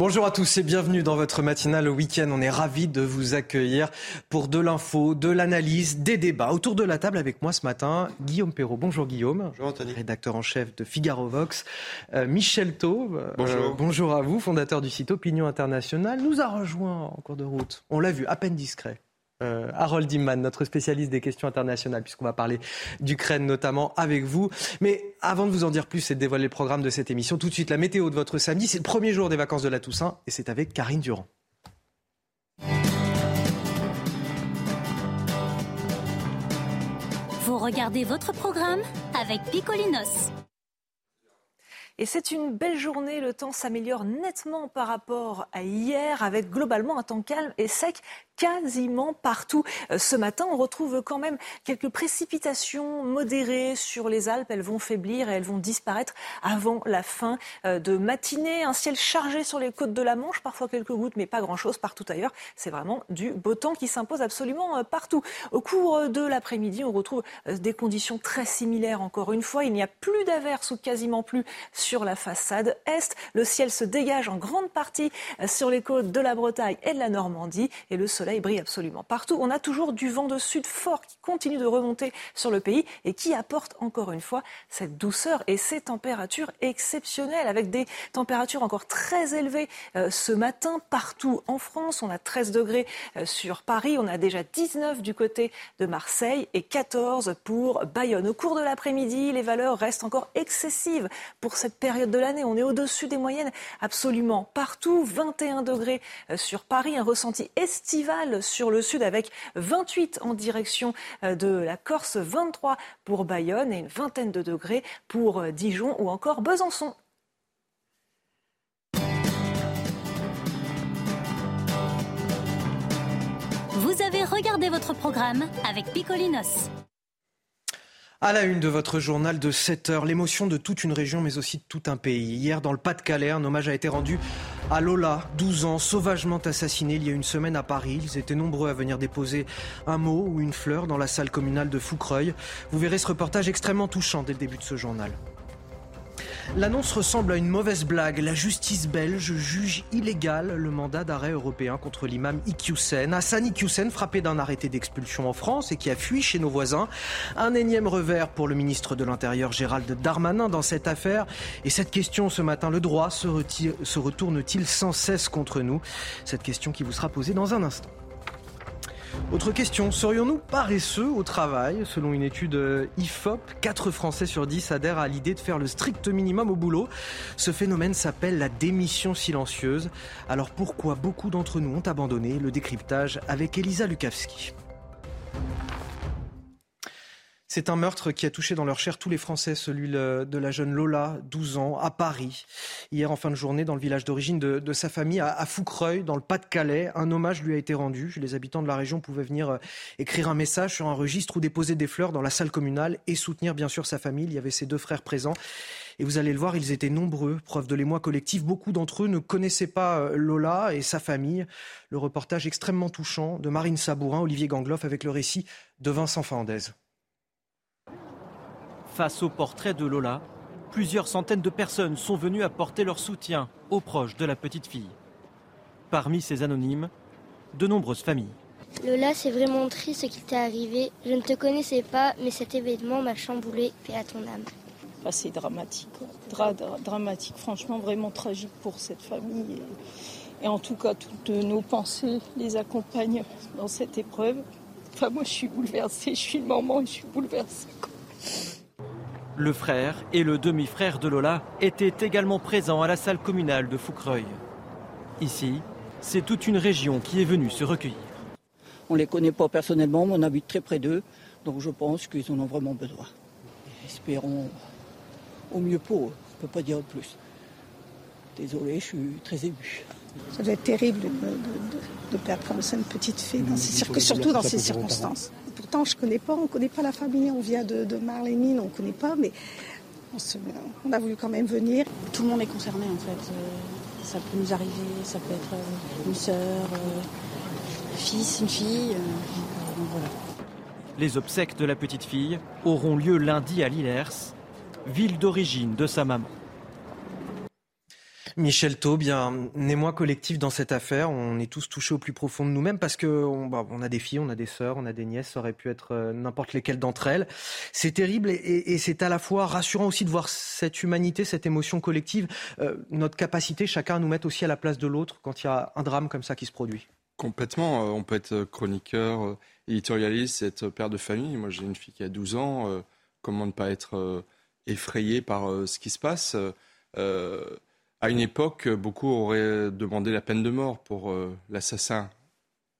Bonjour à tous et bienvenue dans votre matinale au week-end. On est ravis de vous accueillir pour de l'info, de l'analyse, des débats. Autour de la table avec moi ce matin, Guillaume Perrault. Bonjour Guillaume. Bonjour Anthony. Rédacteur en chef de Figaro Vox. Euh, Michel Taube. euh, Bonjour. bonjour à vous, fondateur du site Opinion Internationale. Nous a rejoint en cours de route. On l'a vu, à peine discret. Euh, Harold Imman, notre spécialiste des questions internationales, puisqu'on va parler d'Ukraine notamment avec vous. Mais avant de vous en dire plus et de dévoiler le programme de cette émission, tout de suite la météo de votre samedi. C'est le premier jour des vacances de la Toussaint et c'est avec Karine Durand. Vous regardez votre programme avec Picolinos. Et c'est une belle journée, le temps s'améliore nettement par rapport à hier, avec globalement un temps calme et sec quasiment partout. Euh, Ce matin, on retrouve quand même quelques précipitations modérées sur les Alpes. Elles vont faiblir et elles vont disparaître avant la fin euh, de matinée. Un ciel chargé sur les côtes de la Manche, parfois quelques gouttes, mais pas grand-chose partout ailleurs. C'est vraiment du beau temps qui s'impose absolument euh, partout. Au cours de l'après-midi, on retrouve des conditions très similaires encore une fois. Il n'y a plus d'averses ou quasiment plus la façade est. Le ciel se dégage en grande partie euh, sur les côtes de la Bretagne et de la Normandie et le soleil brille absolument partout. On a toujours du vent de sud fort qui continue de remonter sur le pays et qui apporte encore une fois cette douceur et ces températures exceptionnelles avec des températures encore très élevées euh, ce matin partout en France. On a 13 degrés euh, sur Paris, on a déjà 19 du côté de Marseille et 14 pour Bayonne. Au cours de l'après-midi, les valeurs restent encore excessives pour cette période de l'année. On est au-dessus des moyennes absolument partout. 21 degrés euh, sur Paris, un ressenti estival sur le sud avec 28 en direction euh, de la Corse, 23 pour Bayonne et une vingtaine de degrés pour euh, Dijon ou encore Besançon. Vous avez regardé votre programme avec Picolinos. À la une de votre journal de 7 heures, l'émotion de toute une région mais aussi de tout un pays. Hier, dans le Pas-de-Calais, un hommage a été rendu à Lola, 12 ans, sauvagement assassinée il y a une semaine à Paris. Ils étaient nombreux à venir déposer un mot ou une fleur dans la salle communale de Foucreuil. Vous verrez ce reportage extrêmement touchant dès le début de ce journal. L'annonce ressemble à une mauvaise blague. La justice belge juge illégal le mandat d'arrêt européen contre l'imam Iqiyoussen. Hassan Iqiyoussen, frappé d'un arrêté d'expulsion en France et qui a fui chez nos voisins. Un énième revers pour le ministre de l'Intérieur Gérald Darmanin dans cette affaire. Et cette question ce matin, le droit se, retourne-t-il sans cesse contre nous? Cette question qui vous sera posée dans un instant. Autre question, serions-nous paresseux au travail Selon une étude euh, IFOP, 4 Français sur 10 adhèrent à l'idée de faire le strict minimum au boulot. Ce phénomène s'appelle la démission silencieuse. Alors pourquoi beaucoup d'entre nous ont abandonné Le décryptage avec Elisa Lukavski? C'est un meurtre qui a touché dans leur chair tous les Français, celui le- de la jeune Lola, 12 ans, à Paris. Hier, en fin de journée, dans le village d'origine de, de sa famille, à, à Foucreuil, dans le Pas-de-Calais, un hommage lui a été rendu. Les habitants de la région pouvaient venir euh, écrire un message sur un registre ou déposer des fleurs dans la salle communale et soutenir bien sûr sa famille. Il y avait ses deux frères présents. Et vous allez le voir, ils étaient nombreux, preuve de l'émoi collectif. Beaucoup d'entre eux ne connaissaient pas euh, Lola et sa famille. Le reportage extrêmement touchant de Marine Sabourin, Olivier Gangloff avec le récit de Vincent Fernandez. Face au portrait de Lola, plusieurs centaines de personnes sont venues apporter leur soutien aux proches de la petite fille. Parmi ces anonymes, de nombreuses familles. Lola, c'est vraiment triste ce qui t'est arrivé. Je ne te connaissais pas, mais cet événement m'a chamboulé. Paix à ton âme. Ah, c'est dramatique. Dra- dra- dramatique, franchement vraiment tragique pour cette famille. Et, et en tout cas, toutes nos pensées les accompagnent dans cette épreuve. Enfin, moi, je suis bouleversée, je suis maman et je suis bouleversée. quoi. Le frère et le demi-frère de Lola étaient également présents à la salle communale de Foucreuil. Ici, c'est toute une région qui est venue se recueillir. On ne les connaît pas personnellement, mais on habite très près d'eux. Donc je pense qu'ils en ont vraiment besoin. Espérons au mieux pour eux. ne peux pas dire plus. Désolé, je suis très ému. Ça doit être terrible de, perdre comme ça une petite fille, surtout dans ces circonstances. Pourtant, je connais pas, on ne connaît pas la famille, on vient de, de Marlémine, on ne connaît pas, mais on, a voulu quand même venir. Tout le monde est concerné en fait. Euh, ça peut nous arriver, ça peut être euh, une sœur, euh, fils, une fille. Les obsèques de la petite fille auront lieu lundi à Lillers, ville d'origine de sa maman. Michel Taub, bien, émoi collectif dans cette affaire. On est tous touchés au plus profond de nous-mêmes parce qu'on bah, on a des filles, on a des sœurs, on a des nièces. Ça aurait pu être euh, n'importe lesquelles d'entre elles. C'est terrible et, c'est à la fois rassurant aussi de voir cette humanité, cette émotion collective, euh, notre capacité chacun à nous mettre aussi à la place de l'autre quand il y a un drame comme ça qui se produit. Complètement. Euh, on peut être chroniqueur, éditorialiste, être père de famille. Moi, j'ai une fille qui a 12 ans. Comment ne pas être effrayé par ce qui se passe? À une époque, beaucoup auraient demandé la peine de mort pour euh, l'assassin,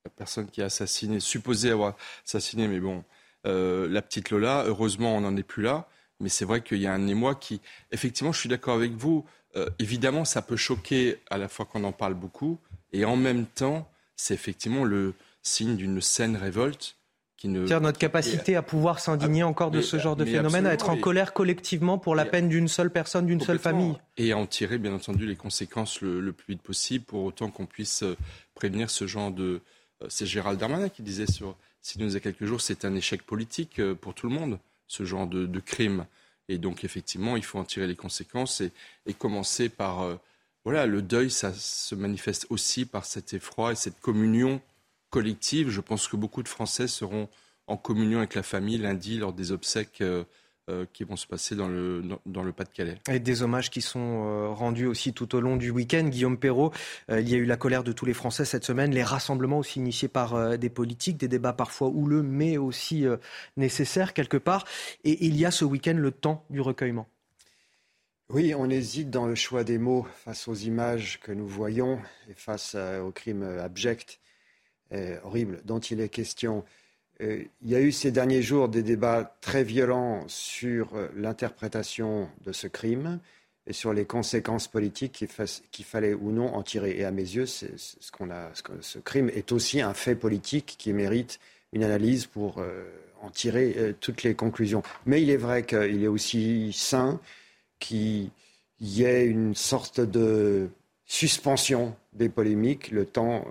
la personne qui a assassiné, supposé avoir assassiné, mais bon, euh, la petite Lola, heureusement, on n'en est plus là. Mais c'est vrai qu'il y a un émoi qui, effectivement, je suis d'accord avec vous. Euh, évidemment, ça peut choquer à la fois qu'on en parle beaucoup, et en même temps, c'est effectivement le signe d'une saine révolte c'est-à-dire notre capacité à pouvoir s'indigner encore de ce genre de phénomène, à être en colère collectivement pour la peine d'une seule personne, d'une seule famille. Et à en tirer, bien entendu, les conséquences le, plus vite possible pour autant qu'on puisse euh, prévenir ce genre de... Euh, c'est Gérald Darmanin qui disait sur nous il y a quelques jours, c'est un échec politique euh, pour tout le monde, ce genre de, crime. Et donc, effectivement, il faut en tirer les conséquences et, et commencer par... voilà, le deuil, ça se manifeste aussi par cet effroi et cette communion collective. Je pense que beaucoup de Français seront en communion avec la famille lundi lors des obsèques euh, euh, qui vont se passer dans le, dans, le Pas-de-Calais. Et des hommages qui sont euh, rendus aussi tout au long du week-end. Guillaume Perrault, il y a eu la colère de tous les Français cette semaine, les rassemblements aussi initiés par des politiques, des débats parfois houleux, mais aussi nécessaires quelque part. Et il y a ce week-end le temps du recueillement. Oui, on hésite dans le choix des mots face aux images que nous voyons et face aux crimes abjects horrible dont il est question. Euh, il y a eu ces derniers jours des débats très violents sur euh, l'interprétation de ce crime et sur les conséquences politiques qu'il fallait ou non en tirer. Et à mes yeux, ce, crime est aussi un fait politique qui mérite une analyse pour euh, en tirer toutes les conclusions. Mais il est vrai qu'il est aussi sain qu'il y ait une sorte de suspension des polémiques, le temps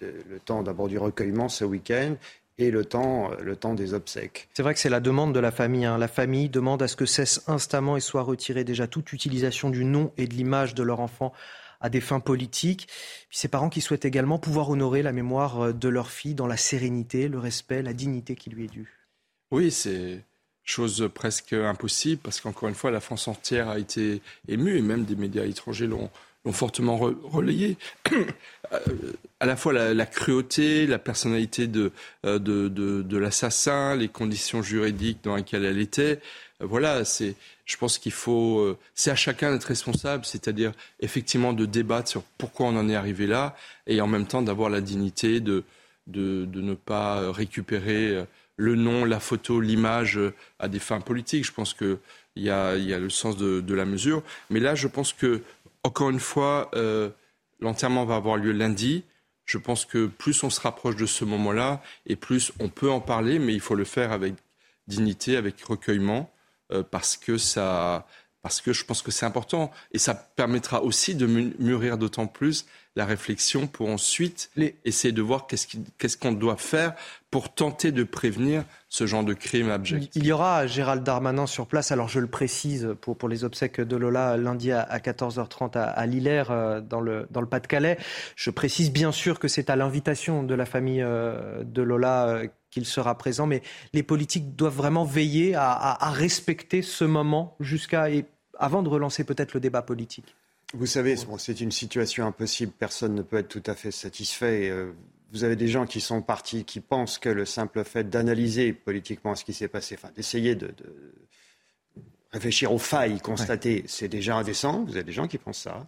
le temps d'abord du recueillement ce week-end et le temps, le temps des obsèques. C'est vrai que c'est la demande de la famille. Hein. La famille demande à ce que cesse instamment et soit retirée déjà toute utilisation du nom et de l'image de leur enfant à des fins politiques. Puis ces parents qui souhaitent également pouvoir honorer la mémoire euh, de leur fille dans la sérénité, le respect, la dignité qui lui est due. Oui, c'est chose presque impossible parce qu'encore une fois, la France entière a été émue et même des médias étrangers l'ont fortement relayé. Euh, à la fois la, cruauté, la personnalité euh, de, de, de, l'assassin, les conditions juridiques dans lesquelles elle était. Euh, voilà, c'est, je pense qu'il faut, c'est à chacun d'être responsable, c'est-à-dire effectivement de débattre sur pourquoi on en est arrivé là, et en même temps d'avoir la dignité de, de, de ne pas récupérer le nom, la photo, l'image à des fins politiques. Je pense qu'il y a, y a le sens de, la mesure. Mais là, je pense que encore une fois, euh, l'enterrement va avoir lieu lundi. Je pense que plus on se rapproche de ce moment-là, et plus on peut en parler, mais il faut le faire avec dignité, avec recueillement, euh, parce que ça, parce que je pense que c'est important, et ça permettra aussi de mûrir d'autant plus la réflexion pour ensuite essayer de voir qu'est-ce qu'on doit faire pour tenter de prévenir ce genre de crime abject. Il y aura Gérald Darmanin sur place, alors je le précise pour, pour les obsèques de Lola lundi à, 14h30 à, à Lillers euh, dans le, dans le Pas-de-Calais. Je précise bien sûr que c'est à l'invitation de la famille euh, de Lola euh, qu'il sera présent, mais les politiques doivent vraiment veiller à, à respecter ce moment jusqu'à avant de relancer peut-être le débat politique. Vous savez, c'est une situation impossible. Personne ne peut être tout à fait satisfait. Euh, vous avez des gens qui sont partis, qui pensent que le simple fait d'analyser politiquement ce qui s'est passé, enfin d'essayer de, réfléchir aux failles constatées, c'est déjà indécent. Vous avez des gens qui pensent ça.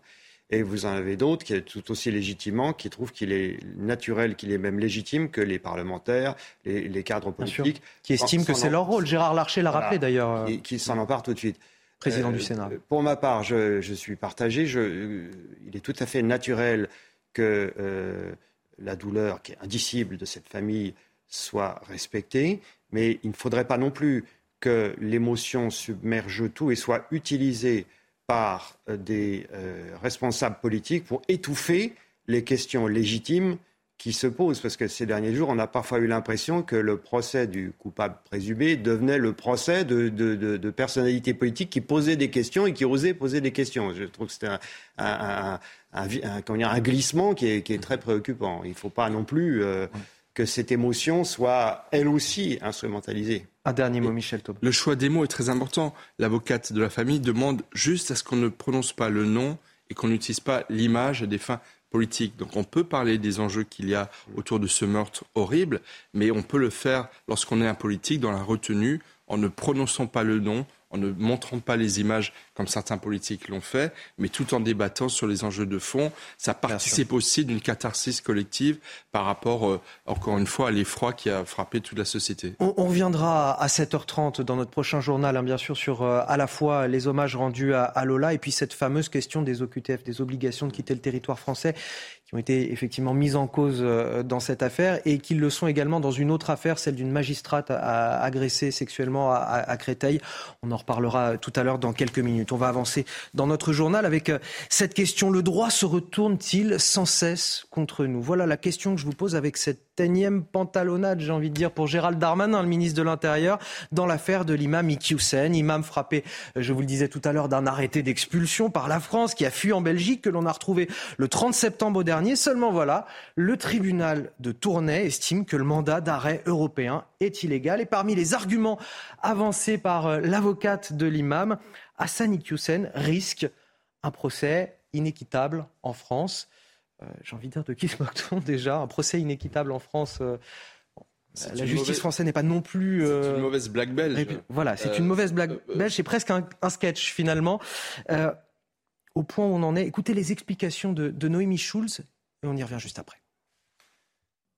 Et vous en avez d'autres qui, tout aussi légitimement, qui trouvent qu'il est naturel, qu'il est même légitime que les parlementaires, les, cadres politiques... Qui estiment que c'est leur rôle. Gérard Larcher l'a rappelé d'ailleurs. Qui, qui s'en emparent tout de suite. Président du Sénat. Pour ma part, je, suis partagé. il est tout à fait naturel que la douleur qui est indicible de cette famille soit respectée, mais il ne faudrait pas non plus que l'émotion submerge tout et soit utilisée par euh, des euh, responsables politiques pour étouffer les questions légitimes qui se posent. Parce que ces derniers jours, on a parfois eu l'impression que le procès du coupable présumé devenait le procès de, personnalités politiques qui posaient des questions et qui osaient poser des questions. Je trouve que c'était un, un, glissement qui est, très préoccupant. Il ne faut pas non plus... Euh, que cette émotion soit elle aussi instrumentalisée. Un dernier mot, Michel Taub. Le choix des mots est très important. L'avocate de la famille demande juste à ce qu'on ne prononce pas le nom et qu'on n'utilise pas l'image à des fins politiques. Donc on peut parler des enjeux qu'il y a autour de ce meurtre horrible, mais on peut le faire lorsqu'on est un politique dans la retenue en ne prononçant pas le nom, en ne montrant pas les images comme certains politiques l'ont fait, mais tout en débattant sur les enjeux de fond. Ça participe aussi d'une catharsis collective par rapport, euh, encore une fois, à l'effroi qui a frappé toute la société. On, reviendra à 7h30 dans notre prochain journal, hein, bien sûr, sur euh, à la fois les hommages rendus à, à, Lola et puis cette fameuse question des OQTF, des obligations de quitter le territoire français qui ont été effectivement mises en cause euh, dans cette affaire et qui le sont également dans une autre affaire, celle d'une magistrate agressée sexuellement à, Créteil. On en reparlera tout à l'heure dans quelques minutes. On va avancer dans notre journal avec euh, cette question. Le droit se retourne-t-il sans cesse contre nous? Voilà la question que je vous pose avec cette énième pantalonnade, j'ai envie de dire, pour Gérald Darmanin, le ministre de l'Intérieur, dans l'affaire de l'imam Iqiyoussen. Imam frappé, euh, je vous le disais tout à l'heure, d'un arrêté d'expulsion par la France qui a fui en Belgique, que l'on a retrouvé le 30 septembre dernier. Seulement voilà, le tribunal de Tournai estime que le mandat d'arrêt européen est illégal. Et parmi les arguments avancés par euh, l'avocate de l'imam, Hassan Iqiyoussen risque un procès inéquitable en France. Euh, j'ai envie de dire de qui se moque-t-on déjà? Un procès inéquitable en France euh, la justice française n'est pas non plus. C'est une mauvaise blague belge. Voilà, c'est une mauvaise blague belge. C'est presque un, sketch finalement. Au point où on en est, écoutez les explications de, Noémie Schulz et on y revient juste après.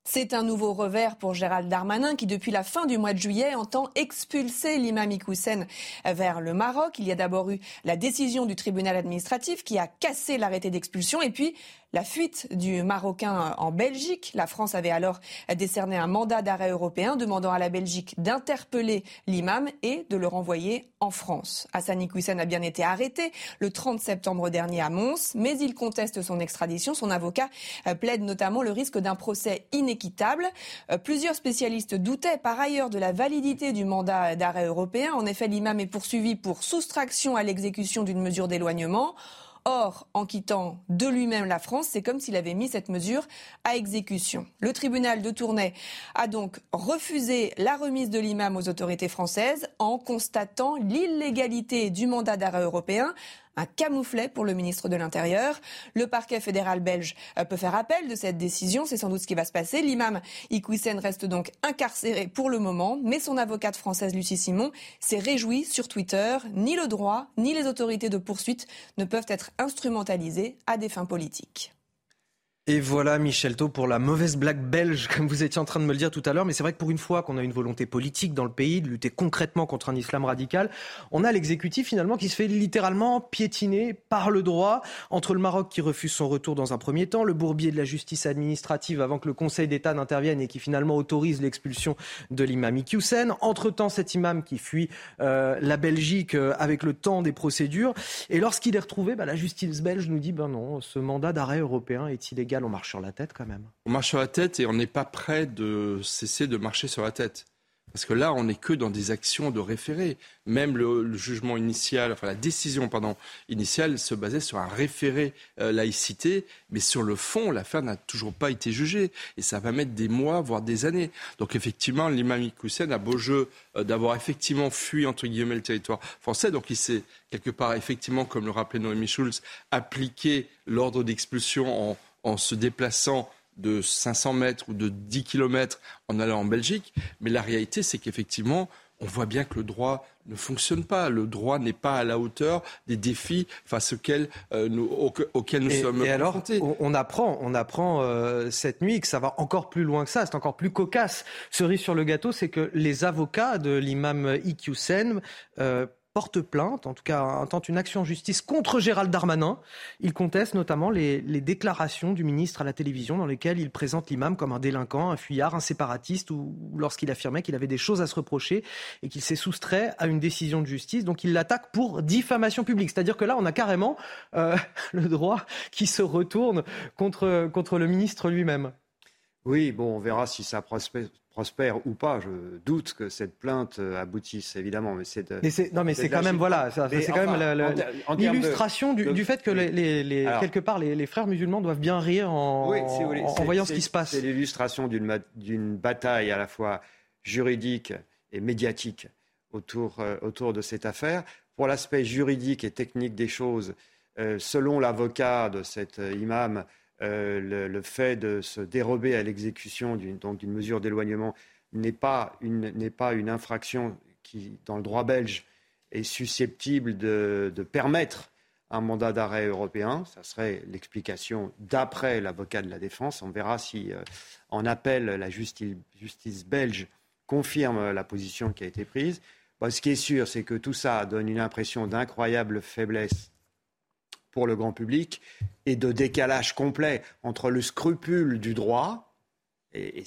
C'est un nouveau revers pour Gérald Darmanin qui, depuis la fin du mois de juillet, entend expulser l'imam Iqoussen vers le Maroc. Il y a d'abord eu la décision du tribunal administratif qui a cassé l'arrêté d'expulsion et puis la fuite du Marocain en Belgique. La France avait alors décerné un mandat d'arrêt européen demandant à la Belgique d'interpeller l'imam et de le renvoyer en France. Hassan Iqoussen a bien été arrêté le 30 septembre dernier à Mons, mais il conteste son extradition. Son avocat euh, plaide notamment le risque d'un procès inéquitable. Euh, plusieurs spécialistes doutaient par ailleurs de la validité du mandat d'arrêt européen. En effet, l'imam est poursuivi pour soustraction à l'exécution d'une mesure d'éloignement. Or, en quittant de lui-même la France, c'est comme s'il avait mis cette mesure à exécution. Le tribunal de Tournai a donc refusé la remise de l'imam aux autorités françaises en constatant l'illégalité du mandat d'arrêt européen un camouflet pour le ministre de l'Intérieur. Le parquet fédéral belge euh, peut faire appel de cette décision, c'est sans doute ce qui va se passer. L'imam Iqoussen reste donc incarcéré pour le moment, mais son avocate française Lucie Simon s'est réjouie sur Twitter. Ni le droit, ni les autorités de poursuite ne peuvent être instrumentalisées à des fins politiques. Et voilà Michel Thau pour la mauvaise blague belge, comme vous étiez en train de me le dire tout à l'heure. Mais c'est vrai que pour une fois qu'on a une volonté politique dans le pays de lutter concrètement contre un islam radical, on a l'exécutif finalement qui se fait littéralement piétiner par le droit entre le Maroc qui refuse son retour dans un premier temps, le bourbier de la justice administrative avant que le Conseil d'État n'intervienne et qui finalement autorise l'expulsion de l'imam Iqiyoussen. Entre-temps, cet imam qui fuit euh, la Belgique euh, avec le temps des procédures. Et lorsqu'il est retrouvé, bah, la justice belge nous dit ben non, ce mandat d'arrêt européen est illégal on marche sur la tête quand même. On marche sur la tête et on n'est pas prêt de cesser de marcher sur la tête. Parce que là, on n'est que dans des actions de référé. Même le, jugement initial, enfin la décision pardon, initiale se basait sur un référé euh, laïcité, mais sur le fond, l'affaire n'a toujours pas été jugée. Et ça va mettre des mois, voire des années. Donc effectivement, l'imam Iqoussen a beau jeu euh, d'avoir effectivement fui, entre guillemets, le territoire français. Donc il s'est, quelque part, effectivement, comme le rappelait Noémie Schulz, appliqué l'ordre d'expulsion en en se déplaçant de 500 mètres ou de 10 km en allant en Belgique. Mais la réalité, c'est qu'effectivement, on voit bien que le droit ne fonctionne pas. Le droit n'est pas à la hauteur des défis face auxquels, euh, nous, auxquels nous sommes et alors, on, apprend, on apprend euh, cette nuit que ça va encore plus loin que ça. C'est encore plus cocasse. Cerise sur le gâteau, c'est que les avocats de l'imam Iqiyoussen euh, porte plainte, en tout cas intente une action en justice contre Gérald Darmanin. Il conteste notamment les, déclarations du ministre à la télévision dans lesquelles il présente l'imam comme un délinquant, un fuyard, un séparatiste, ou lorsqu'il affirmait qu'il avait des choses à se reprocher et qu'il s'est soustrait à une décision de justice. Donc il l'attaque pour diffamation publique. C'est-à-dire que là, on a carrément euh, le droit qui se retourne contre, contre le ministre lui-même. Oui, bon, on verra si ça prospère, prospère ou pas. Je doute que cette plainte euh, aboutisse, évidemment. Mais c'est non, mais c'est quand même voilà, c'est quand même l'illustration du, fait que les, quelque part les, frères musulmans doivent bien rire en, en voyant ce qui se passe. C'est l'illustration d'une bataille à la fois juridique et médiatique autour, euh, autour de cette affaire. Pour l'aspect juridique et technique des choses, euh, selon l'avocat de cet imam, euh, le, fait de se dérober à l'exécution d'une mesure d'éloignement n'est pas, une, infraction qui, dans le droit belge, est susceptible de, permettre un mandat d'arrêt européen. Ça serait l'explication d'après l'avocat de la défense. On verra si, euh, en appel, la justice, belge confirme la position qui a été prise. ce qui est sûr, c'est que tout ça donne une impression d'incroyable faiblesse pour le grand public et de décalage complet entre le scrupule du droit et,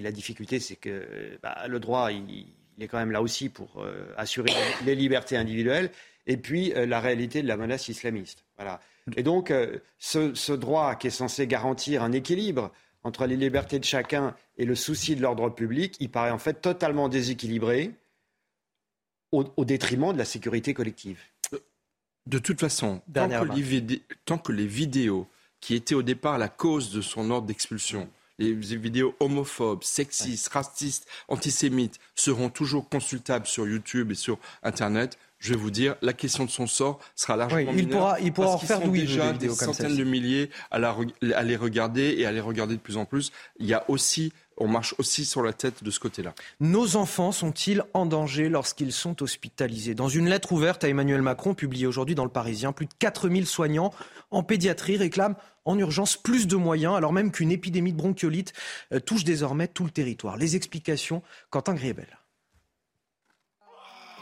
la difficulté, c'est que bah, le droit, il, est quand même là aussi pour euh, assurer les libertés individuelles et puis euh, la réalité de la menace islamiste. Voilà. Et donc, euh, ce, droit qui est censé garantir un équilibre entre les libertés de chacun et le souci de l'ordre public, il paraît en fait totalement déséquilibré au détriment de la sécurité collective. De toute façon, tant que, les vidéos qui étaient au départ la cause de son ordre d'expulsion, les vidéos homophobes, sexistes, racistes, antisémites seront toujours consultables sur YouTube et sur Internet, je vais vous dire, la question de son sort sera largement il pourra, il pourra en faire déjà des centaines de milliers à, à, les regarder et à les regarder de plus en plus. Il y a aussi on marche aussi sur la tête de ce côté-là. Nos enfants sont-ils en danger lorsqu'ils sont hospitalisés? Dans une lettre ouverte à Emmanuel Macron, publiée aujourd'hui dans le Parisien, plus de 4000 soignants en pédiatrie réclament en urgence plus de moyens, alors même qu'une épidémie de bronchiolite euh, touche désormais tout le territoire. Les explications, Quentin Griebel.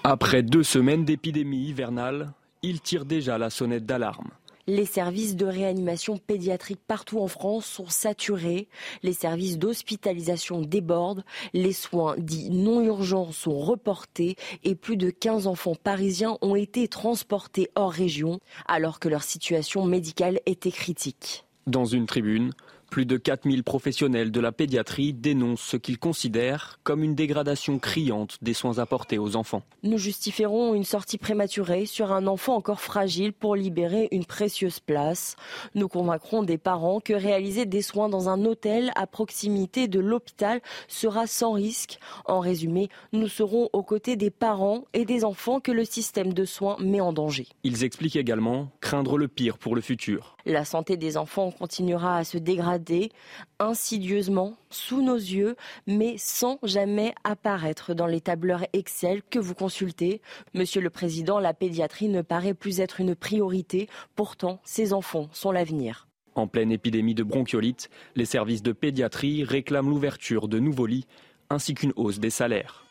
Après deux semaines d'épidémie hivernale, il tire déjà la sonnette d'alarme. Les services de réanimation pédiatrique partout en France sont saturés, les services d'hospitalisation débordent, les soins dits non urgents sont reportés et plus de 15 enfants parisiens ont été transportés hors région alors que leur situation médicale était critique. Dans une tribune, plus de 4000 professionnels de la pédiatrie dénoncent ce qu'ils considèrent comme une dégradation criante des soins apportés aux enfants. Nous justifierons une sortie prématurée sur un enfant encore fragile pour libérer une précieuse place. Nous convaincrons des parents que réaliser des soins dans un hôtel à proximité de l'hôpital sera sans risque. En résumé, nous serons aux côtés des parents et des enfants que le système de soins met en danger. Ils expliquent également craindre le pire pour le futur. La santé des enfants continuera à se dégrader insidieusement sous nos yeux, mais sans jamais apparaître dans les tableurs Excel que vous consultez. Monsieur le Président, la pédiatrie ne paraît plus être une priorité. Pourtant, ces enfants sont l'avenir. En pleine épidémie de bronchiolite, les services de pédiatrie réclament l'ouverture de nouveaux lits ainsi qu'une hausse des salaires.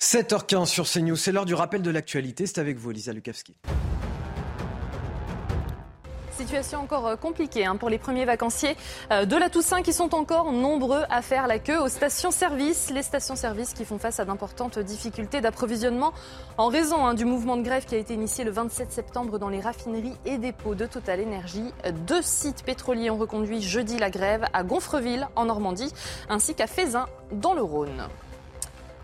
7h15 sur CNews, c'est l'heure du rappel de l'actualité. C'est avec vous, Elisa Lukavski. Situation encore euh, compliquée hein, pour les premiers vacanciers euh, de la Toussaint qui sont encore nombreux à faire la queue aux stations-service. Les stations-service qui font face à d'importantes difficultés d'approvisionnement en raison hein, du mouvement de grève qui a été initié le 27 septembre dans les raffineries et dépôts de Total Energy. Deux sites pétroliers ont reconduit jeudi la grève à Gonfreville en Normandie ainsi qu'à Fézin dans le Rhône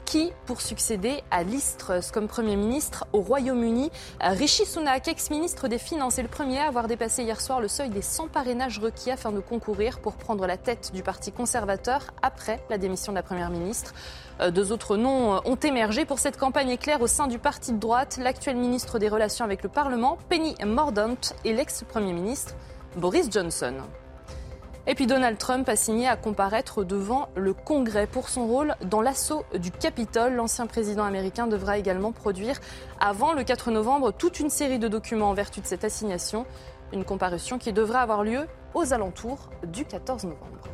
qui pour succéder à Liz comme Premier ministre au Royaume-Uni. Rishi Sunak, ex-ministre des Finances, est le premier à avoir dépassé hier soir le seuil des 100 parrainages requis afin de concourir pour prendre la tête du Parti conservateur après la démission de la Première ministre. Euh, deux autres noms euh, ont émergé pour cette campagne éclair au sein du parti de droite, l'actuel ministre des Relations avec le Parlement, Penny Mordaunt, et l'ex-premier ministre, Boris Johnson. Et puis Donald Trump a signé à comparaître devant le Congrès pour son rôle dans l'assaut du Capitole. L'ancien président américain devra également produire avant le 4 novembre toute une série de documents en vertu de cette assignation. Une comparution qui devrait avoir lieu aux alentours du 14 novembre.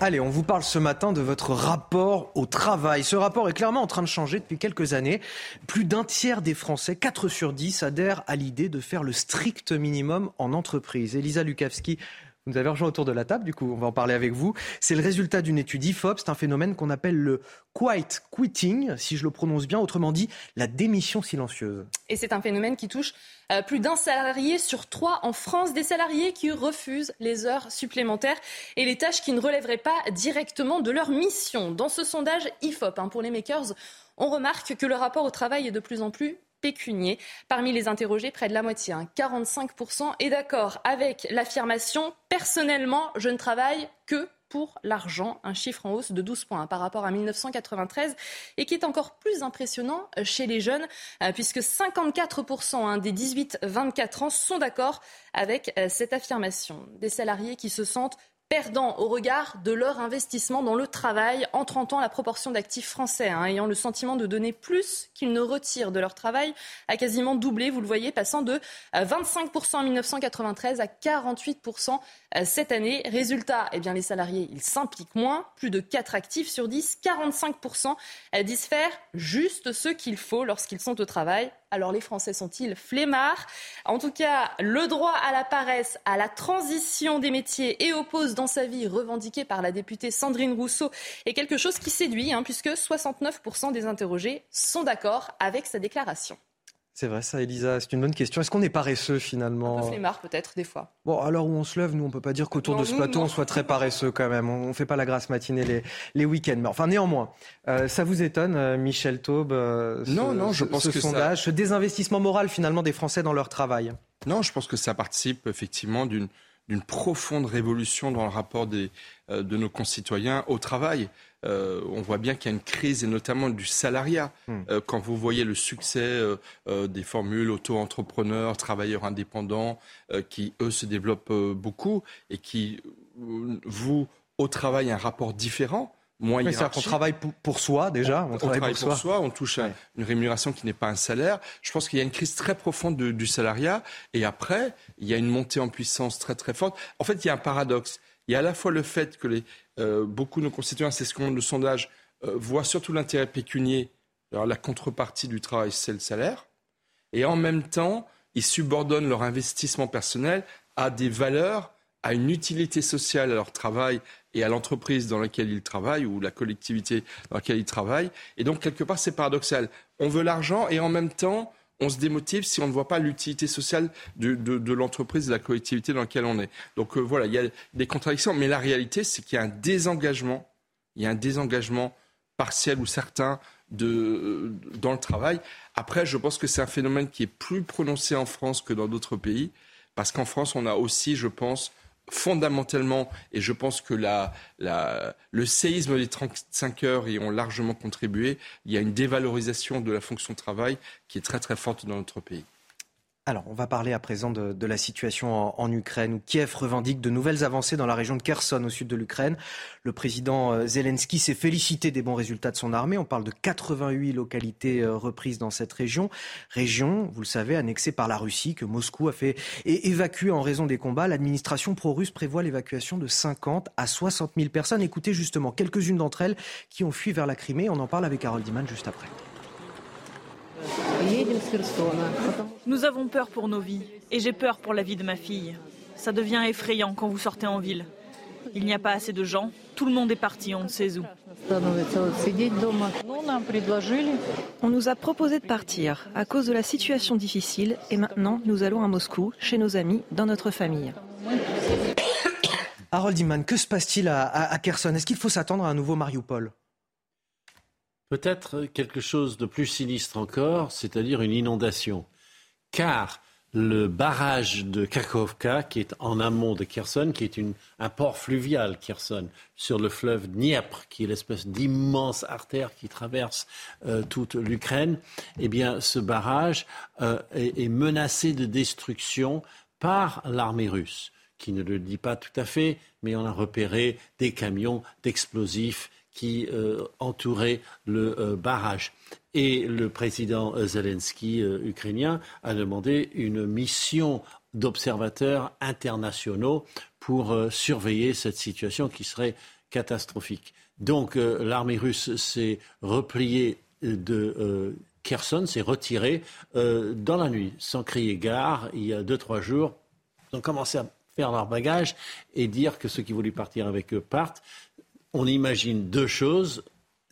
Allez, on vous parle ce matin de votre rapport au travail. Ce rapport est clairement en train de changer depuis quelques années. Plus d'un tiers des Français, 4 sur 10, adhèrent à l'idée de faire le strict minimum en entreprise. Elisa Lukavski, nous avez rejoint autour de la table, du coup, on va en parler avec vous. C'est le résultat d'une étude IFOP, c'est un phénomène qu'on appelle le quiet quitting, si je le prononce bien, autrement dit, la démission silencieuse. Et c'est un phénomène qui touche euh, plus d'un salarié sur trois en France, des salariés qui refusent les heures supplémentaires et les tâches qui ne relèveraient pas directement de leur mission. Dans ce sondage IFOP, hein, pour les makers, on remarque que le rapport au travail est de plus en plus pécunier. Parmi les interrogés, près de la moitié, 45%, hein, est d'accord avec l'affirmation Personnellement, je ne travaille que pour l'argent, un chiffre en hausse de 12 points par rapport à 1993 et qui est encore plus impressionnant chez les jeunes euh, puisque 54% hein, des 18-24 ans sont d'accord avec euh, cette affirmation. Des salariés qui se sentent perdant au regard de leur investissement dans le travail. En 30 ans, la proportion d'actifs français hein, ayant le sentiment de donner plus qu'ils ne retirent de leur travail a quasiment doublé, vous le voyez, passant de 25% en 1993 à 48% euh, cette année. Résultat, eh bien, les salariés, ils s'impliquent moins, plus de 4 actifs sur 10, 45% euh, disent faire juste ce qu'il faut lorsqu'ils sont au travail. Alors les Français sont-ils flemmards? En tout cas, le droit à la paresse, à la transition des métiers et aux pauses dans sa vie revendiquée par la députée Sandrine Rousseau est quelque chose qui séduit, hein, puisque 69% des interrogés sont d'accord avec sa déclaration. C'est vrai ça, Elisa, c'est une bonne question. Est-ce qu'on est paresseux finalement peu flemmard peut-être, des fois. Bon, alors où on se lève, nous, on peut pas dire qu'autour de ce plateau, on soit très paresseux quand même. On ne fait pas la grasse matinée les, les week-ends. Mais enfin, néanmoins, euh, ça vous étonne, euh, Michel Taube euh, Non, non, je pense ce que sondage, ce désinvestissement moral finalement des Français dans leur travail Non, je pense que ça participe effectivement d'une d'une profonde révolution dans le rapport des, de nos concitoyens au travail. Euh, on voit bien qu'il y a une crise, et notamment du salariat. Hmm. Euh, quand vous voyez le succès euh, des formules auto-entrepreneurs, travailleurs indépendants, qui, eux, se développent beaucoup et qui, vous, au travail, un rapport différent. Moins cest qu'on travaille pour, soi déjà. On, travaille, pour, soi. on touche une rémunération qui n'est pas un salaire. Je pense qu'il y a une crise très profonde du salariat. Et après, il y a une montée en puissance très très forte. En fait, il y a un paradoxe. Il y a à la fois le fait que les, euh, beaucoup de nos concitoyens, c'est ce qu'on le sondage, euh, voient surtout l'intérêt pécunier. La contrepartie du travail, c'est le salaire. Et en même temps, ils subordonnent leur investissement personnel à des valeurs, à une utilité sociale à leur travail et à l'entreprise dans laquelle ils travaillent ou la collectivité dans laquelle ils travaillent. Et donc, quelque part, c'est paradoxal. On veut l'argent et en même temps, on se démotive si on ne voit pas l'utilité sociale de, de, l'entreprise, de la collectivité dans laquelle on est. Donc euh, voilà, il y a des contradictions, mais la réalité, c'est qu'il y a un désengagement, il y a un désengagement partiel ou certain de, euh, dans le travail. Après, je pense que c'est un phénomène qui est plus prononcé en France que dans d'autres pays, parce qu'en France, on a aussi, je pense, fondamentalement, et je pense que le séisme des 35 heures y ont largement contribué, il y a une dévalorisation de la fonction de travail qui est très très forte dans notre pays. Alors, on va parler à présent de, la situation en, Ukraine, où Kiev revendique de nouvelles avancées dans la région de Kherson, au sud de l'Ukraine. Le président euh, Zelensky s'est félicité des bons résultats de son armée. On parle de 88 localités euh, reprises dans cette région. Région, vous le savez, annexée par la Russie, que Moscou a fait et évacuée en raison des combats. L'administration pro-russe prévoit l'évacuation de 50 à 60 000 personnes. Écoutez justement quelques-unes d'entre elles qui ont fui vers la Crimée. On en parle avec Harold Diman juste après. Nous avons peur pour nos vies et j'ai peur pour la vie de ma fille. Ça devient effrayant quand vous sortez en ville. Il n'y a pas assez de gens, tout le monde est parti, on ne sait où. On nous a proposé de partir à cause de la situation difficile et maintenant nous allons à Moscou, chez nos amis, dans notre famille. Harold Iman, que se passe-t-il à, à Kherson? Est-ce qu'il faut s'attendre à un nouveau Mariupol? Peut-être quelque chose de plus sinistre encore, c'est-à-dire une inondation. Car le barrage de Kakovka, qui est en amont de Kherson, qui est un port fluvial, Kherson, sur le fleuve Dniepr, qui est l'espèce d'immense artère qui traverse euh, toute l'Ukraine, eh bien, ce barrage euh, est, menacé de destruction par l'armée russe, qui ne le dit pas tout à fait, mais on a repéré des camions d'explosifs qui euh, entourait le euh, barrage. Et le président Zelensky euh, ukrainien a demandé une mission d'observateurs internationaux pour surveiller cette situation qui serait catastrophique. Donc l'armée russe s'est repliée de Kherson, s'est retirée dans la nuit, sans crier gare, il y a deux, trois jours. Ils ont commencé à faire leur bagage et dire que ceux qui voulaient partir avec eux partent. On imagine deux choses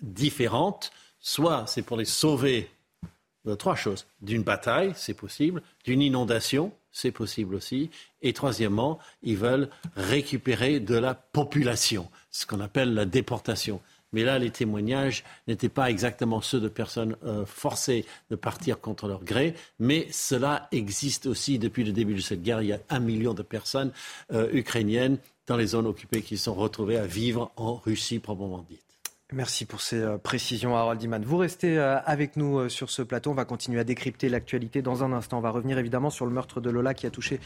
différentes. Soit c'est pour les sauver de trois choses. D'une bataille, c'est possible. D'une inondation, c'est possible aussi. Et troisièmement, ils veulent récupérer de la population, ce qu'on appelle la déportation. Mais là, les témoignages n'étaient pas exactement ceux de personnes euh, forcées de partir contre leur gré, mais cela existe aussi depuis le début de cette guerre. Il y a un million de personnes euh, ukrainiennes dans les zones occupées qui sont retrouvées à vivre en Russie proprement dite. Merci pour ces euh, précisions, Harold Iman. Vous restez euh, avec nous euh, sur ce plateau. On va continuer à décrypter l'actualité dans un instant. On va revenir évidemment sur le meurtre de Lola qui a touché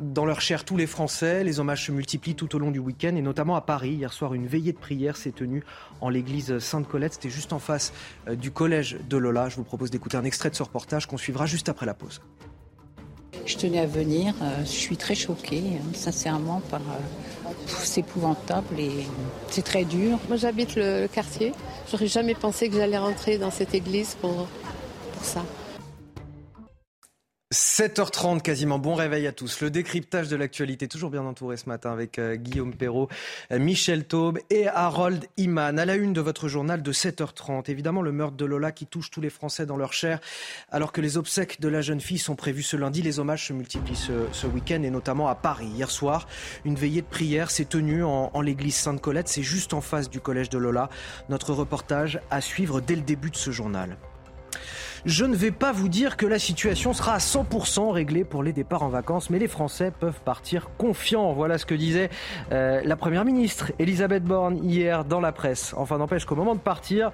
dans leur chair tous les Français. Les hommages se multiplient tout au long du week-end et notamment à Paris. Hier soir, une veillée de prière s'est tenue en l'église Sainte-Colette. C'était juste en face du collège de Lola. Je vous propose d'écouter un extrait de ce reportage qu'on suivra juste après la pause. Je tenais à venir. Je suis très choquée, hein, sincèrement, par c'est épouvantable et c'est très dur. Moi j'habite le, quartier. J'aurais jamais pensé que j'allais rentrer dans cette église pour, pour ça. 7h30 quasiment, bon réveil à tous. Le décryptage de l'actualité, toujours bien entouré ce matin avec euh, Guillaume Perrault, euh, Michel Taube et Harold Iman. À la une de votre journal de 7h30, évidemment le meurtre de Lola qui touche tous les Français dans leur chair, alors que les obsèques de la jeune fille sont prévues ce lundi. Les hommages se multiplient ce, week-end et notamment à Paris. Hier soir, une veillée de prière s'est tenue en, en l'église Sainte-Colette, c'est juste en face du collège de Lola. Notre reportage à suivre dès le début de ce journal. Je ne vais pas vous dire que la situation sera à 100% réglée pour les départs en vacances, mais les Français peuvent partir confiants. Voilà ce que disait euh, la Première ministre Elisabeth Borne hier dans la presse. Enfin, n'empêche qu'au moment de partir,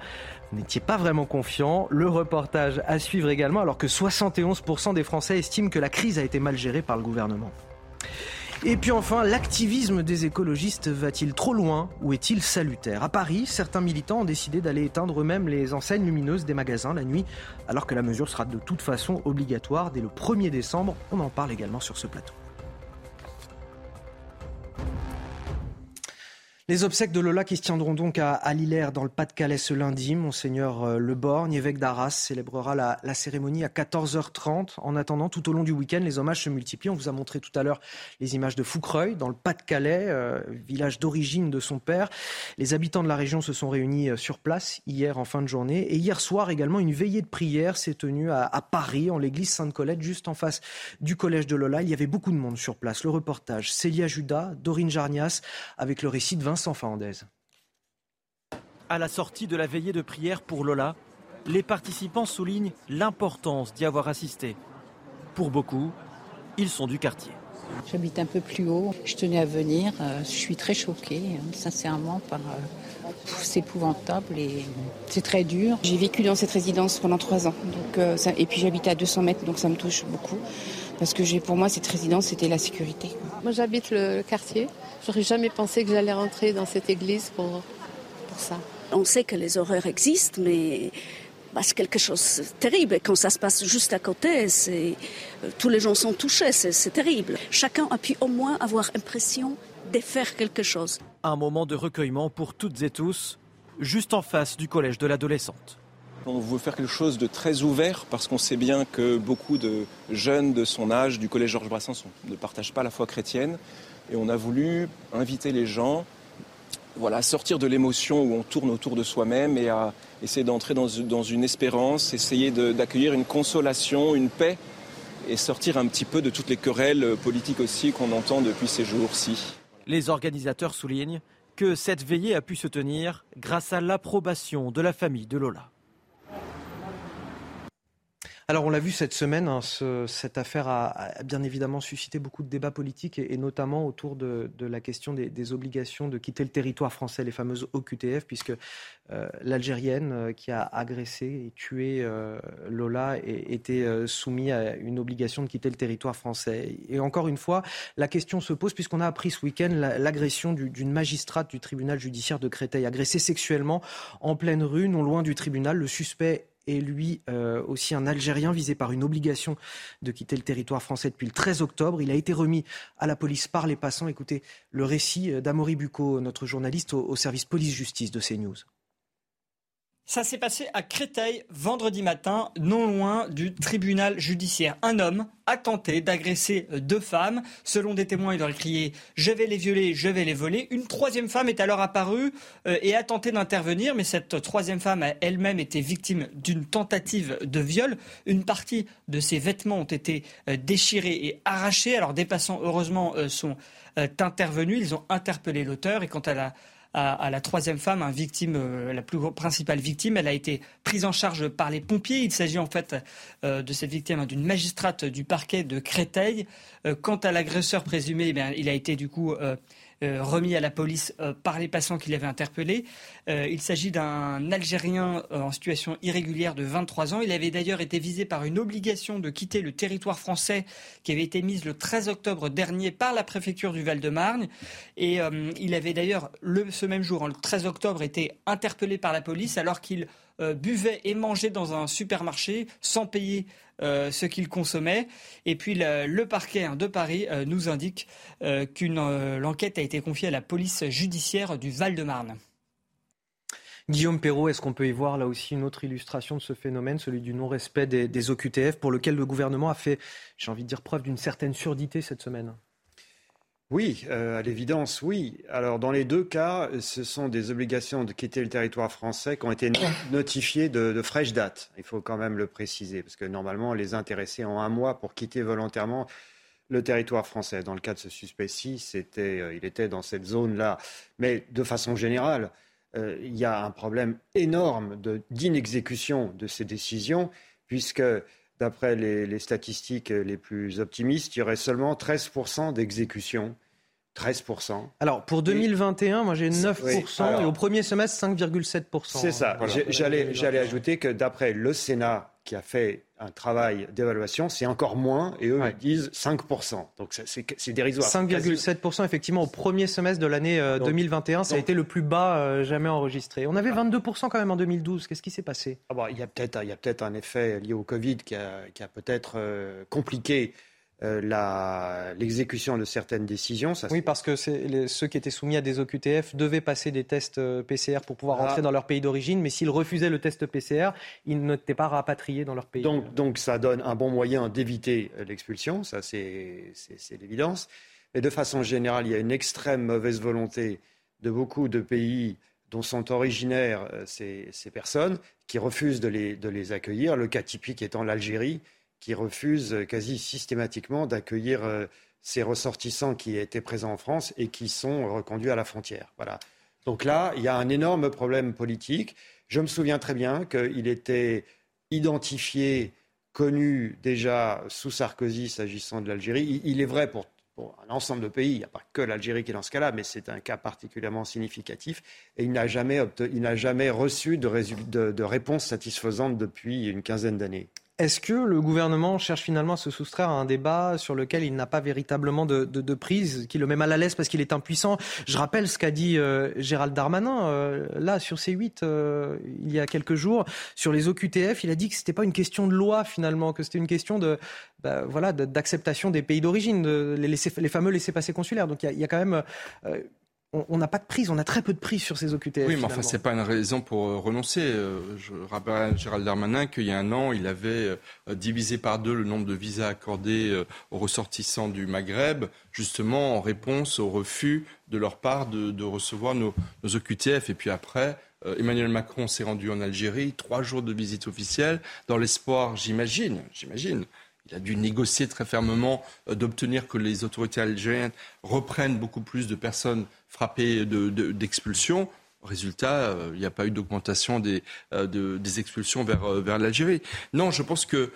vous n'étiez pas vraiment confiant. Le reportage à suivre également, alors que 71% des Français estiment que la crise a été mal gérée par le gouvernement. Et puis enfin, l'activisme des écologistes va-t-il trop loin ou est-il salutaire? À Paris, certains militants ont décidé d'aller éteindre eux-mêmes les enseignes lumineuses des magasins la nuit, alors que la mesure sera de toute façon obligatoire dès le 1er décembre. On en parle également sur ce plateau. Les obsèques de Lola qui se tiendront donc à, à dans le Pas-de-Calais ce lundi. Monseigneur euh, Le Borgne, évêque d'Arras, célébrera la, la, cérémonie à 14h30. En attendant, tout au long du week-end, les hommages se multiplient. On vous a montré tout à l'heure les images de Foucreuil, dans le Pas-de-Calais, euh, village d'origine de son père. Les habitants de la région se sont réunis euh, sur place hier en fin de journée. Et hier soir également, une veillée de prière s'est tenue à, à Paris, en l'église Sainte-Colette, juste en face du collège de Lola. Il y avait beaucoup de monde sur place. Le reportage, Célia Judas, Dorine Jarnias, avec le récit de Vincent à la sortie de la veillée de prière pour Lola, les participants soulignent l'importance d'y avoir assisté. Pour beaucoup, ils sont du quartier. J'habite un peu plus haut. Je tenais à venir. Euh, je suis très choquée, hein, sincèrement, par. Euh, c'est épouvantable et c'est très dur. J'ai vécu dans cette résidence pendant trois ans. Donc, euh, et puis j'habite à 200 mètres, donc ça me touche beaucoup. Parce que pour moi, cette résidence, c'était la sécurité. Moi, j'habite le quartier. J'aurais jamais pensé que j'allais rentrer dans cette église pour, pour ça. On sait que les horreurs existent, mais bah, c'est quelque chose de terrible. Quand ça se passe juste à côté, c'est, euh, tous les gens sont touchés, c'est, terrible. Chacun a pu au moins avoir l'impression de faire quelque chose. Un moment de recueillement pour toutes et tous, juste en face du collège de l'adolescente. On veut faire quelque chose de très ouvert parce qu'on sait bien que beaucoup de jeunes de son âge du collège Georges Brassens ne partagent pas la foi chrétienne. Et on a voulu inviter les gens voilà, à sortir de l'émotion où on tourne autour de soi-même et à essayer d'entrer dans, une espérance, essayer d'accueillir une consolation, une paix et sortir un petit peu de toutes les querelles politiques aussi qu'on entend depuis ces jours-ci. Les organisateurs soulignent que cette veillée a pu se tenir grâce à l'approbation de la famille de Lola. Alors on l'a vu cette semaine, hein, cette affaire a, bien évidemment suscité beaucoup de débats politiques et, notamment autour de, la question des, obligations de quitter le territoire français, les fameuses OQTF, puisque euh, l'Algérienne euh, qui a agressé et tué euh, Lola était soumise à une obligation de quitter le territoire français. Et encore une fois, la question se pose puisqu'on a appris ce week-end l'agression d'une magistrate du tribunal judiciaire de Créteil, agressée sexuellement en pleine rue, non loin du tribunal. Le suspect et lui euh, aussi un Algérien visé par une obligation de quitter le territoire français depuis le 13 octobre. Il a été remis à la police par les passants. Écoutez le récit d'Amaury Bucco, notre journaliste au, au service police-justice de CNews. Ça s'est passé à Créteil vendredi matin, non loin du tribunal judiciaire. Un homme a tenté d'agresser deux femmes. Selon des témoins, il aurait crié Je vais les violer, je vais les voler. Une troisième femme est alors apparue euh, et a tenté d'intervenir, mais cette troisième femme a elle-même été victime d'une tentative de viol. Une partie de ses vêtements ont été euh, déchirés et arrachés. Alors des passants, heureusement, euh, sont intervenus. Ils ont interpellé l'auteur et quant à la à, la troisième femme, un victime, euh, la plus principale victime. Elle a été prise en charge par les pompiers. Il s'agit en fait euh, de cette victime d'une magistrate du parquet de Créteil. Euh, quant à l'agresseur présumé, eh il a été du coup remis à la police euh, par les passants qui l'avaient interpellé. Euh, il s'agit d'un Algérien en situation irrégulière de 23 ans. Il avait d'ailleurs été visé par une obligation de quitter le territoire français qui avait été mise le 13 octobre dernier par la préfecture du Val-de-Marne. Et il avait d'ailleurs, ce même jour, le 13 octobre, été interpellé par la police alors qu'il buvait et mangeait dans un supermarché sans payer euh, ce qu'il consommait. Et puis le, parquet hein, de Paris euh, nous indique euh, qu'une l'enquête a été confiée à la police judiciaire du Val-de-Marne. Guillaume Perrault, est-ce qu'on peut y voir là aussi une autre illustration de ce phénomène, celui du non-respect des OQTF, pour lequel le gouvernement a fait, j'ai envie de dire, preuve d'une certaine surdité cette semaine? Oui, euh, à l'évidence, oui. Alors, dans les deux cas, ce sont des obligations de quitter le territoire français qui ont été notifiées de, fraîche date. Il faut quand même le préciser, parce que normalement, les intéressés ont un mois pour quitter volontairement le territoire français. Dans le cas de ce suspect-ci, c'était, euh, il était dans cette zone-là. Mais de façon générale, euh, il y a un problème énorme d'inexécution de, ces décisions, puisque d'après les, statistiques les plus optimistes, il y aurait seulement 13% d'exécution. 13%. Alors, pour 2021, moi j'ai 9%, et au premier semestre, 5,7%. C'est ça. J'allais ajouter que d'après le Sénat, qui a fait un travail d'évaluation, c'est encore moins, et eux ils disent 5%. Donc c'est dérisoire. 5,7% effectivement au premier semestre de l'année 2021, euh, ça a été le plus bas euh, jamais enregistré. On avait 22% quand même en 2012. Qu'est-ce qui s'est passé? Ah bah, Il y a peut-être un effet lié au Covid qui a, qui a peut-être euh, compliqué euh, l'exécution de certaines décisions. oui, parce que ceux qui étaient soumis à des OQTF devaient passer des tests euh, PCR pour pouvoir rentrer dans leur pays d'origine, mais s'ils refusaient le test PCR, ils n'étaient pas rapatriés dans leur pays. Donc, donc ça donne un bon moyen d'éviter euh, l'expulsion, ça c'est l'évidence. Mais de façon générale, il y a une extrême mauvaise volonté de beaucoup de pays dont sont originaires ces, ces personnes qui refusent de les, de les accueillir. Le cas typique étant l'Algérie qui refuse quasi systématiquement d'accueillir euh, ces ressortissants qui étaient présents en France et qui sont reconduits à la frontière. Voilà. Donc là, il y a un énorme problème politique. Je me souviens très bien qu'il était identifié, connu déjà sous Sarkozy s'agissant de l'Algérie. Il, est vrai pour, un ensemble de pays, il n'y a pas que l'Algérie qui est dans ce cas-là, mais c'est un cas particulièrement significatif. Et il n'a jamais, jamais, reçu de réponse satisfaisante depuis une quinzaine d'années. Est-ce que le gouvernement cherche finalement à se soustraire à un débat sur lequel il n'a pas véritablement de, prise, qui le met mal à l'aise parce qu'il est impuissant? Je rappelle ce qu'a dit euh, Gérald Darmanin, euh, là, sur C8, euh, il y a quelques jours, sur les OQTF, il a dit que ce n'était pas une question de loi finalement, que c'était une question de, bah, voilà, d'acceptation des pays d'origine, les, les, fameux laissés-passer consulaires. Donc il y, a, quand même on n'a pas de prise, on a très peu de prise sur ces OQTF. Oui, mais enfin, ce n'est pas une raison pour euh, renoncer. Euh, je rappelle à Gérald Darmanin qu'il y a un an, il avait euh, divisé par deux le nombre de visas accordés aux ressortissants du Maghreb, justement en réponse au refus de leur part de, recevoir nos, nos, OQTF. Et puis après, Emmanuel Macron s'est rendu en Algérie, trois jours de visite officielle, dans l'espoir, j'imagine, j'imagine, il a dû négocier très fermement d'obtenir que les autorités algériennes reprennent beaucoup plus de personnes frappé d'expulsion. Résultat, euh, il n'y a pas eu d'augmentation des, euh, expulsions vers, euh, vers l'Algérie. Non, je pense que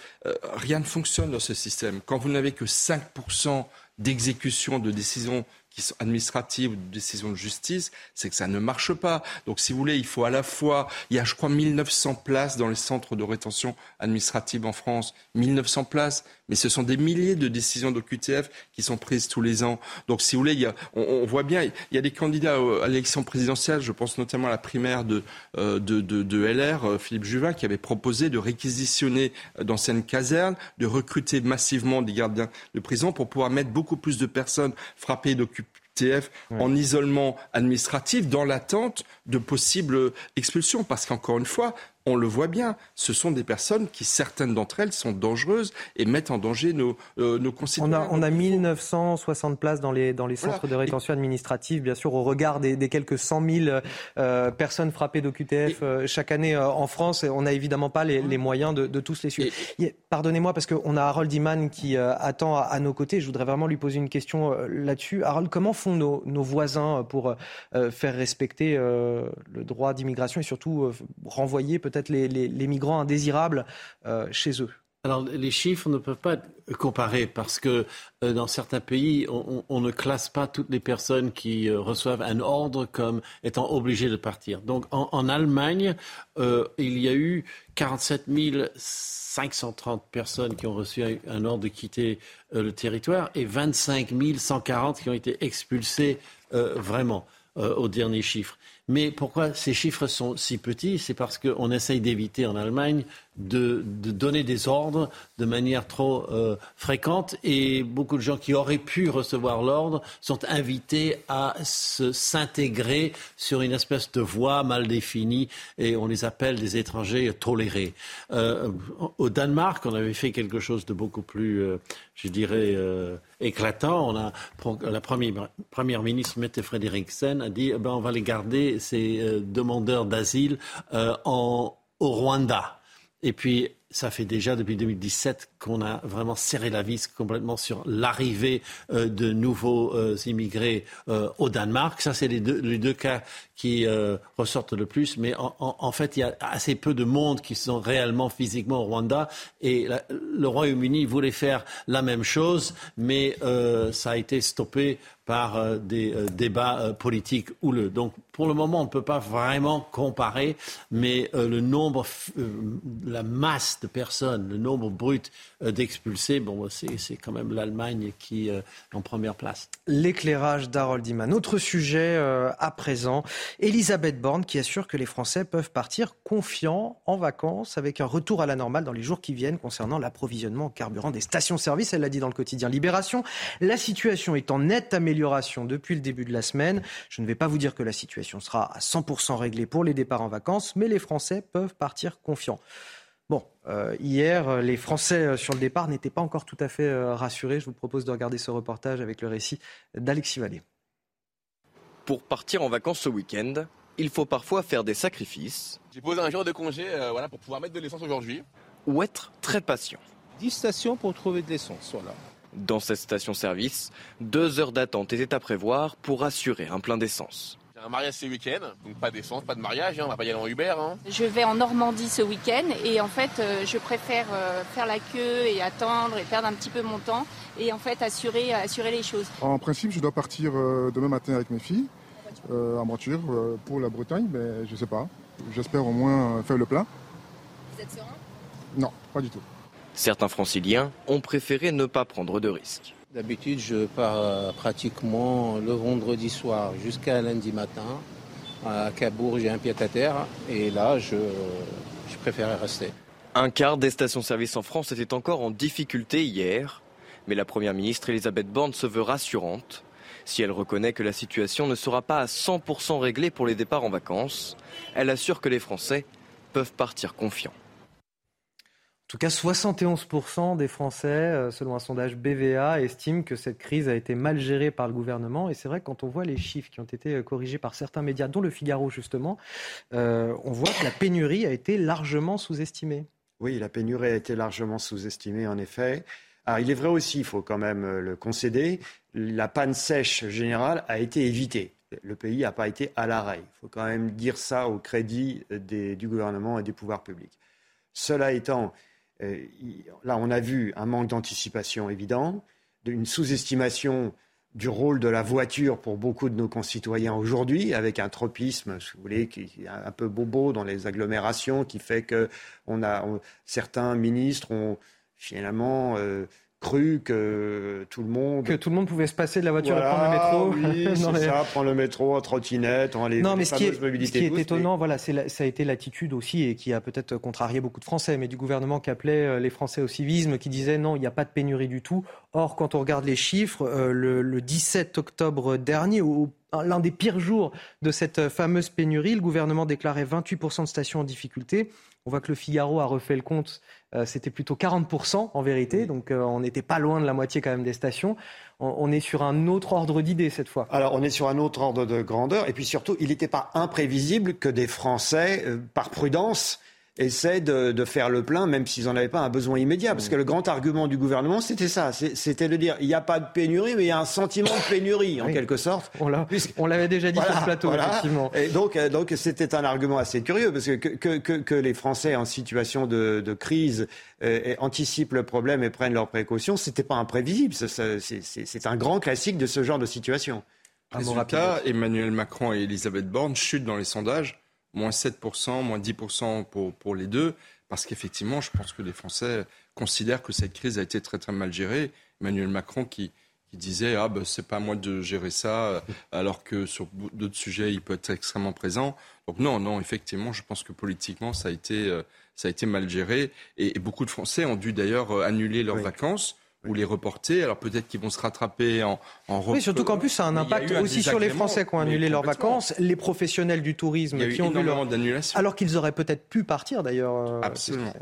rien ne fonctionne dans ce système. Quand vous n'avez que 5% d'exécution de décisions qui sont administratives ou de décisions de justice, c'est que ça ne marche pas. Donc, si vous voulez, il faut à la fois, il y a, je crois, 1900 places dans les centres de rétention administrative en France, 1900 places, mais ce sont des milliers de décisions d'OQTF qui sont prises tous les ans. Donc, si vous voulez, il y a, on, voit bien, il y a des candidats à l'élection présidentielle, je pense notamment à la primaire de, euh, de, de, de LR, euh, Philippe Juvin, qui avait proposé de réquisitionner d'anciennes casernes, de recruter massivement des gardiens de prison pour pouvoir mettre beaucoup plus de personnes frappées d'OQTF en isolement administratif dans l'attente de possibles expulsions. Parce qu'encore une fois, on le voit bien, ce sont des personnes qui, certaines d'entre elles, sont dangereuses et mettent en danger nos, euh, nos concitoyens. On a, on a 1960 places dans les, dans les centres de rétention administrative, bien sûr, au regard des, des quelques 100 000 euh, personnes frappées d'OQTF euh, chaque année en France. On n'a évidemment pas les, les moyens de, de, tous les suivre. Pardonnez-moi, parce qu'on a Harold Iman qui attend à, à, nos côtés. Je voudrais vraiment lui poser une question là-dessus. Harold, comment font nos, nos voisins pour faire respecter le droit d'immigration et surtout renvoyer peut-être peut-être les, migrants indésirables euh, chez eux alors, les chiffres ne peuvent pas être comparés parce que euh, dans certains pays, on, ne classe pas toutes les personnes qui euh, reçoivent un ordre comme étant obligées de partir. Donc, en, Allemagne, il y a eu 47 530 personnes qui ont reçu un, ordre de quitter le territoire et 25 140 qui ont été expulsées vraiment au dernier chiffre. Mais pourquoi ces chiffres sont si petits? C'est parce qu'on essaye d'éviter en Allemagne de, donner des ordres de manière trop euh, fréquente et beaucoup de gens qui auraient pu recevoir l'ordre sont invités à s'intégrer sur une espèce de voie mal définie et on les appelle des étrangers tolérés. Euh, au Danemark, on avait fait quelque chose de beaucoup plus, euh, je dirais, éclatant. On a, la première, ministre Mette Frederiksen a dit eh ben, on va les garder, ces demandeurs d'asile, au Rwanda. Et puis, ça fait déjà depuis 2017 qu'on a vraiment serré la vis complètement sur l'arrivée euh, de nouveaux euh, immigrés euh, au Danemark. Ça, c'est les deux, cas qui ressortent le plus. Mais en, fait, il y a assez peu de monde qui sont réellement physiquement au Rwanda. Et le Royaume-Uni voulait faire la même chose, mais ça a été stoppé par des débats politiques houleux. Donc pour le moment, on ne peut pas vraiment comparer, mais le nombre, la masse de personnes, le nombre brut d'expulsés, bon, c'est quand même l'Allemagne qui est en première place. L'éclairage d'Harold Iman. Autre sujet à présent, Elisabeth Borne qui assure que les Français peuvent partir confiants en vacances avec un retour à la normale dans les jours qui viennent concernant l'approvisionnement en carburant des stations-service. Elle l'a dit dans le quotidien Libération. La situation est en nette amélioration depuis le début de la semaine. Je ne vais pas vous dire que la situation sera à 100% réglée pour les départs en vacances, mais les Français peuvent partir confiants. Bon, euh, hier, les Français euh, sur le départ n'étaient pas encore tout à fait euh, rassurés. Je vous propose de regarder ce reportage avec le récit d'Alexis Vallée. Pour partir en vacances ce week-end, il faut parfois faire des sacrifices. J'ai posé un jour de congé voilà, pour pouvoir mettre de l'essence aujourd'hui. Ou être très patient. 10 stations pour trouver de l'essence, voilà. Dans cette station-service, deux heures d'attente étaient à prévoir pour assurer un plein d'essence. Un mariage ce week-end, donc pas d'essence, pas de mariage, hein, on va pas y aller en Uber. Hein. Je vais en Normandie ce week-end et en fait euh, je préfère euh, faire la queue et attendre et perdre un petit peu mon temps et en fait assurer, assurer les choses. En principe je dois partir euh, demain matin avec mes filles en voiture pour la Bretagne, mais je sais pas. J'espère au moins faire le plein. Vous êtes serein? Non, pas du tout. Certains franciliens ont préféré ne pas prendre de risques. D'habitude, je pars euh, pratiquement le vendredi soir jusqu'à lundi matin. À Cabourg, j'ai un pied à terre et là, je, je préférais rester. Un quart des stations-service en France était encore en difficulté hier, mais la Première ministre Elisabeth Borne se veut rassurante. Si elle reconnaît que la situation ne sera pas à 100% réglée pour les départs en vacances, elle assure que les Français peuvent partir confiants. En tout cas, 71% des Français, euh, selon un sondage BVA, estiment que cette crise a été mal gérée par le gouvernement. Et c'est vrai que quand on voit les chiffres qui ont été euh, corrigés par certains médias, dont le Figaro justement, euh, on voit que la pénurie a été largement sous-estimée. Oui, la pénurie a été largement sous-estimée, en effet. Alors, il est vrai aussi, il faut quand même le concéder, la panne sèche générale a été évitée. Le pays n'a pas été à l'arrêt. Il faut quand même dire ça au crédit du gouvernement et des pouvoirs publics. Cela étant, là, on a vu un manque d'anticipation évident, une sous-estimation du rôle de la voiture pour beaucoup de nos concitoyens aujourd'hui, avec un tropisme, si vous voulez, qui est un peu bobo dans les agglomérations, qui fait que on a, certains ministres ont finalement cru que tout le monde que tout le monde pouvait se passer de la voiture et prendre le métro. Oui, c'est ça, prendre le métro en trottinette, en les, non, mais ce qui est, ce qui est étonnant, voilà, c'est ça a été l'attitude aussi et qui a peut-être contrarié beaucoup de Français, mais du gouvernement qui appelait euh, les Français au civisme, qui disait non, il n'y a pas de pénurie du tout. Or, quand on regarde les chiffres, euh, le, le 17 octobre dernier, au l'un des pires jours de cette fameuse pénurie. Le gouvernement déclarait 28% de stations en difficulté. On voit que le Figaro a refait le compte. Euh, c'était plutôt 40% en vérité. Donc euh, on n'était pas loin de la moitié quand même des stations. On, est sur un autre ordre d'idée cette fois. Alors on est sur un autre ordre de grandeur. Et puis surtout, il n'était pas imprévisible que des Français, euh, par prudence, essaient de, faire le plein, même s'ils n'en avaient pas un besoin immédiat. Parce que le grand argument du gouvernement, c'était ça. C'était de dire, il n'y a pas de pénurie, mais il y a un sentiment de pénurie, en quelque sorte. On l'avait déjà dit sur ce plateau, effectivement. Et donc, euh, donc c'était un argument assez curieux, parce que que, que, que les Français en situation de, de crise euh, anticipent le problème et prennent leurs précautions, c'était pas imprévisible. C'est un grand classique de ce genre de situation. Résultat, Emmanuel Macron et Elisabeth Borne chutent dans les sondages moins 7%, moins 10% pour, pour les deux, parce qu'effectivement, je pense que les Français considèrent que cette crise a été très très mal gérée. Emmanuel Macron qui, qui disait ah ben c'est pas à moi de gérer ça, alors que sur d'autres sujets il peut être extrêmement présent. Donc non non effectivement, je pense que politiquement ça a été euh, ça a été mal géré et, beaucoup de Français ont dû d'ailleurs euh, annuler leurs vacances ou les reporter. Alors peut-être qu'ils vont se rattraper en, en Oui, surtout qu'en plus, ça a un impact aussi sur les Français qui ont annulé leurs vacances, les professionnels du tourisme qui ont vu leur... d'annulation. Alors qu'ils auraient peut-être pu partir d'ailleurs. Euh, Absolument.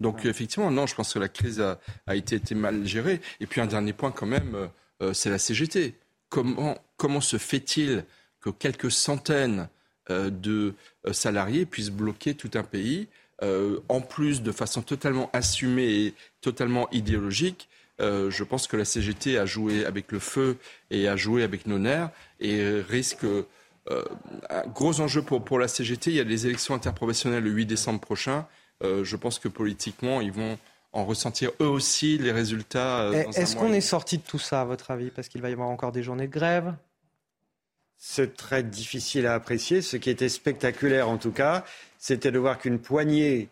Donc effectivement, non, je pense que la crise a, a été, été, mal gérée. Et puis un dernier point quand même, euh, euh, c'est la CGT. Comment, comment se fait-il que quelques centaines de salariés puissent bloquer tout un pays, en plus de façon totalement assumée et totalement idéologique euh, je pense que la CGT a joué avec le feu et a joué avec nos nerfs et risque euh, un gros enjeu pour, pour la CGT. Il y a les élections interprofessionnelles le 8 décembre prochain. Euh, je pense que politiquement, ils vont en ressentir eux aussi les résultats. Est-ce qu'on est sorti de tout ça, à votre avis? Parce qu'il va y avoir encore des journées de grève C'est très difficile à apprécier. Ce qui était spectaculaire, en tout cas, c'était de voir qu'une poignée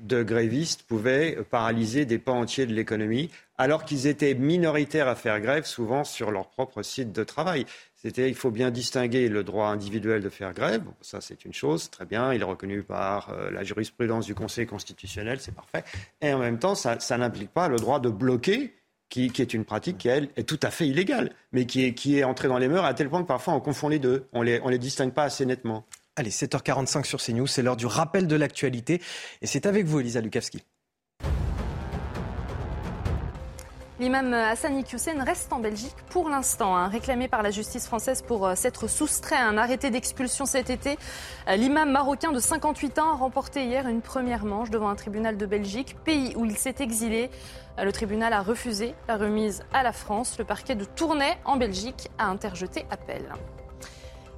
de grévistes pouvaient paralyser des pans entiers de l'économie, alors qu'ils étaient minoritaires à faire grève, souvent sur leur propre site de travail. C'était, il faut bien distinguer le droit individuel de faire grève, ça c'est une chose, très bien, il est reconnu par euh, la jurisprudence du Conseil constitutionnel, c'est parfait. Et en même temps, ça, n'implique pas le droit de bloquer, qui, est une pratique qui, elle, est tout à fait illégale, mais qui est, qui est entrée dans les mœurs à tel point que parfois on confond les deux, on les, on les distingue pas assez nettement. Allez, 7h45 sur CNews, c'est l'heure du rappel de l'actualité. Et c'est avec vous, Elisa Lukavski. L'imam Hassan Iqiyoussen reste en Belgique pour l'instant, hein, réclamé par la justice française pour euh, s'être soustrait à un arrêté d'expulsion cet été. Euh, l'imam marocain de 58 ans a remporté hier une première manche devant un tribunal de Belgique, pays où il s'est exilé. Euh, le tribunal a refusé la remise à la France. Le parquet de Tournai en Belgique a interjeté appel.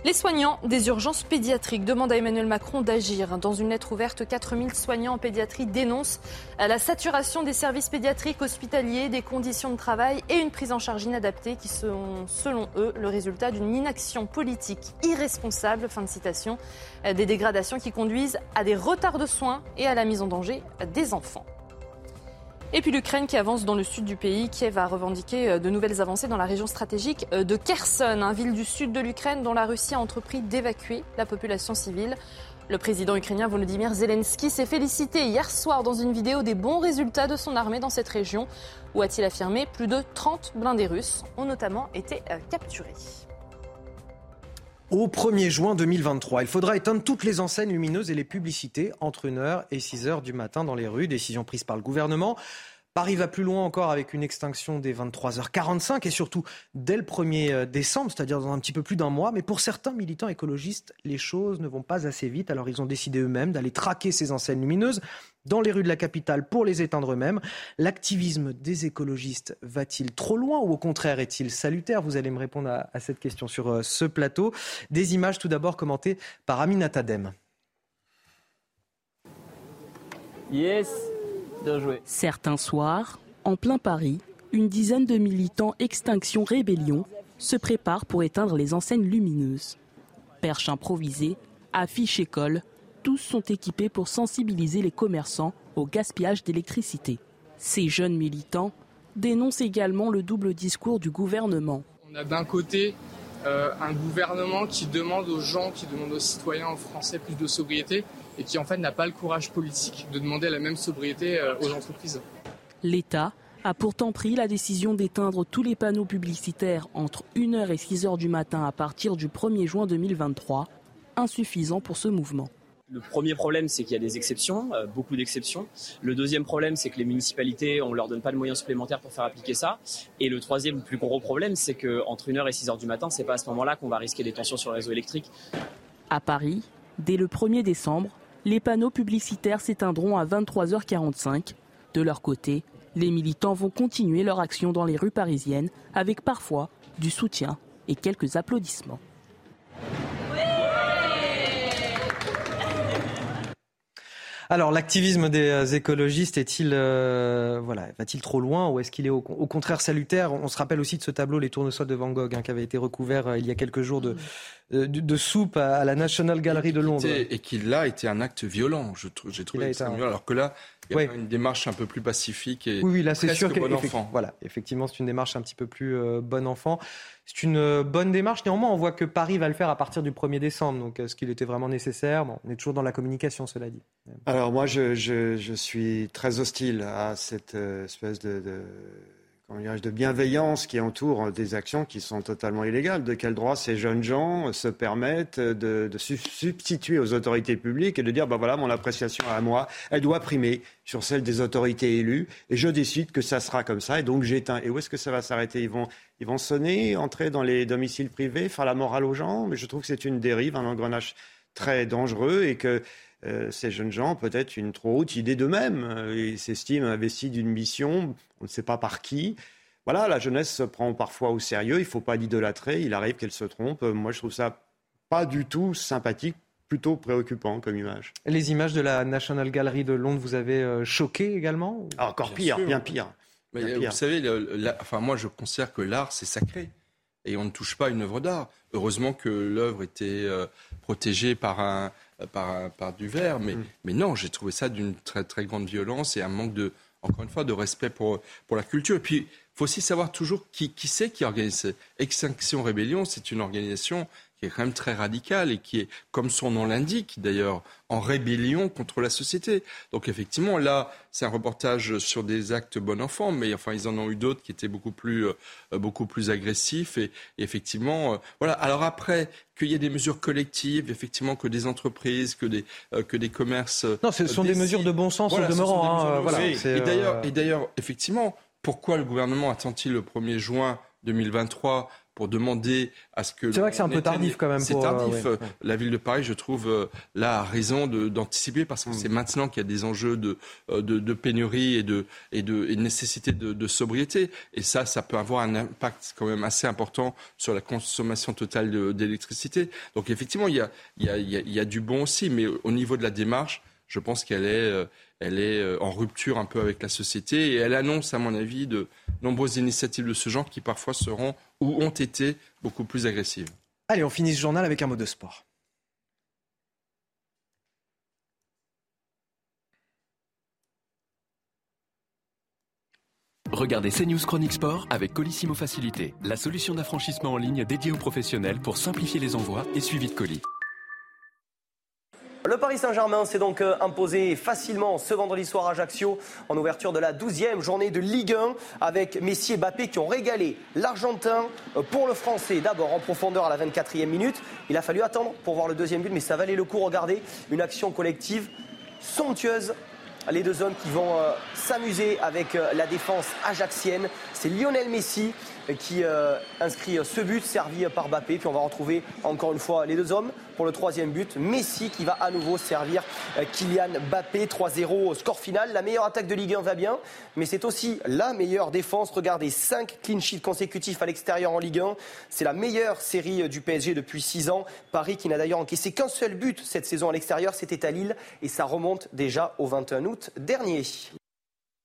Les soignants des urgences pédiatriques demandent à Emmanuel Macron d'agir. Dans une lettre ouverte, 4000 soignants en pédiatrie dénoncent la saturation des services pédiatriques hospitaliers, des conditions de travail et une prise en charge inadaptée qui sont, selon eux, le résultat d'une inaction politique irresponsable. Fin de citation. Des dégradations qui conduisent à des retards de soins et à la mise en danger des enfants. Et puis l'Ukraine qui avance dans le sud du pays. Kiev a revendiqué euh, de nouvelles avancées dans la région stratégique euh, de Kherson, une ville du sud de l'Ukraine dont la Russie a entrepris d'évacuer la population civile. Le président ukrainien Volodymyr Zelensky s'est félicité hier soir dans une vidéo des bons résultats de son armée dans cette région, où a-t-il affirmé plus de 30 blindés russes ont notamment été euh, capturés. Au 1er juin 2023, il faudra éteindre toutes les enseignes lumineuses et les publicités entre 1h et 6h du matin dans les rues. Décision prise par le gouvernement. Paris va plus loin encore avec une extinction des 23h45 et surtout dès le 1er euh, décembre, c'est-à-dire dans un petit peu plus d'un mois. Mais pour certains militants écologistes, les choses ne vont pas assez vite. Alors ils ont décidé eux-mêmes d'aller traquer ces enseignes lumineuses dans les rues de la capitale pour les éteindre eux-mêmes. L'activisme des écologistes va-t-il trop loin ou au contraire est-il salutaire? Vous allez me répondre à, cette question sur euh, ce plateau. Des images tout d'abord commentées par Aminata Dem. Yes, bien joué. Certains soirs, en plein Paris, une dizaine de militants Extinction Rébellion se préparent pour éteindre les enseignes lumineuses. Perches improvisées, affiches écoles, tous sont équipés pour sensibiliser les commerçants au gaspillage d'électricité. Ces jeunes militants dénoncent également le double discours du gouvernement. On a d'un côté euh, un gouvernement qui demande aux gens, qui demande aux citoyens, aux Français plus de sobriété et qui en fait n'a pas le courage politique de demander la même sobriété euh, aux entreprises. L'État a pourtant pris la décision d'éteindre tous les panneaux publicitaires entre 1h et 6h du matin à partir du 1er juin 2023, insuffisant pour ce mouvement. Le premier problème, c'est qu'il y a des exceptions, euh, beaucoup d'exceptions. Le deuxième problème, c'est que les municipalités, on ne leur donne pas de moyens supplémentaires pour faire appliquer ça. Et le troisième, plus gros problème, c'est qu'entre 1h et 6h du matin, c'est pas à ce moment-là qu'on va risquer des tensions sur le réseau électrique. À Paris, dès le 1er décembre, les panneaux publicitaires s'éteindront à 23h45. De leur côté, les militants vont continuer leur action dans les rues parisiennes avec parfois du soutien et quelques applaudissements. Alors, l'activisme des euh, écologistes est-il, euh, voilà, va-t-il trop loin ou est-ce qu'il est au, contraire salutaire? On se rappelle aussi de ce tableau Les Tournesols de Van Gogh hein, qui avait été recouvert euh, il y a quelques jours de, de, soupe à, la National Gallery de Londres. et qui là été un acte violent, j'ai trouvé extrêmement violent. Alors que là, il y a une démarche un peu plus pacifique et oui, oui là c'est sûr bon enfant. Voilà, effectivement, c'est une démarche un petit peu plus bon enfant. C'est une euh, bonne démarche. Néanmoins, on voit que Paris va le faire à partir du 1er décembre. Donc, est-ce qu'il était vraiment nécessaire bon, On est toujours dans la communication, cela dit. Alors, moi, je, je, je suis très hostile à cette euh, espèce de, de de bienveillance qui entoure des actions qui sont totalement illégales. De quel droit ces jeunes gens se permettent de, de substituer aux autorités publiques et de dire, ben voilà, mon appréciation à moi, elle doit primer sur celle des autorités élues, et je décide que ça sera comme ça, et donc j'éteins. Et où est-ce que ça va s'arrêter? Ils vont, ils vont sonner, entrer dans les domiciles privés, faire la morale aux gens, mais je trouve que c'est une dérive, un engrenage très dangereux, et que euh, ces jeunes gens, peut-être une trop haute idée d'eux-mêmes. Euh, ils s'estiment investis d'une mission, on ne sait pas par qui. Voilà, la jeunesse se prend parfois au sérieux, il ne faut pas l'idolâtrer, il arrive qu'elle se trompe. Moi, je trouve ça pas du tout sympathique, plutôt préoccupant comme image. Les images de la National Gallery de Londres vous avez euh, choqué également ah, Encore pire, bien pire. Vous savez, enfin, moi je considère que l'art c'est sacré et on ne touche pas une œuvre d'art. Heureusement que l'œuvre était protégée par un, par, par du verre. Mais, mm. mais non, j'ai trouvé ça d'une très, très grande violence et un manque de, encore une fois, de respect pour, pour la culture. Et puis, il faut aussi savoir toujours qui, qui c'est qui organise. Extinction Rébellion, c'est une organisation qui est quand même très radical et qui est, comme son nom l'indique d'ailleurs, en rébellion contre la société. Donc effectivement, là, c'est un reportage sur des actes bon enfant, mais enfin, ils en ont eu d'autres qui étaient beaucoup plus, euh, beaucoup plus agressifs. Et, effectivement, euh, voilà. Alors après, qu'il y ait des mesures collectives, effectivement, que des entreprises, que des, euh, que des commerces. Non, ce sont des mesures de bon sens voilà, au demeurant. Hein, voilà, et d'ailleurs, effectivement, pourquoi le gouvernement attend-il le 1er juin 2023 pour demander à ce que... C'est vrai que c'est un peu tardif quand même. C'est tardif. Euh, la ville de Paris, je trouve, euh, là, a raison d'anticiper parce que mm. c'est maintenant qu'il y a des enjeux de, euh, de, de, pénurie et de, et de, et nécessité de, de, sobriété. Et ça, ça peut avoir un impact quand même assez important sur la consommation totale d'électricité. Donc effectivement, il y, a, il, y a, il y a du bon aussi, mais au niveau de la démarche, je pense qu'elle est elle est euh, en rupture un peu avec la société et elle annonce, à mon avis, de nombreuses initiatives de ce genre qui parfois seront ou ont été beaucoup plus agressives. Allez, on finit ce journal avec un mot de sport. Regardez CNews Chronique Sport avec Colissimo Facilité, la solution d'affranchissement en ligne dédiée aux professionnels pour simplifier les envois et suivi de colis. Le Paris Saint-Germain s'est donc euh, imposé facilement ce vendredi soir à Ajaccio en ouverture de la 12e journée de Ligue 1 avec Messi et Bappé qui ont régalé l'Argentin euh, pour le Français. D'abord en profondeur à la 24e minute. Il a fallu attendre pour voir le deuxième but, mais ça valait le coup. Regardez, une action collective somptueuse les deux hommes qui vont euh, s'amuser avec la défense ajaxienne. C'est Lionel Messi qui euh, inscrit ce but servi par Bappé. Puis on va retrouver encore une fois les deux hommes pour le troisième but. Messi qui va à nouveau servir euh, Kylian Bappé. 3-0 au score final. La meilleure attaque de Ligue 1 va bien, mais c'est aussi la meilleure défense. Regardez, 5 clean sheets consécutifs à l'extérieur en Ligue 1. C'est la meilleure série du PSG depuis 6 ans. Paris qui n'a d'ailleurs encaissé qu'un seul but cette saison à l'extérieur, c'était à Lille et ça remonte déjà au 21 août dernier.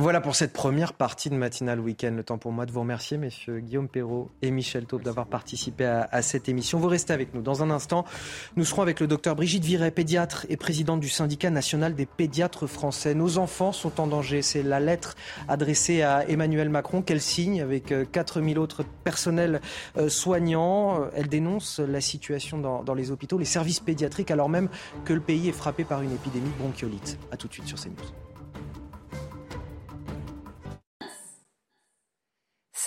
Voilà pour cette première partie de Matinal Week-end. Le temps pour moi de vous remercier, messieurs Guillaume Perrault et Michel Taube, d'avoir participé à, cette émission. Vous restez avec nous. Dans un instant, nous serons avec le docteur Brigitte Viret, pédiatre et présidente du syndicat national des pédiatres français. Nos enfants sont en danger. C'est la lettre adressée à Emmanuel Macron qu'elle signe avec 4000 euh, autres personnels euh, soignants. Elle dénonce la situation dans, dans les hôpitaux, les services pédiatriques, alors même que le pays est frappé par une épidémie de bronchiolite. A tout de suite sur CNews.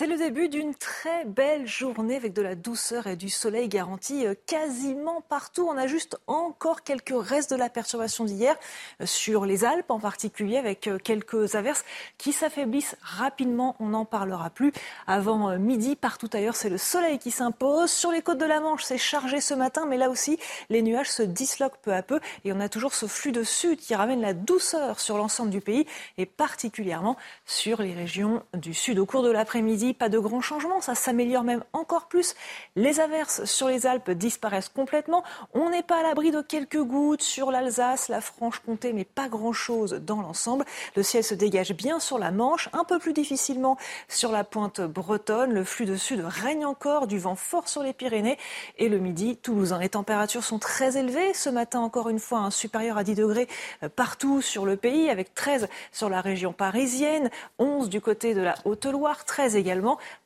C'est le début d'une très belle journée avec de la douceur et du soleil garanti euh, quasiment partout. On a juste encore quelques restes de la perturbation d'hier euh, sur les Alpes en particulier avec euh, quelques averses qui s'affaiblissent rapidement. On n'en parlera plus avant midi. Partout ailleurs, c'est le soleil qui s'impose. Sur les côtes de la Manche, c'est chargé ce matin, mais là aussi, les nuages se disloquent peu à peu et on a toujours ce flux de sud qui ramène la douceur sur l'ensemble du pays et particulièrement sur les régions du sud. Au cours de l'après-midi, pas de grands changements, ça s'améliore même encore plus. Les averses sur les Alpes disparaissent complètement. On n'est pas à l'abri de quelques gouttes sur l'Alsace, la Franche-Comté, mais pas grand-chose dans l'ensemble. Le ciel se dégage bien sur la Manche, un peu plus difficilement sur la pointe bretonne. Le flux de sud règne encore, du vent fort sur les Pyrénées et le midi toulousain. Les températures sont très élevées. Ce matin, encore une fois, un supérieur à 10 degrés euh, partout sur le pays, avec 13 sur la région parisienne, 11 du côté de la Haute-Loire, 13 également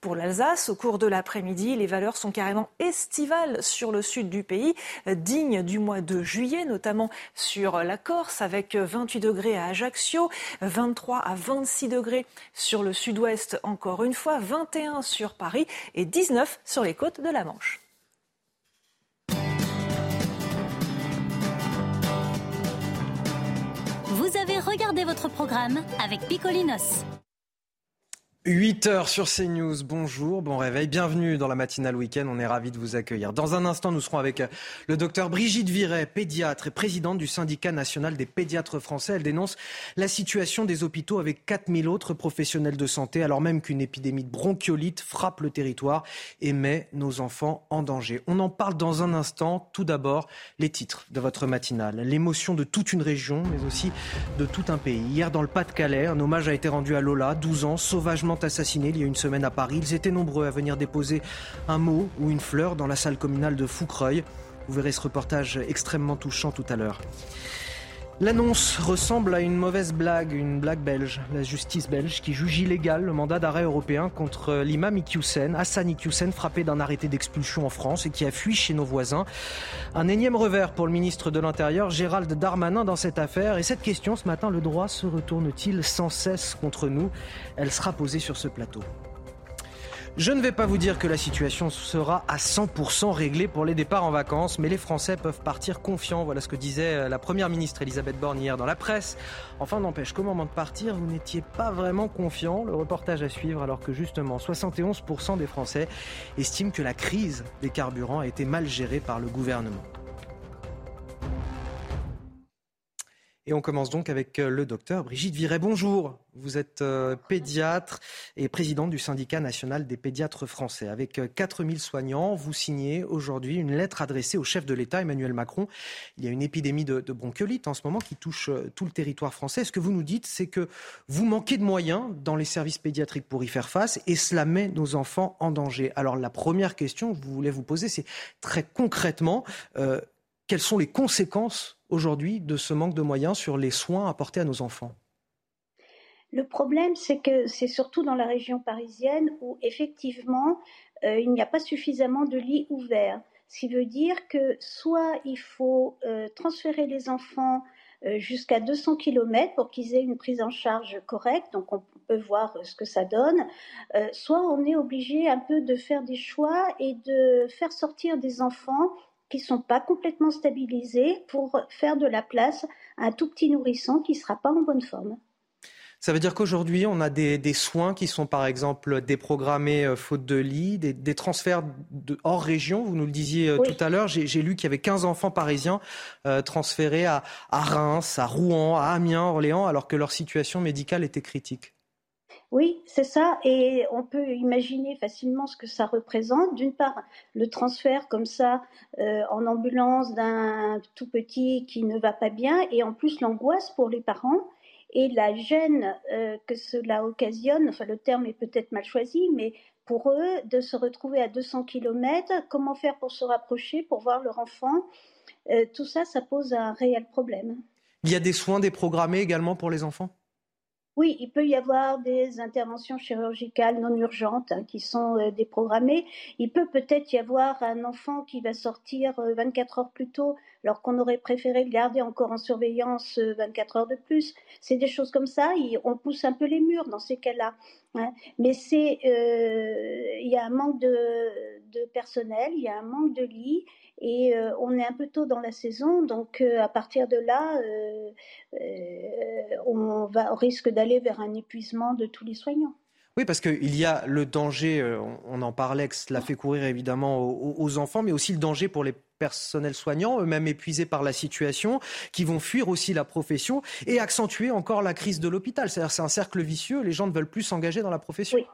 pour l'Alsace, au cours de l'après-midi, les valeurs sont carrément estivales sur le sud du pays, dignes du mois de juillet, notamment sur la Corse, avec 28 degrés à Ajaccio, 23 à 26 degrés sur le sud-ouest, encore une fois, 21 sur Paris et 19 sur les côtes de la Manche. Vous avez regardé votre programme avec Picolinos. 8 heures sur CNews, bonjour, bon réveil, bienvenue dans la matinale week-end, on est ravis de vous accueillir. Dans un instant, nous serons avec euh, le docteur Brigitte Viret, pédiatre et présidente du syndicat national des pédiatres français. Elle dénonce la situation des hôpitaux avec 4000 autres professionnels de santé, alors même qu'une épidémie de bronchiolite frappe le territoire et met nos enfants en danger. On en parle dans un instant. Tout d'abord, les titres de votre matinale. L'émotion de toute une région, mais aussi de tout un pays. Hier, dans le Pas-de-Calais, un hommage a été rendu à Lola, 12 ans, sauvagement assassinés il y a une semaine à Paris. Ils étaient nombreux à venir déposer un mot ou une fleur dans la salle communale de Foucreuil. Vous verrez ce reportage extrêmement touchant tout à l'heure. L'annonce ressemble à une mauvaise blague, une blague belge. La justice belge qui juge illégal le mandat d'arrêt européen contre l'imam Iqiyoussen, Hassan Iqiyoussen, frappé d'un arrêté d'expulsion en France et qui a fui chez nos voisins. Un énième revers pour le ministre de l'Intérieur, Gérald Darmanin, dans cette affaire. Et cette question, ce matin, le droit se retourne-t-il sans cesse contre nous? Elle sera posée sur ce plateau. Je ne vais pas vous dire que la situation sera à 100% réglée pour les départs en vacances, mais les Français peuvent partir confiants. Voilà ce que disait euh, la Première ministre Elisabeth Borne hier dans la presse. Enfin, n'empêche qu'au moment de partir, vous n'étiez pas vraiment confiant. Le reportage à suivre alors que justement 71% des Français estiment que la crise des carburants a été mal gérée par le gouvernement. Et on commence donc avec euh, le docteur Brigitte Viret. Bonjour. Vous êtes euh, pédiatre et présidente du syndicat national des pédiatres français. Avec 4000 euh, soignants, vous signez aujourd'hui une lettre adressée au chef de l'État, Emmanuel Macron. Il y a une épidémie de, de, bronchiolite en ce moment qui touche tout le territoire français. Ce que vous nous dites, c'est que vous manquez de moyens dans les services pédiatriques pour y faire face et cela met nos enfants en danger. Alors la première question que vous voulez vous poser, c'est très concrètement, quelles sont les conséquences aujourd'hui de ce manque de moyens sur les soins apportés à nos enfants? Le problème, c'est que c'est surtout dans la région parisienne où effectivement euh, il n'y a pas suffisamment de lits ouverts. Ce qui veut dire que soit il faut euh, transférer les enfants euh, jusqu'à 200 km pour qu'ils aient une prise en charge correcte, donc on peut voir ce que ça donne, soit on est obligé un peu de faire des choix et de faire sortir des enfants qui ne sont pas complètement stabilisés pour faire de la place à un tout petit nourrisson qui ne sera pas en bonne forme. Ça veut dire qu'aujourd'hui, on a des, soins qui sont par exemple déprogrammés euh, faute de lit, des, transferts de, hors région, vous nous le disiez euh, tout à l'heure. J'ai lu qu'il y avait 15 enfants parisiens euh, transférés à, à Reims, à Rouen, à Amiens, Orléans, alors que leur situation médicale était critique. Oui, c'est ça, et on peut imaginer facilement ce que ça représente. D'une part, le transfert comme ça euh, en ambulance d'un tout petit qui ne va pas bien, et en plus l'angoisse pour les parents. et la gêne euh, que cela occasionne, enfin le terme est peut-être mal choisi, mais pour eux, de se retrouver à 200 km, comment faire pour se rapprocher, pour voir leur enfant, euh, tout ça, ça pose un réel problème. Il y a des soins déprogrammés également pour les enfants? Oui, il peut y avoir des interventions chirurgicales non urgentes hein, qui sont euh, déprogrammées. Il peut peut-être y avoir un enfant qui va sortir 24 heures plus tôt alors qu'on aurait préféré le garder encore en surveillance 24 euh, heures de plus. C'est des choses comme ça, on pousse un peu les murs dans ces cas-là. Hein. Mais c'est, euh, il y a un manque de, personnel, il y a un manque de lits, et euh, on est un peu tôt dans la saison, donc à partir de là, on, va, on risque d'aller vers un épuisement de tous les soignants. Oui, parce qu'il y a le danger, on en parlait, que cela fait courir évidemment aux, enfants, mais aussi le danger pour les personnels soignants, eux-mêmes épuisés par la situation, qui vont fuir aussi la profession et accentuer encore la crise de l'hôpital. C'est-à-dire c'est un cercle vicieux, les gens ne veulent plus s'engager dans la profession. Oui.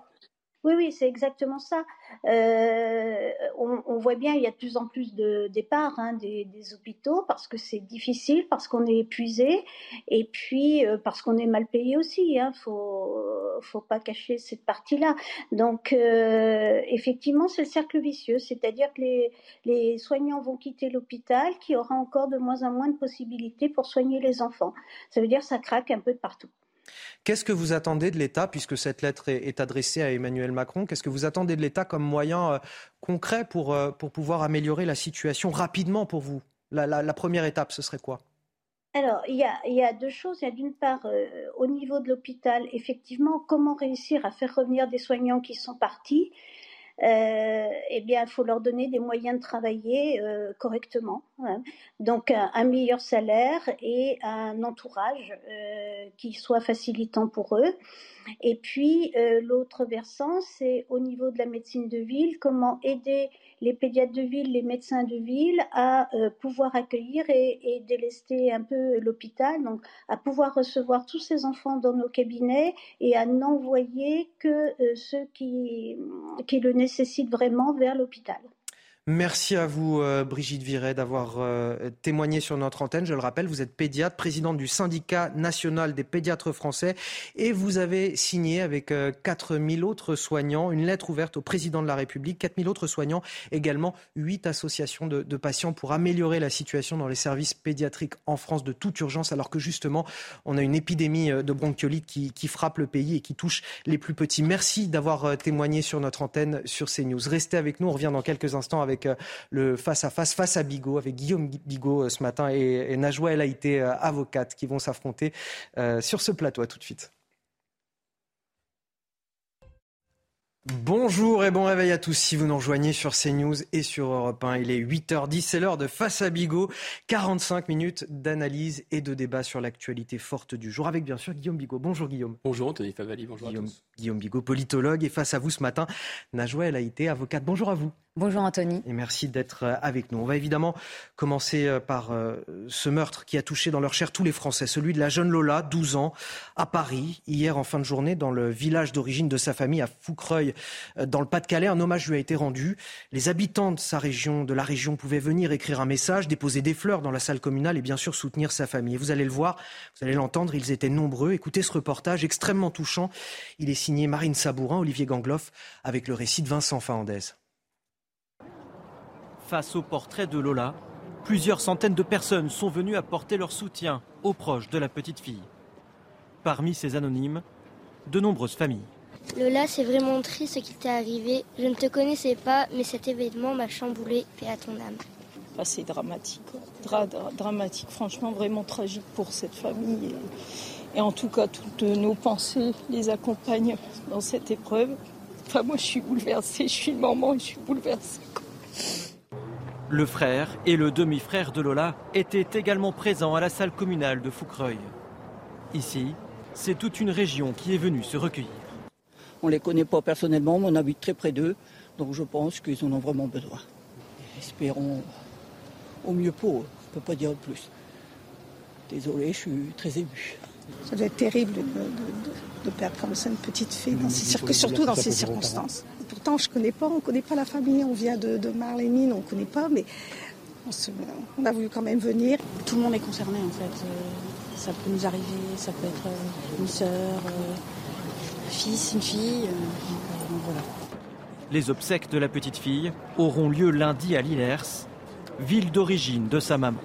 Oui, oui, c'est exactement ça. Euh, on, voit bien, il y a de plus en plus de départs hein, des, hôpitaux parce que c'est difficile, parce qu'on est épuisé, et puis euh, parce qu'on est mal payé aussi. Il hein, faut, faut pas cacher cette partie-là. Donc, euh, effectivement, c'est le cercle vicieux, c'est-à-dire que les, les soignants vont quitter l'hôpital, qui aura encore de moins en moins de possibilités pour soigner les enfants. Ça veut dire que ça craque un peu de partout. Qu'est-ce que vous attendez de l'État, puisque cette lettre est, adressée à Emmanuel Macron? Qu'est-ce que vous attendez de l'État comme moyen euh, concret pour, euh, pour pouvoir améliorer la situation rapidement pour vous? La, première étape, ce serait quoi? Alors, il y, a, deux choses. Il y a d'une part, euh, au niveau de l'hôpital, effectivement, comment réussir à faire revenir des soignants qui sont partis? Eh bien, il faut leur donner des moyens de travailler euh, correctement. Hein. Donc, un, meilleur salaire et un entourage euh, qui soit facilitant pour eux. Et puis, l'autre versant, c'est au niveau de la médecine de ville, comment aider les pédiatres de ville, les médecins de ville à pouvoir accueillir et, délester un peu l'hôpital, donc à pouvoir recevoir tous ces enfants dans nos cabinets et à n'envoyer que ceux qui, le nécessitent nécessite vraiment vers l'hôpital. Merci à vous, euh, Brigitte Viret, d'avoir euh, témoigné sur notre antenne. Je le rappelle, vous êtes pédiatre, présidente du syndicat national des pédiatres français et vous avez signé avec 4000 euh, autres soignants une lettre ouverte au président de la République, 4000 autres soignants, également 8 associations de, patients pour améliorer la situation dans les services pédiatriques en France de toute urgence, alors que justement, on a une épidémie de bronchiolite qui, frappe le pays et qui touche les plus petits. Merci d'avoir témoigné sur notre antenne sur CNews. Restez avec nous, on revient dans quelques instants avec euh, le face-à-face face à Bigot, avec Guillaume Bigot euh, ce matin et, Najwa El Haïté, euh, avocate, qui vont s'affronter sur ce plateau. À tout de suite. Bonjour et bon réveil à tous si vous nous rejoignez sur CNews et sur Europe 1. Il est 8h10, c'est l'heure de Face à Bigot. 45 minutes d'analyse et de débat sur l'actualité forte du jour avec bien sûr Guillaume Bigot. Bonjour Guillaume. Bonjour Anthony Favali, bonjour Guillaume, à tous. Guillaume Bigot, politologue et face à vous ce matin, Najwa El Haïté, avocate. Bonjour à vous. Bonjour Anthony. Et merci d'être euh, avec nous. On va évidemment commencer euh, par euh, ce meurtre qui a touché dans leur chair tous les Français, celui de la jeune Lola, 12 ans, à Paris, hier en fin de journée, dans le village d'origine de sa famille, à Foucreuil, dans le Pas-de-Calais. Un hommage lui a été rendu. Les habitants de sa région, de la région, pouvaient venir écrire un message, déposer des fleurs dans la salle communale et bien sûr soutenir sa famille. vous allez le voir, vous allez l'entendre, ils étaient nombreux. Écoutez ce reportage extrêmement touchant. Il est signé Marine Sabourin, Olivier Gangloff, avec le récit de Vincent Fahandez. Face au portrait de Lola, plusieurs centaines de personnes sont venues apporter leur soutien aux proches de la petite fille. Parmi ces anonymes, de nombreuses familles. Lola, c'est vraiment triste ce qui t'est arrivé. Je ne te connaissais pas, mais cet événement m'a chamboulé, paix à ton âme. Ah, c'est dramatique, dramatique, franchement vraiment tragique pour cette famille. Et, et, en tout cas, toutes nos pensées les accompagnent dans cette épreuve. Enfin, moi, je suis bouleversée, je suis une maman et je suis bouleversée. Le frère et le demi-frère de Lola étaient également présents à la salle communale de Foucreuil. Ici, c'est toute une région qui est venue se recueillir. On ne les connaît pas personnellement, mais on habite très près d'eux, donc je pense qu'ils en ont vraiment besoin. Espérons au mieux pour eux, on ne peut pas dire plus. Désolé, je suis très ému. Ça doit être terrible de, perdre comme ça une petite fille, surtout dans ces circonstances. Pourtant, je connais pas, on connaît pas la famille, on vient de, de Marlémine, on connaît pas, mais on, a voulu quand même venir. Tout le monde est concerné en fait. ça peut nous arriver, ça peut être une sœur, un fils, une fille. voilà. Les obsèques de la petite fille auront lieu lundi à Lillers, ville d'origine de sa maman.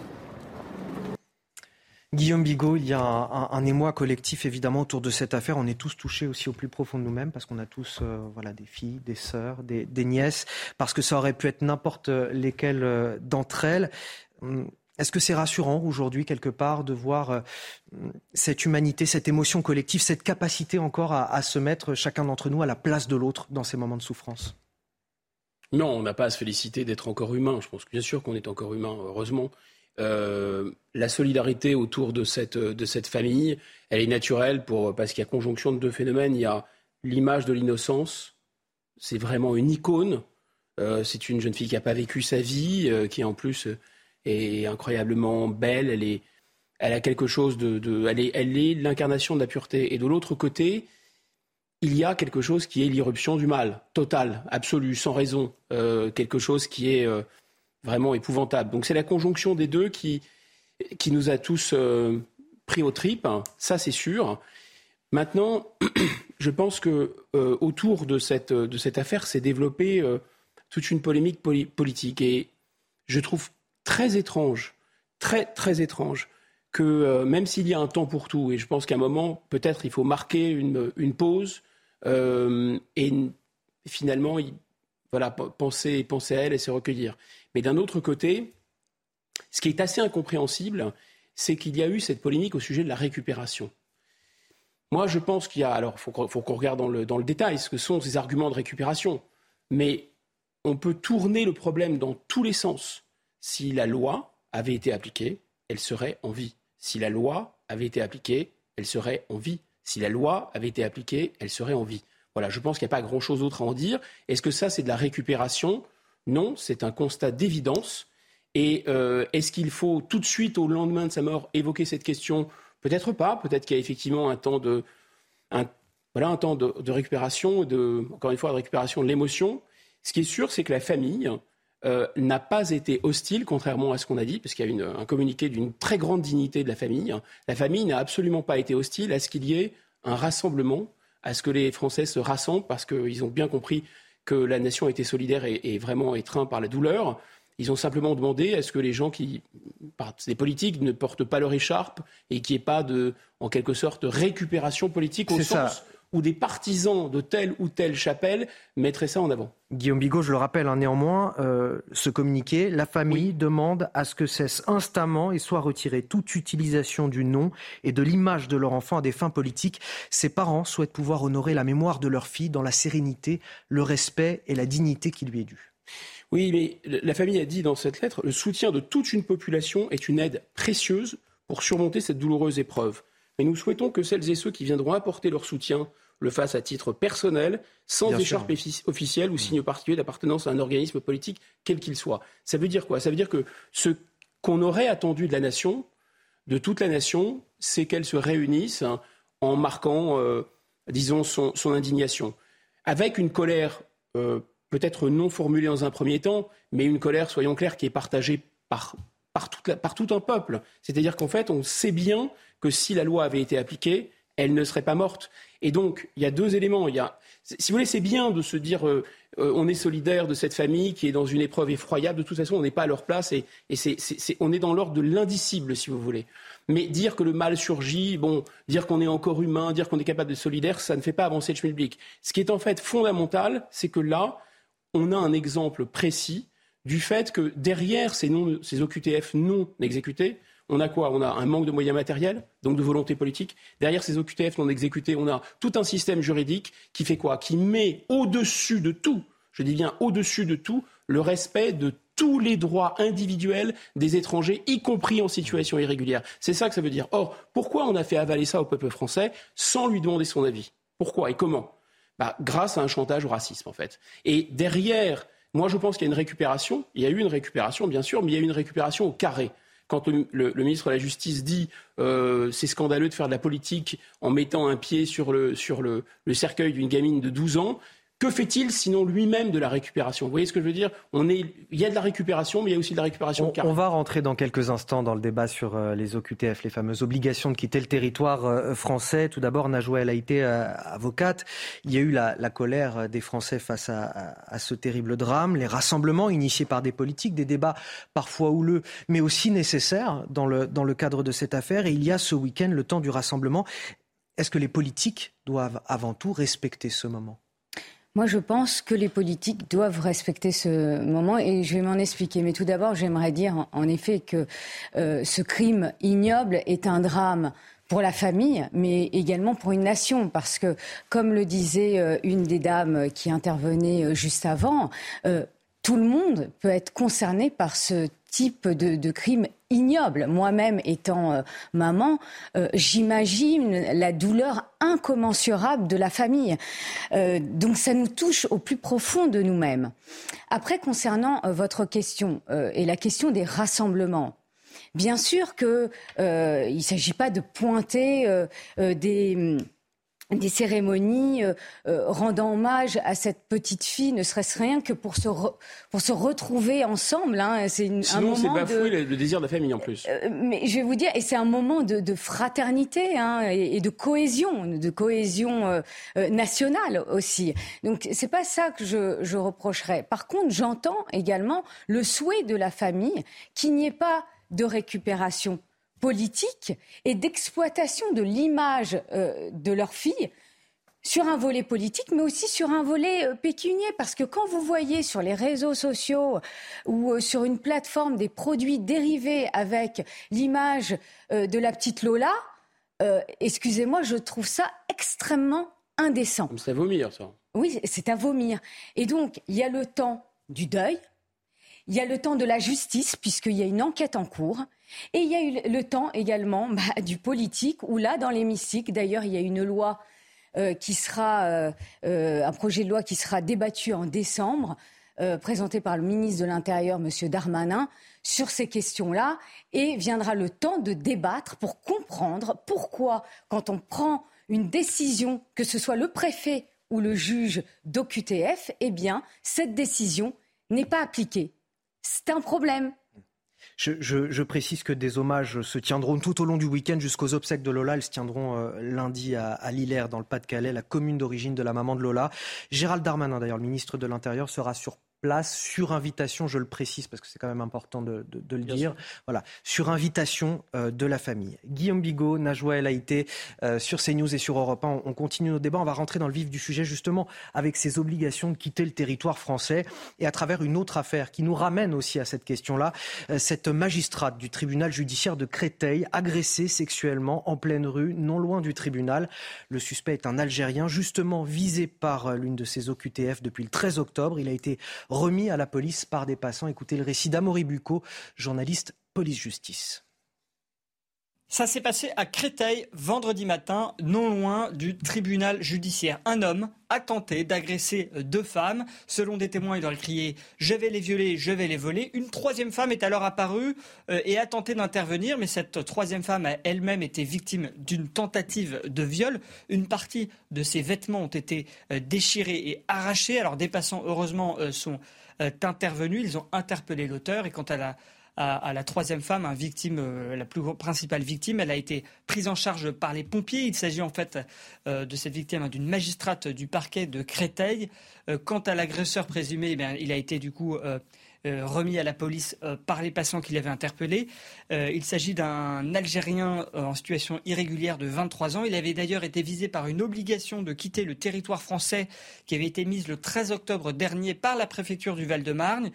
Guillaume Bigot, il y a un, émoi collectif évidemment autour de cette affaire. On est tous touchés aussi au plus profond de nous-mêmes parce qu'on a tous euh, voilà, des filles, des sœurs, des, nièces, parce que ça aurait pu être n'importe lesquelles euh, d'entre elles. Hum, est-ce que c'est rassurant aujourd'hui quelque part de voir euh, cette humanité, cette émotion collective, cette capacité encore à se mettre chacun d'entre nous à la place de l'autre dans ces moments de souffrance? Non, on n'a pas à se féliciter d'être encore humain. Je pense bien sûr qu'on est encore humain, heureusement. Euh, la solidarité autour de cette, de cette famille, elle est naturelle pour, parce qu'il y a conjonction de deux phénomènes. Il y a l'image de l'innocence, c'est vraiment une icône. Euh, c'est une jeune fille qui n'a pas vécu sa vie, euh, qui en plus est incroyablement belle. Elle, est, elle a quelque chose de. elle est, elle est l'incarnation de la pureté. Et de l'autre côté, il y a quelque chose qui est l'irruption du mal, total, absolu, sans raison, quelque chose qui est vraiment épouvantable. Donc c'est la conjonction des deux qui, qui nous a tous euh, pris aux tripes, ça c'est sûr. Maintenant, je pense que euh, autour de cette, de cette affaire s'est développée euh, toute une polémique politique. Et je trouve très étrange, très très étrange, que même s'il y a un temps pour tout, et je pense qu'à un moment, peut-être il faut marquer une, une pause, et finalement, voilà, penser, penser à elle et se recueillir. Mais d'un autre côté, ce qui est assez incompréhensible, c'est qu'il y a eu cette polémique au sujet de la récupération. Moi, je pense qu'il y a. Alors, il faut, qu'on regarde dans le, dans le détail ce que sont ces arguments de récupération. Mais on peut tourner le problème dans tous les sens. Si la loi avait été appliquée, elle serait en vie. Si la loi avait été appliquée, elle serait en vie. Si la loi avait été appliquée, elle serait en vie. Voilà, je pense qu'il n'y a pas grand-chose d'autre à en dire. Est-ce que ça, c'est de la récupération non, c'est un constat d'évidence. Et euh, est-ce qu'il faut tout de suite, au lendemain de sa mort, évoquer cette question? Peut-être pas. Peut-être qu'il y a effectivement un temps de, voilà, un temps de, récupération, de, encore une fois, de récupération de l'émotion. Ce qui est sûr, c'est que la famille euh, n'a pas été hostile, contrairement à ce qu'on a dit, parce qu'il y a un communiqué d'une très grande dignité de la famille. La famille n'a absolument pas été hostile à ce qu'il y ait un rassemblement, à ce que les Français se rassemblent, parce qu'ils ont bien compris que la nation était solidaire et, vraiment étreinte par la douleur. Ils ont simplement demandé à ce que les gens qui, des politiques, ne portent pas leur écharpe et qu'il n'y ait pas de, en quelque sorte, de récupération politique au sens où des partisans de telle ou telle chapelle mettraient ça en avant. Guillaume Bigot, je le rappelle, hein, néanmoins, euh, ce communiqué, la famille demande à ce que cesse instamment et soit retirée toute utilisation du nom et de l'image de leur enfant à des fins politiques. Ses parents souhaitent pouvoir honorer la mémoire de leur fille dans la sérénité, le respect et la dignité qui lui est due. Oui, mais la famille a dit dans cette lettre, le soutien de toute une population est une aide précieuse pour surmonter cette douloureuse épreuve. Mais nous souhaitons que celles et ceux qui viendront apporter leur soutien le fassent à titre personnel, sans écharpe officielle ou signe particulier d'appartenance à un organisme politique, quel qu'il soit. Ça veut dire quoi? Ça veut dire que ce qu'on aurait attendu de la nation, de toute la nation, c'est qu'elle se réunisse hein, en marquant, euh, disons, son, indignation. Avec une colère euh, peut-être non formulée dans un premier temps, mais une colère, soyons clairs, qui est partagée par, par, tout un peuple. C'est-à-dire qu'en fait, on sait bien que si la loi avait été appliquée, elle ne serait pas morte. Et donc, il y a deux éléments. Si vous voulez, c'est bien de se dire euh, euh, on est solidaire de cette famille qui est dans une épreuve effroyable. De toute façon, on n'est pas à leur place et, on est dans l'ordre de l'indicible, si vous voulez. Mais dire que le mal surgit, bon, dire qu'on est encore humain, dire qu'on est capable de solidaire, ça ne fait pas avancer le schmilblick. Ce qui est en fait fondamental, c'est que là, on a un exemple précis du fait que derrière ces, OQTF non exécutés, on a quoi? On a un manque de moyens matériels, donc de volonté politique. Derrière ces OQTF non exécutés, on a tout un système juridique qui fait quoi? Qui met au-dessus de tout, je dis bien au-dessus de tout, le respect de tous les droits individuels des étrangers, y compris en situation irrégulière. C'est ça que ça veut dire. Or, pourquoi on a fait avaler ça au peuple français sans lui demander son avis? Pourquoi et comment? Bah, Grâce à un chantage au racisme, en fait. Et derrière, moi je pense qu'il y a une récupération, il y a eu une récupération, bien sûr, mais il y a eu une récupération au carré. Quand le, ministre de la Justice dit euh, c'est scandaleux de faire de la politique en mettant un pied sur le, sur le, cercueil d'une gamine de 12 ans, que fait-il sinon lui-même de la récupération? Vous voyez ce que je veux dire? On est, Il y a de la récupération, mais il y a aussi de la récupération on, on va rentrer dans quelques instants dans le débat sur euh, les OQTF, les fameuses obligations de quitter le territoire euh, français. Tout d'abord, Najwa El Haïté, euh, avocate. Il y a eu la, la colère des Français face à, à, à, ce terrible drame, les rassemblements initiés par des politiques, des débats parfois houleux, mais aussi nécessaires dans le, dans le cadre de cette affaire. Et il y a ce week-end le temps du rassemblement. Est-ce que les politiques doivent avant tout respecter ce moment? Moi, je pense que les politiques doivent respecter ce moment et je vais m'en expliquer. Mais tout d'abord, j'aimerais dire en effet que euh, ce crime ignoble est un drame pour la famille, mais également pour une nation, parce que, comme le disait euh, une des dames qui intervenait euh, juste avant, tout le monde peut être concerné par ce type de crime ignoble. Moi-même, étant euh, maman, euh, j'imagine la douleur incommensurable de la famille. Euh, donc ça nous touche au plus profond de nous-mêmes. Après, concernant euh, votre question euh, et la question des rassemblements, bien sûr qu'il ne s'agit pas de pointer des des cérémonies euh, euh, rendant hommage à cette petite fille, ne serait-ce rien que pour se, re, pour se retrouver ensemble. Hein. C'est une, Sinon, un moment c'est bafouer de... le désir de la famille en plus. Euh, mais je vais vous dire, et c'est un moment de, de fraternité hein, et, et, de cohésion, de cohésion nationale aussi. Donc c'est pas ça que je, je reprocherais. Par contre, j'entends également le souhait de la famille qu'il n'y ait pas de récupération politique et d'exploitation de l'image euh, de leur fille sur un volet politique, mais aussi sur un volet euh, pécunier. Parce que quand vous voyez sur les réseaux sociaux ou euh, sur une plateforme des produits dérivés avec l'image de la petite Lola, excusez-moi, je trouve ça extrêmement indécent. C'est à vomir, ça. Oui, c'est à vomir. Et donc, il y a le temps du deuil, il y a le temps de la justice, puisqu'il y a une enquête en cours. Et il y a eu le temps également bah, du politique, où là, dans l'hémicycle, d'ailleurs, il y a une loi euh, qui sera, euh, euh, un projet de loi qui sera débattu en décembre, présenté par le ministre de l'Intérieur, M. Darmanin, sur ces questions-là. Et viendra le temps de débattre pour comprendre pourquoi, quand on prend une décision, que ce soit le préfet ou le juge d'OQTF, eh bien, cette décision n'est pas appliquée. C'est un problème. Je, je, je, précise que des hommages se tiendront tout au long du week-end jusqu'aux obsèques de Lola. Elles se tiendront euh, lundi à, à dans le Pas-de-Calais, la commune d'origine de la maman de Lola. Gérald Darmanin, d'ailleurs, le ministre de l'Intérieur, sera sur place sur invitation, je le précise parce que c'est quand même important de, de, de le Bien dire, sûr. voilà, sur invitation euh, de la famille. Guillaume Bigot, Najwa El Haïté, euh, sur CNews et sur Europe 1, on, on, continue nos débats, on va rentrer dans le vif du sujet justement avec ces obligations de quitter le territoire français et à travers une autre affaire qui nous ramène aussi à cette question-là, euh, cette magistrate du tribunal judiciaire de Créteil agressée sexuellement en pleine rue, non loin du tribunal. Le suspect est un Algérien justement visé par l'une de ses OQTF depuis le 13 octobre. Il a été remis à la police par des passants. Écoutez le récit d'Amaury Bucco, journaliste police-justice. Ça s'est passé à Créteil vendredi matin, non loin du tribunal judiciaire. Un homme a tenté d'agresser deux femmes. Selon des témoins, il aurait crié Je vais les violer, je vais les voler. Une troisième femme est alors apparue euh, et a tenté d'intervenir, mais cette troisième femme a elle-même été victime d'une tentative de viol. Une partie de ses vêtements ont été euh, déchirés et arrachés. Alors des passants, heureusement, euh, sont intervenus. Ils ont interpellé l'auteur et quant à la à, la troisième femme, victime, euh, la plus principale victime. Elle a été prise en charge par les pompiers. Il s'agit en fait euh, de cette victime hein, d'une magistrate du parquet de Créteil. Euh, quant à l'agresseur présumé, eh il a été du coup remis à la police euh, par les passants qui l'avaient interpellé. Euh, il s'agit d'un Algérien en situation irrégulière de 23 ans. Il avait d'ailleurs été visé par une obligation de quitter le territoire français qui avait été mise le 13 octobre dernier par la préfecture du Val-de-Marne.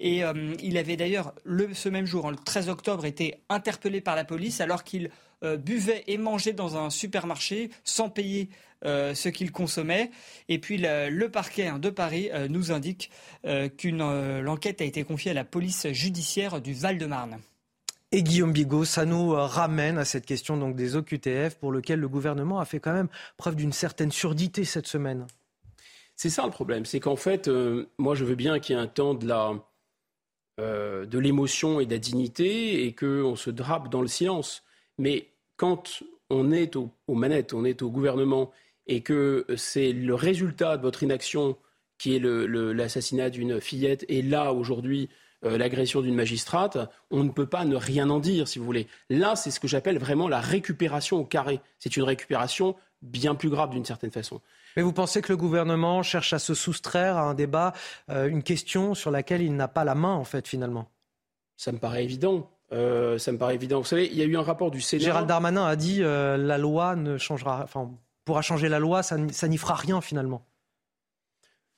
Et il avait d'ailleurs, ce même jour, le 13 octobre, été interpellé par la police alors qu'il euh, buvait et mangeait dans un supermarché sans payer euh, ce qu'il consommait. Et puis le, le parquet hein, de Paris euh, nous indique euh, qu'une euh, l'enquête a été confiée à la police judiciaire du Val-de-Marne. Et Guillaume Bigot, ça nous ramène à cette question donc des OQTF pour lequel le gouvernement a fait quand même preuve d'une certaine surdité cette semaine. C'est ça le problème, c'est qu'en fait, euh, moi je veux bien qu'il y ait un temps de la euh, de l'émotion et de la dignité et qu'on se drape dans le silence. Mais quand on est au, aux manettes, on est au gouvernement et que c'est le résultat de votre inaction qui est l'assassinat d'une fillette, et là, aujourd'hui, euh, l'agression d'une magistrate, on ne peut pas ne rien en dire, si vous voulez. Là, c'est ce que j'appelle vraiment la récupération au carré. C'est une récupération bien plus grave d'une certaine façon. Mais vous pensez que le gouvernement cherche à se soustraire à un débat, euh, une question sur laquelle il n'a pas la main, en fait, finalement? Ça me paraît évident. Euh, ça me paraît évident. Vous savez, il y a eu un rapport du Sénat. Gérald Darmanin a dit la loi ne changera, enfin, pourra changer la loi, ça n'y fera rien finalement.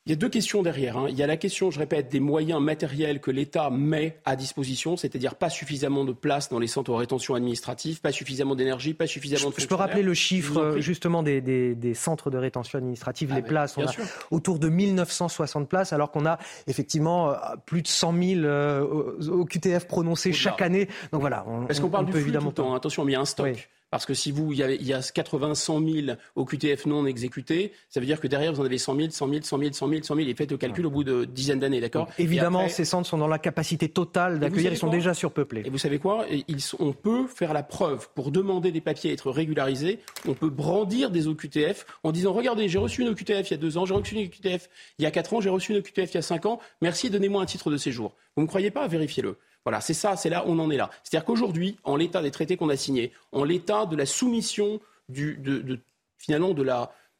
Il y a deux questions derrière. Hein. Il y a la question, je répète, des moyens matériels que l'État met à disposition, c'est-à-dire pas suffisamment de place dans les centres de rétention administrative, pas suffisamment d'énergie, pas suffisamment de Je peux rappeler le chiffre justement des, centres de rétention administrative, ah les places. On a autour de 1960 places, alors qu'on a effectivement euh, plus de 100 000 euh, au QTF prononcés chaque année. Donc voilà. On, Parce qu'on parle du flux évidemment tout le temps. Attention, mais il y a un stock. Parce que si vous, il y, a, 80, 100 000 au QTF non exécutés, ça veut dire que derrière, vous en avez 100 000, 100 000, 100 000, 100 000, 100 000, et faites le calcul au bout de dizaines d'années, d'accord? Évidemment, ces centres sont dans la capacité totale d'accueillir, ils sont déjà surpeuplés. Et vous savez quoi? On peut faire la preuve, pour demander des papiers à être régularisés, on peut brandir des OQTF en disant, regardez, j'ai reçu une OQTF il y a deux ans, j'ai reçu une OQTF il y a quatre ans, j'ai reçu une OQTF il y a cinq ans, merci, donnez-moi un titre de séjour. Vous ne croyez pas? Vérifiez-le. Voilà, c'est ça, c'est là, on en est là. C'est-à-dire qu'aujourd'hui, en l'état des traités qu'on a signés, en l'état de la soumission du, finalement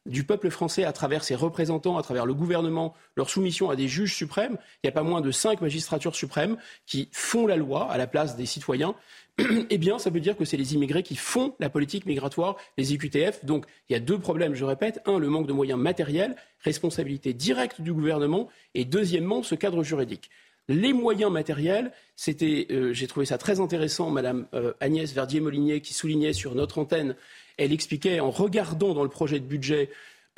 du peuple français à travers ses représentants, à travers le gouvernement, leur soumission à des juges suprêmes, il n'y a pas moins de cinq magistratures suprêmes qui font la loi à la place des citoyens. eh bien, ça veut dire que c'est les immigrés qui font la politique migratoire, les IQTF. Donc, il y a deux problèmes, je répète. Un, le manque de moyens matériels, responsabilité directe du gouvernement, et deuxièmement, ce cadre juridique. Les moyens matériels, c'était, euh, j'ai trouvé ça très intéressant, Madame euh, Agnès Verdier-Molinier qui soulignait sur notre antenne, elle expliquait en regardant dans le projet de budget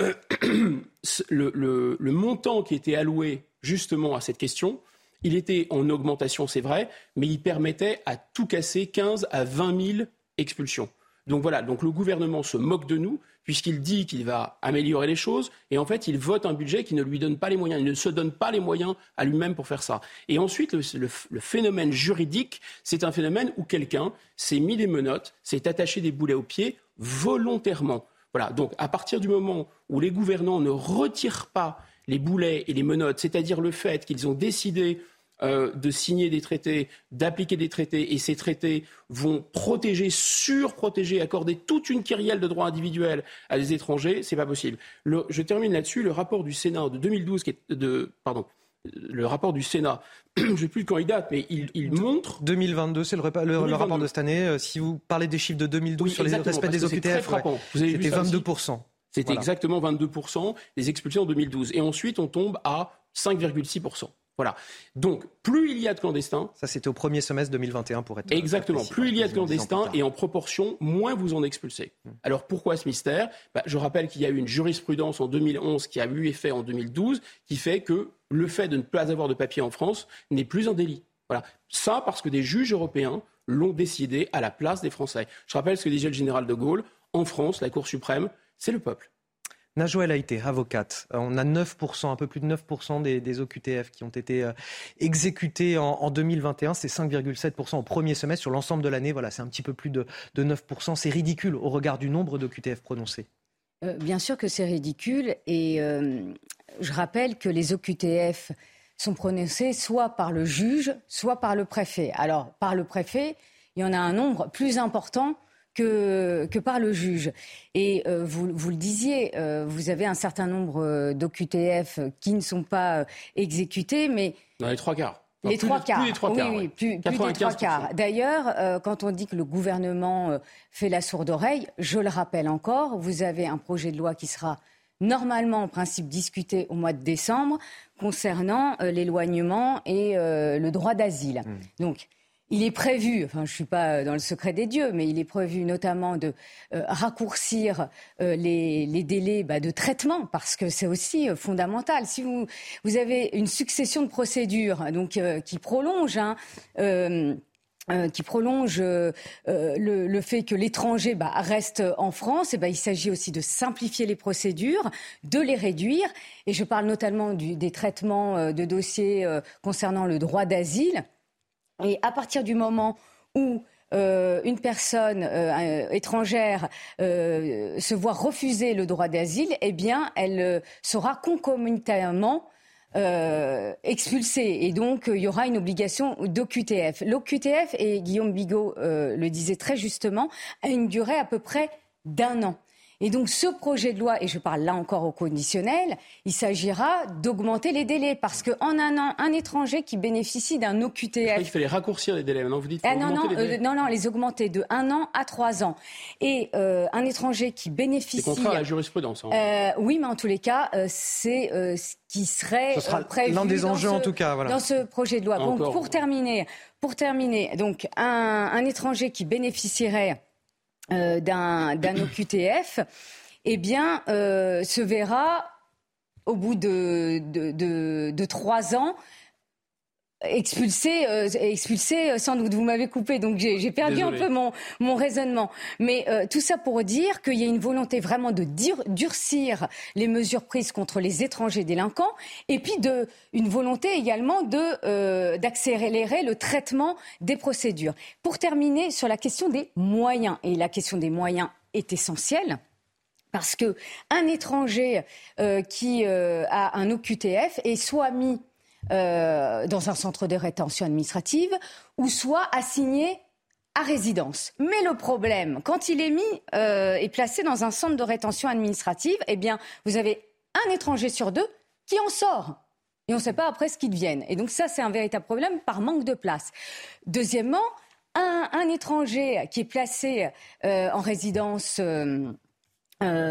le, montant qui était alloué justement à cette question. Il était en augmentation, c'est vrai, mais il permettait à tout casser 15 à 20 000 expulsions. Donc voilà, donc le gouvernement se moque de nous puisqu'il dit qu'il va améliorer les choses, et en fait, il vote un budget qui ne lui donne pas les moyens. Il ne se donne pas les moyens à lui-même pour faire ça. Et ensuite, le, phénomène juridique, c'est un phénomène où quelqu'un s'est mis des menottes, s'est attaché des boulets aux pieds volontairement. Voilà. Donc, à partir du moment où les gouvernants ne retirent pas les boulets et les menottes, c'est-à-dire le fait qu'ils ont décidé euh, de signer des traités, d'appliquer des traités, et ces traités vont protéger, surprotéger, accorder toute une kyrielle de droits individuels à des étrangers, c'est pas possible. je termine là-dessus. Le rapport du Sénat de 2012, qui est de, pardon, le rapport du Sénat, je ne sais plus quand il date, mais il, montre. 2022, c'est le, rapport de cette année. Euh, si vous parlez des chiffres de 2012 sur les respect des OQTF, c'était 22%. C'était exactement 22% des expulsions en 2012. Et ensuite, on tombe à 5,6%. Voilà. Donc, plus il y a de clandestins. Ça, c'était au premier semestre 2021 pour être. Exactement. Plus il y a de clandestins et en proportion, moins vous en expulsez. Hmm. Alors, pourquoi ce mystère? Bah, Je rappelle qu'il y a eu une jurisprudence en 2011 qui a eu effet en 2012 qui fait que le fait de ne pas avoir de papier en France n'est plus un délit. Voilà. Ça, parce que des juges européens l'ont décidé à la place des Français. Je rappelle ce que disait le général de Gaulle. En France, la Cour suprême, c'est le peuple. Najouel a été avocate. Euh, on a 9%, un peu plus de 9% des, OQTF qui ont été euh, exécutés en, 2021. C'est 5,7% au premier semestre. Sur l'ensemble de l'année, voilà, c'est un petit peu plus de, 9%. C'est ridicule au regard du nombre d'OQTF prononcés. Euh, bien sûr que c'est ridicule. Et je rappelle que les OQTF sont prononcés soit par le juge, soit par le préfet. Alors, par le préfet, il y en a un nombre plus important que, que par le juge. Et euh, vous, vous, le disiez, euh, vous avez un certain nombre euh, d'OQTF qui ne sont pas exécutés, mais... Dans les trois quarts. les, trois quarts. Plus les trois quarts. Oui, oui, plus, plus des trois quarts. D'ailleurs, quand on dit que le gouvernement fait la sourde oreille, je le rappelle encore, vous avez un projet de loi qui sera normalement, en principe, discuté au mois de décembre concernant l'éloignement et le droit d'asile. Mmh. Donc, il est prévu, enfin je ne suis pas dans le secret des dieux, mais il est prévu notamment de euh, raccourcir euh, les, délais bah, de traitement, parce que c'est aussi euh, fondamental. Si vous, vous avez une succession de procédures donc, qui prolongent, hein, qui prolonge le, fait que l'étranger bah, reste en France, et bah, il s'agit aussi de simplifier les procédures, de les réduire. Et je parle notamment des traitements de dossiers concernant le droit d'asile. Et à partir du moment où euh, une personne euh, étrangère euh, se voit refuser le droit d'asile, eh bien, elle sera concomitamment euh, expulsés. Et donc, il y aura une obligation d'OQTF. L'OQTF, et Guillaume Bigot le disait très justement, a une durée à peu près d'un an. Et donc ce projet de loi, et je parle là encore au conditionnel, il s'agira d'augmenter les délais parce qu'en un an, un étranger qui bénéficie d'un OQTF... Il fallait raccourcir les délais, maintenant vous dites ah, non, non, les délais. non, non, les augmenter de un an à trois ans. Et euh, un étranger qui bénéficie... C'est contraire à la jurisprudence. Hein. Euh, oui, mais en tous les cas, euh, c'est ce qui serait sera l'un des enjeux en tout cas. Voilà. Dans ce projet de loi. Donc pour terminer, pour terminer, donc un, un étranger qui bénéficierait euh, d'un OQTF, eh bien, euh, se verra au bout de, de trois ans expulsé, euh, expulsé euh, sans doute. Vous m'avez coupé, donc j'ai perdu un peu mon, mon raisonnement. Mais euh, tout ça pour dire qu'il y a une volonté vraiment de durcir les mesures prises contre les étrangers délinquants, et puis de, une volonté également de d'accélérer le traitement des procédures. Pour terminer sur la question des moyens, et la question des moyens est essentielle. Parce que un étranger qui a un OQTF est soit mis euh, dans un centre de rétention administrative ou soit assigné à résidence. Mais le problème, quand il est mis euh, placé dans un centre de rétention administrative, eh bien, vous avez un étranger sur deux qui en sort. Et on ne sait pas après ce qu'ils deviennent. Et donc ça, c'est un véritable problème par manque de place. Deuxièmement, un, étranger qui est placé euh, en résidence euh,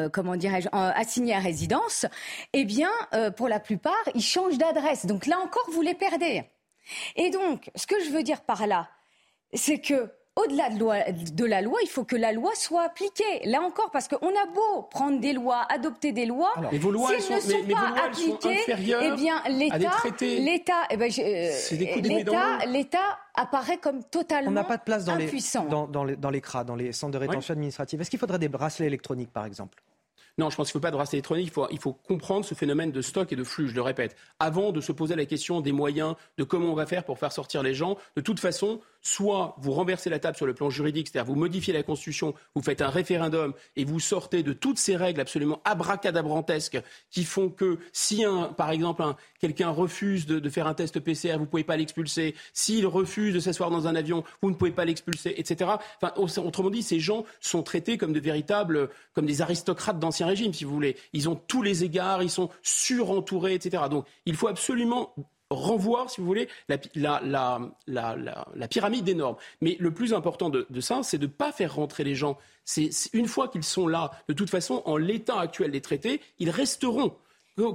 comment dirais-je, assignés à résidence, eh bien, euh, pour la plupart, ils changent d'adresse. Donc là encore, vous les perdez. Et donc, ce que je veux dire par là, c'est que au-delà de, la loi, il faut que la loi soit appliquée. Là encore, parce qu'on a beau prendre des lois, adopter des lois, si elles ne sont pas appliquées, eh bien l'État, eh ben, euh, l'État, apparaît comme totalement On n'a pas de place dans impuissant. les, dans, dans, les, dans les CRA, dans les centres de rétention administrative. Est-ce qu'il faudrait des bracelets électroniques, par exemple? Non, je pense qu'il ne faut pas de bracelet électronique. Il faut, il faut, comprendre ce phénomène de stock et de flux, je le répète. Avant de se poser la question des moyens, de comment on va faire pour faire sortir les gens, de toute façon, soit vous renversez la table sur le plan juridique, c'est-à-dire vous modifiez la Constitution, vous faites un référendum et vous sortez de toutes ces règles absolument abracadabrantesques qui font que si, par exemple, quelqu'un refuse de, faire un test PCR, vous ne pouvez pas l'expulser. S'il refuse de s'asseoir dans un avion, vous ne pouvez pas l'expulser, etc. Enfin, autrement dit, ces gens sont traités comme de véritables, comme des aristocrates d'ancien régime, si vous voulez. Ils ont tous les égards, ils sont surentourés, etc. Donc, il faut absolument renvoie, si vous voulez, la, pyramide des normes. Mais le plus important de, ça, c'est de ne pas faire rentrer les gens. C'est une fois qu'ils sont là, de toute façon, en l'état actuel des traités, ils resteront.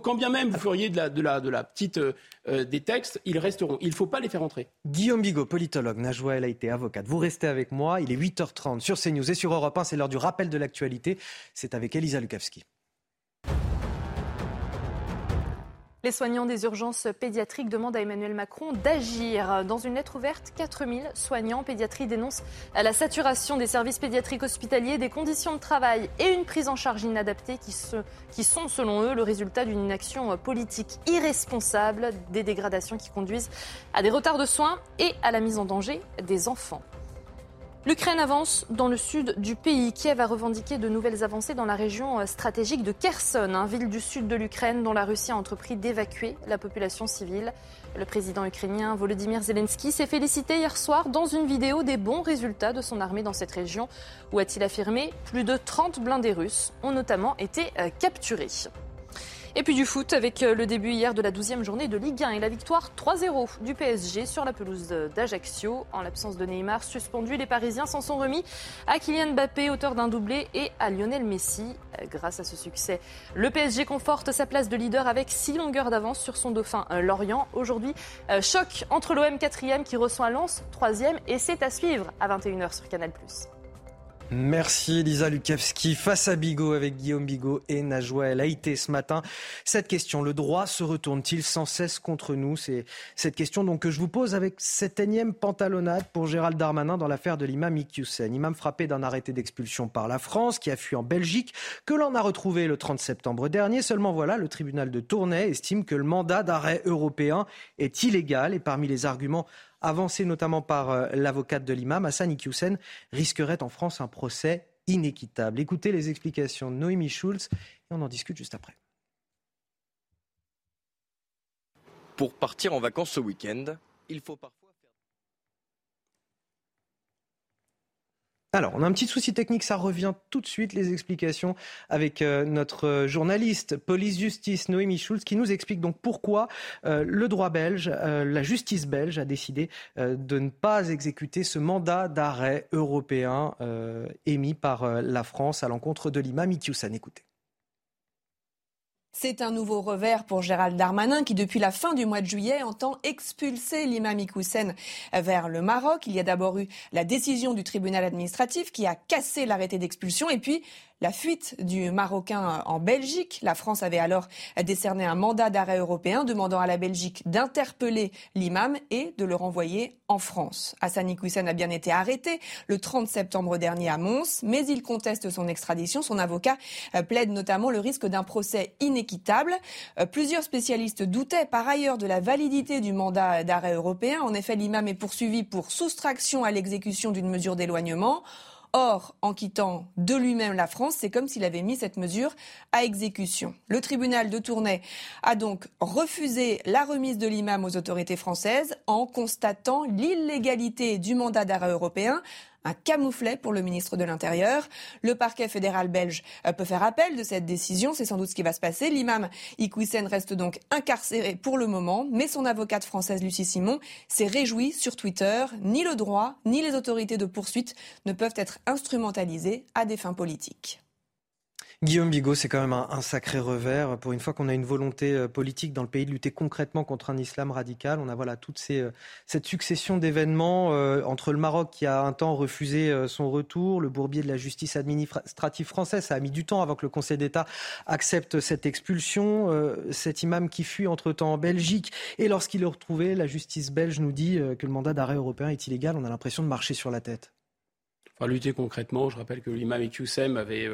Quand bien même vous feriez de la, de la, petite euh, euh, des textes, ils resteront. Il ne faut pas les faire rentrer. Guillaume Bigot, politologue, Najwa El été avocate. Vous restez avec moi. Il est 8h30 sur CNews et sur Europe 1. C'est l'heure du rappel de l'actualité. C'est avec Elisa Lukavski. Les soignants des urgences pédiatriques demandent à Emmanuel Macron d'agir. Dans une lettre ouverte, 4000 soignants pédiatrie dénoncent la saturation des services pédiatriques hospitaliers, des conditions de travail et une prise en charge inadaptée qui, qui sont, selon eux, le résultat d'une inaction politique irresponsable, des dégradations qui conduisent à des retards de soins et à la mise en danger des enfants. L'Ukraine avance dans le sud du pays. Kiev a revendiqué de nouvelles avancées dans la région euh, stratégique de Kherson, hein, ville du sud de l'Ukraine dont la Russie a entrepris d'évacuer la population civile. Le président ukrainien Volodymyr Zelensky s'est félicité hier soir dans une vidéo des bons résultats de son armée dans cette région, où a-t-il affirmé plus de 30 blindés russes ont notamment été euh, capturés. Et puis du foot avec euh, le début hier de la 12e journée de Ligue 1 et la victoire 3-0 du PSG sur la pelouse d'Ajaccio. En l'absence de Neymar suspendu, les Parisiens s'en sont remis à Kylian Mbappé, auteur d'un doublé, et à Lionel Messi. Euh, grâce à ce succès, le PSG conforte sa place de leader avec 6 longueurs d'avance sur son dauphin euh, Lorient. Aujourd'hui, choc entre l'OM 4e qui reçoit Lens 3e et c'est à suivre à 21h sur Canal+. Merci Lisa Lukavski face à Bigot avec Guillaume Bigot et Najwa El Haïté ce matin. Cette question, le droit se retourne-t-il sans cesse contre nous? C'est cette question donc que je vous pose avec cette énième pantalonnade pour Gérald Darmanin dans l'affaire de l'imam Iqiyoussen. Imam frappé d'un arrêté d'expulsion par la France qui a fui en Belgique, que l'on a retrouvé le 30 septembre dernier. Seulement voilà, le tribunal de Tournai estime que le mandat d'arrêt européen est illégal et parmi les arguments avancé notamment par euh, l'avocate de l'imam, Hassan Iqiyoussen, risquerait en France un procès inéquitable. Écoutez les explications de Noémie Schulz et on en discute juste après. Pour partir en vacances ce week-end, il faut parfois... Alors, on a un petit souci technique, ça revient tout de suite, les explications avec euh, notre journaliste police-justice Noémie Schulz qui nous explique donc pourquoi euh, le droit belge, euh, la justice belge a décidé de ne pas exécuter ce mandat d'arrêt européen émis par la France à l'encontre de l'imam Iqiyoussen. Écoutez. C'est un nouveau revers pour Gérald Darmanin qui, depuis la fin du mois de juillet, entend expulser l'imam Iqoussen vers le Maroc. Il y a d'abord eu la décision du tribunal administratif qui a cassé l'arrêté d'expulsion et puis la fuite du Marocain en Belgique. La France avait alors décerné un mandat d'arrêt européen demandant à la Belgique d'interpeller l'imam et de le renvoyer en France. Hassan Iqoussen a bien été arrêté le 30 septembre dernier à Mons, mais il conteste son extradition. Son avocat euh, plaide notamment le risque d'un procès inéquitable. Euh, plusieurs spécialistes doutaient par ailleurs de la validité du mandat d'arrêt européen. En effet, l'imam est poursuivi pour soustraction à l'exécution d'une mesure d'éloignement. Or, en quittant de lui-même la France, c'est comme s'il avait mis cette mesure à exécution. Le tribunal de Tournai a donc refusé la remise de l'imam aux autorités françaises en constatant l'illégalité du mandat d'arrêt européen un camouflet pour le ministre de l'Intérieur. Le parquet fédéral belge euh, peut faire appel de cette décision. C'est sans doute ce qui va se passer. L'imam Iqwisen reste donc incarcéré pour le moment, mais son avocate française Lucie Simon s'est réjouie sur Twitter. Ni le droit, ni les autorités de poursuite ne peuvent être instrumentalisées à des fins politiques. Guillaume Bigot, c'est quand même un, sacré revers. Pour une fois qu'on a une volonté euh, politique dans le pays de lutter concrètement contre un islam radical, on a voilà toute ces, euh, cette succession d'événements euh, entre le Maroc qui a un temps refusé son retour, le bourbier de la justice administrative française. Ça a mis du temps avant que le Conseil d'État accepte cette expulsion. cet imam qui fuit entre-temps en Belgique et lorsqu'il est retrouvé, la justice belge nous dit que le mandat d'arrêt européen est illégal. On a l'impression de marcher sur la tête. Enfin, lutter concrètement, je rappelle que l'imam Ekyusem avait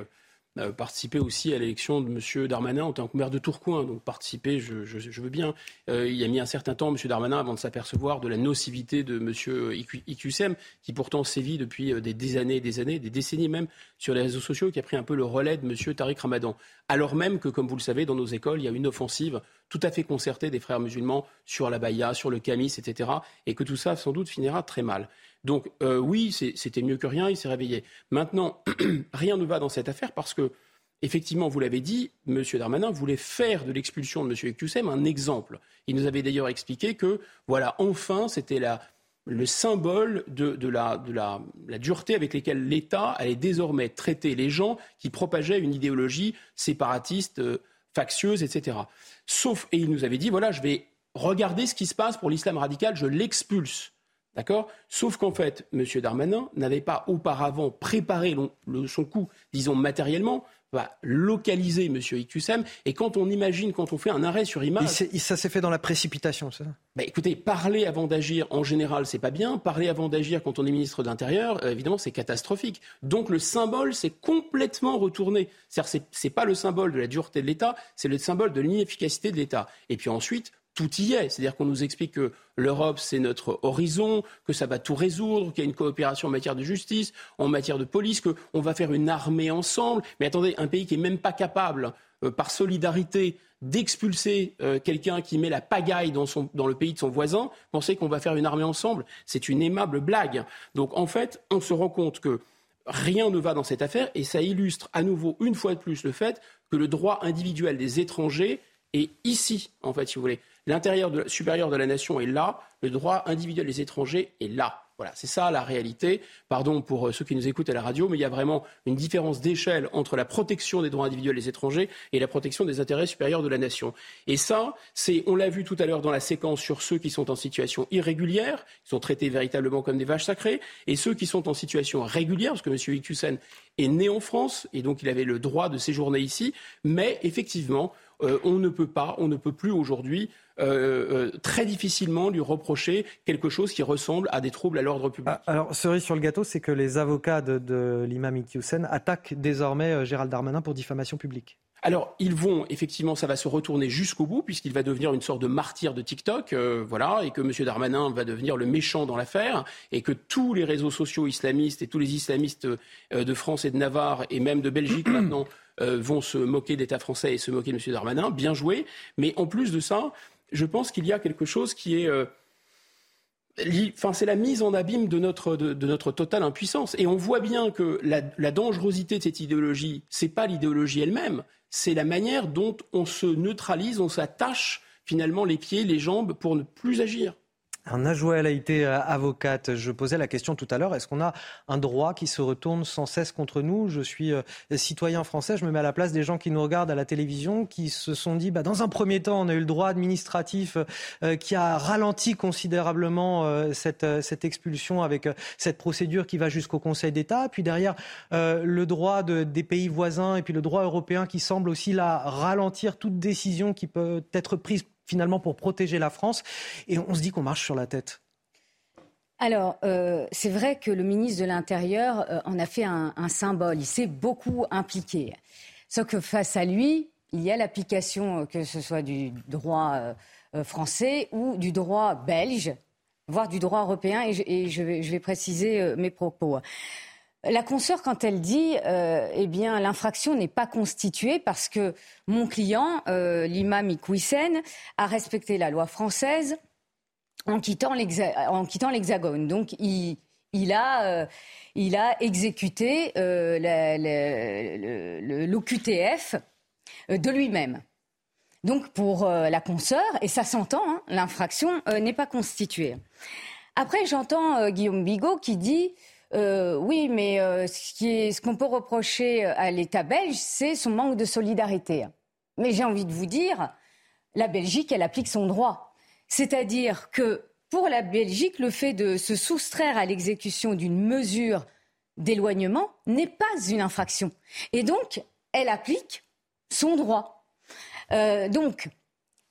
participer aussi à l'élection de M. Darmanin en tant que maire de Tourcoing. Donc participer, je, veux bien. Euh, il a mis un certain temps, M. Darmanin, avant de s'apercevoir de la nocivité de M. IQSM, qui pourtant sévit depuis euh, des, années et des années, des décennies même, sur les réseaux sociaux, qui a pris un peu le relais de M. Tariq Ramadan. Alors même que, comme vous le savez, dans nos écoles, il y a une offensive tout à fait concertée des frères musulmans sur la Baïa, sur le Camis, etc. Et que tout ça, sans doute, finira très mal. Donc euh, oui, c'était mieux que rien, il s'est réveillé. Maintenant, rien ne va dans cette affaire parce que, effectivement, vous l'avez dit, M. Darmanin voulait faire de l'expulsion de M. Ekusem un exemple. Il nous avait d'ailleurs expliqué que, voilà, enfin, c'était le symbole de, la, dureté avec laquelle l'État allait désormais traiter les gens qui propageaient une idéologie séparatiste, euh, factieuse, etc. Sauf, et il nous avait dit, voilà, je vais regarder ce qui se passe pour l'islam radical, je l'expulse. D'accord? Sauf qu'en fait, M. Darmanin n'avait pas auparavant préparé son coup, disons matériellement, va localiser M. Iqsem. Et quand on imagine, quand on fait un arrêt sur image. ça s'est fait dans la précipitation, c'est ça? Bah, Écoutez, parler avant d'agir, en général, c'est pas bien. Parler avant d'agir quand on est ministre de l'Intérieur, euh, évidemment, c'est catastrophique. Donc le symbole s'est complètement retourné. C'est-à-dire, c'est pas le symbole de la dureté de l'État, c'est le symbole de l'inefficacité de l'État. Et puis ensuite, tout y est. C'est-à-dire qu'on nous explique que l'Europe, c'est notre horizon, que ça va tout résoudre, qu'il y a une coopération en matière de justice, en matière de police, qu'on va faire une armée ensemble. Mais attendez, un pays qui n'est même pas capable, euh, par solidarité, d'expulser euh, quelqu'un qui met la pagaille dans, dans, le pays de son voisin, pensez qu'on va faire une armée ensemble, c'est une aimable blague. Donc en fait, on se rend compte que rien ne va dans cette affaire et ça illustre à nouveau, une fois de plus, le fait que le droit individuel des étrangers est ici, en fait, si vous voulez. L'intérieur supérieur de la nation est là, le droit individuel des étrangers est là. Voilà, c'est ça la réalité. Pardon pour euh, ceux qui nous écoutent à la radio, mais il y a vraiment une différence d'échelle entre la protection des droits individuels des étrangers et la protection des intérêts supérieurs de la nation. Et ça, c'est, on l'a vu tout à l'heure dans la séquence sur ceux qui sont en situation irrégulière, qui sont traités véritablement comme des vaches sacrées, et ceux qui sont en situation régulière, parce que M. Ikusen est né en France et donc il avait le droit de séjourner ici, mais effectivement, euh, on ne peut pas, on ne peut plus aujourd'hui euh, euh, très difficilement lui reprocher quelque chose qui ressemble à des troubles à l'ordre public. Ah, alors, cerise sur le gâteau, c'est que les avocats de, l'imam Iqiyoussen attaquent désormais Gérald Darmanin pour diffamation publique. Alors, ils vont, effectivement, ça va se retourner jusqu'au bout, puisqu'il va devenir une sorte de martyr de TikTok, voilà, et que M. Darmanin va devenir le méchant dans l'affaire, et que tous les réseaux sociaux islamistes et tous les islamistes de France et de Navarre, et même de Belgique maintenant, vont se moquer d'État français et se moquer de M. Darmanin. Bien joué. Mais en plus de ça, je pense qu'il y a quelque chose qui est... Euh, enfin, c'est la mise en abîme de notre, de, notre totale impuissance. Et on voit bien que la, la dangerosité de cette idéologie, c'est pas l'idéologie elle-même, c'est la manière dont on se neutralise, on s'attache finalement les pieds, les jambes pour ne plus agir. Un elle a été euh, avocate. Je posais la question tout à l'heure, est-ce qu'on a un droit qui se retourne sans cesse contre nous? Je suis euh, citoyen français, je me mets à la place des gens qui nous regardent à la télévision, qui se sont dit, bah, dans un premier temps, on a eu le droit administratif euh, qui a ralenti considérablement cette, cette, expulsion avec cette procédure qui va jusqu'au Conseil d'État. Puis derrière, le droit de, des pays voisins et puis le droit européen qui semble aussi là ralentir toute décision qui peut être prise finalement pour protéger la France. Et on se dit qu'on marche sur la tête. Alors, euh, c'est vrai que le ministre de l'Intérieur euh, en a fait un, symbole. Il s'est beaucoup impliqué. Sauf que face à lui, il y a l'application, euh, que ce soit du droit français ou du droit belge, voire du droit européen. Et je, vais, je vais, préciser mes propos. La consoeur, quand elle dit, euh, eh bien, l'infraction n'est pas constituée parce que mon client, euh, l'imam a respecté la loi française en quittant l'Hexagone. Donc, il, a, euh, il a exécuté l'OQTF de lui-même. Donc, pour la consoeur, et ça s'entend, hein, l'infraction n'est pas constituée. Après, j'entends Guillaume Bigot qui dit euh, oui, mais euh, ce qu'on peut reprocher à l'État belge, c'est son manque de solidarité. Mais j'ai envie de vous dire, la Belgique, elle applique son droit. C'est-à-dire que pour la Belgique, le fait de se soustraire à l'exécution d'une mesure d'éloignement n'est pas une infraction. Et donc, elle applique son droit. Euh, donc,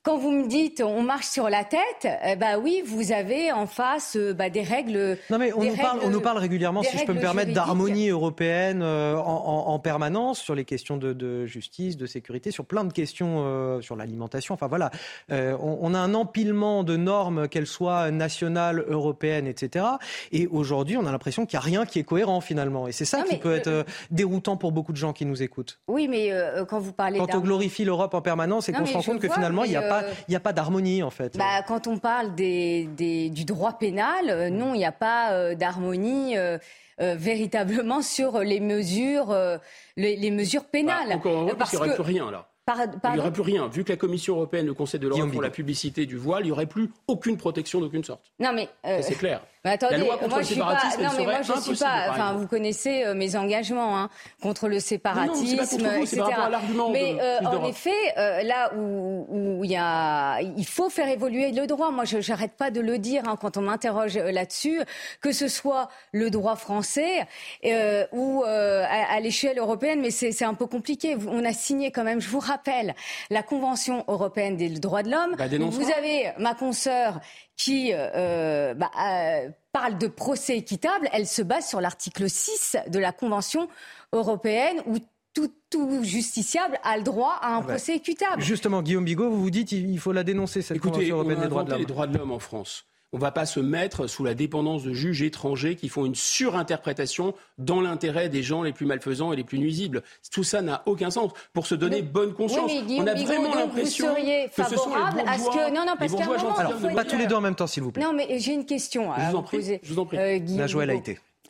quand vous me dites on marche sur la tête, eh ben oui, vous avez en face euh, bah, des règles. Non mais on, nous, parle, on nous parle régulièrement, si je peux me permettre, d'harmonie européenne euh, en, permanence sur les questions de, justice, de sécurité, sur plein de questions euh, sur l'alimentation. Enfin voilà, on, a un empilement de normes, qu'elles soient nationales, européennes, etc. Et aujourd'hui, on a l'impression qu'il n'y a rien qui est cohérent finalement. Et c'est ça qui peut être déroutant pour beaucoup de gens qui nous écoutent. Oui, mais quand vous parlez. Quand on glorifie l'Europe en permanence et qu'on se rend compte que finalement, il n'y a n'y a pas d'harmonie en fait. Bah, quand on parle des, du droit pénal, euh, non, il n'y a pas euh, d'harmonie. Euh, véritablement sur les mesures, les, mesures pénales. Bah, encore heureux, parce qu'il n'y aurait plus rien là. il n'y aurait plus rien. Vu que la Commission européenne, le Conseil de l'Europe font la publicité du voile, il n'y aurait plus aucune protection d'aucune sorte. Non mais c'est clair. Mais attendez, moi, je suis pas. Non, mais moi, je suis pas. Enfin, vous connaissez euh, mes engagements hein, contre le séparatisme, non, non, etc. mais euh, en effet, euh, là où, il y a, il faut faire évoluer le droit. Moi, je n'arrête pas de le dire hein, quand on m'interroge là-dessus, que ce soit le droit français ou à, l'échelle européenne. Mais c'est un peu compliqué. On a signé quand même. Je vous rappelle la Convention européenne des droits de l'homme. Bah, vous avez ma consoeur qui euh, bah, euh, parle de procès équitable, elle se base sur l'article 6 de la Convention européenne où tout, justiciable a le droit à un procès équitable. Justement, Guillaume Bigot, vous vous dites qu'il faut la dénoncer, cette Convention européenne des droits de l'homme. les droits de l'homme en France. On ne va pas se mettre sous la dépendance de juges étrangers qui font une surinterprétation dans l'intérêt des gens les plus malfaisants et les plus nuisibles. Tout ça n'a aucun sens. Pour se donner bonne conscience, on a vraiment l'impression que ce sont les à ce que non non parce qu'à un Alors, pas tous les deux en même temps, s'il vous plaît. Non, mais j'ai une question à je vous, en prie, Je vous en prie. Euh, La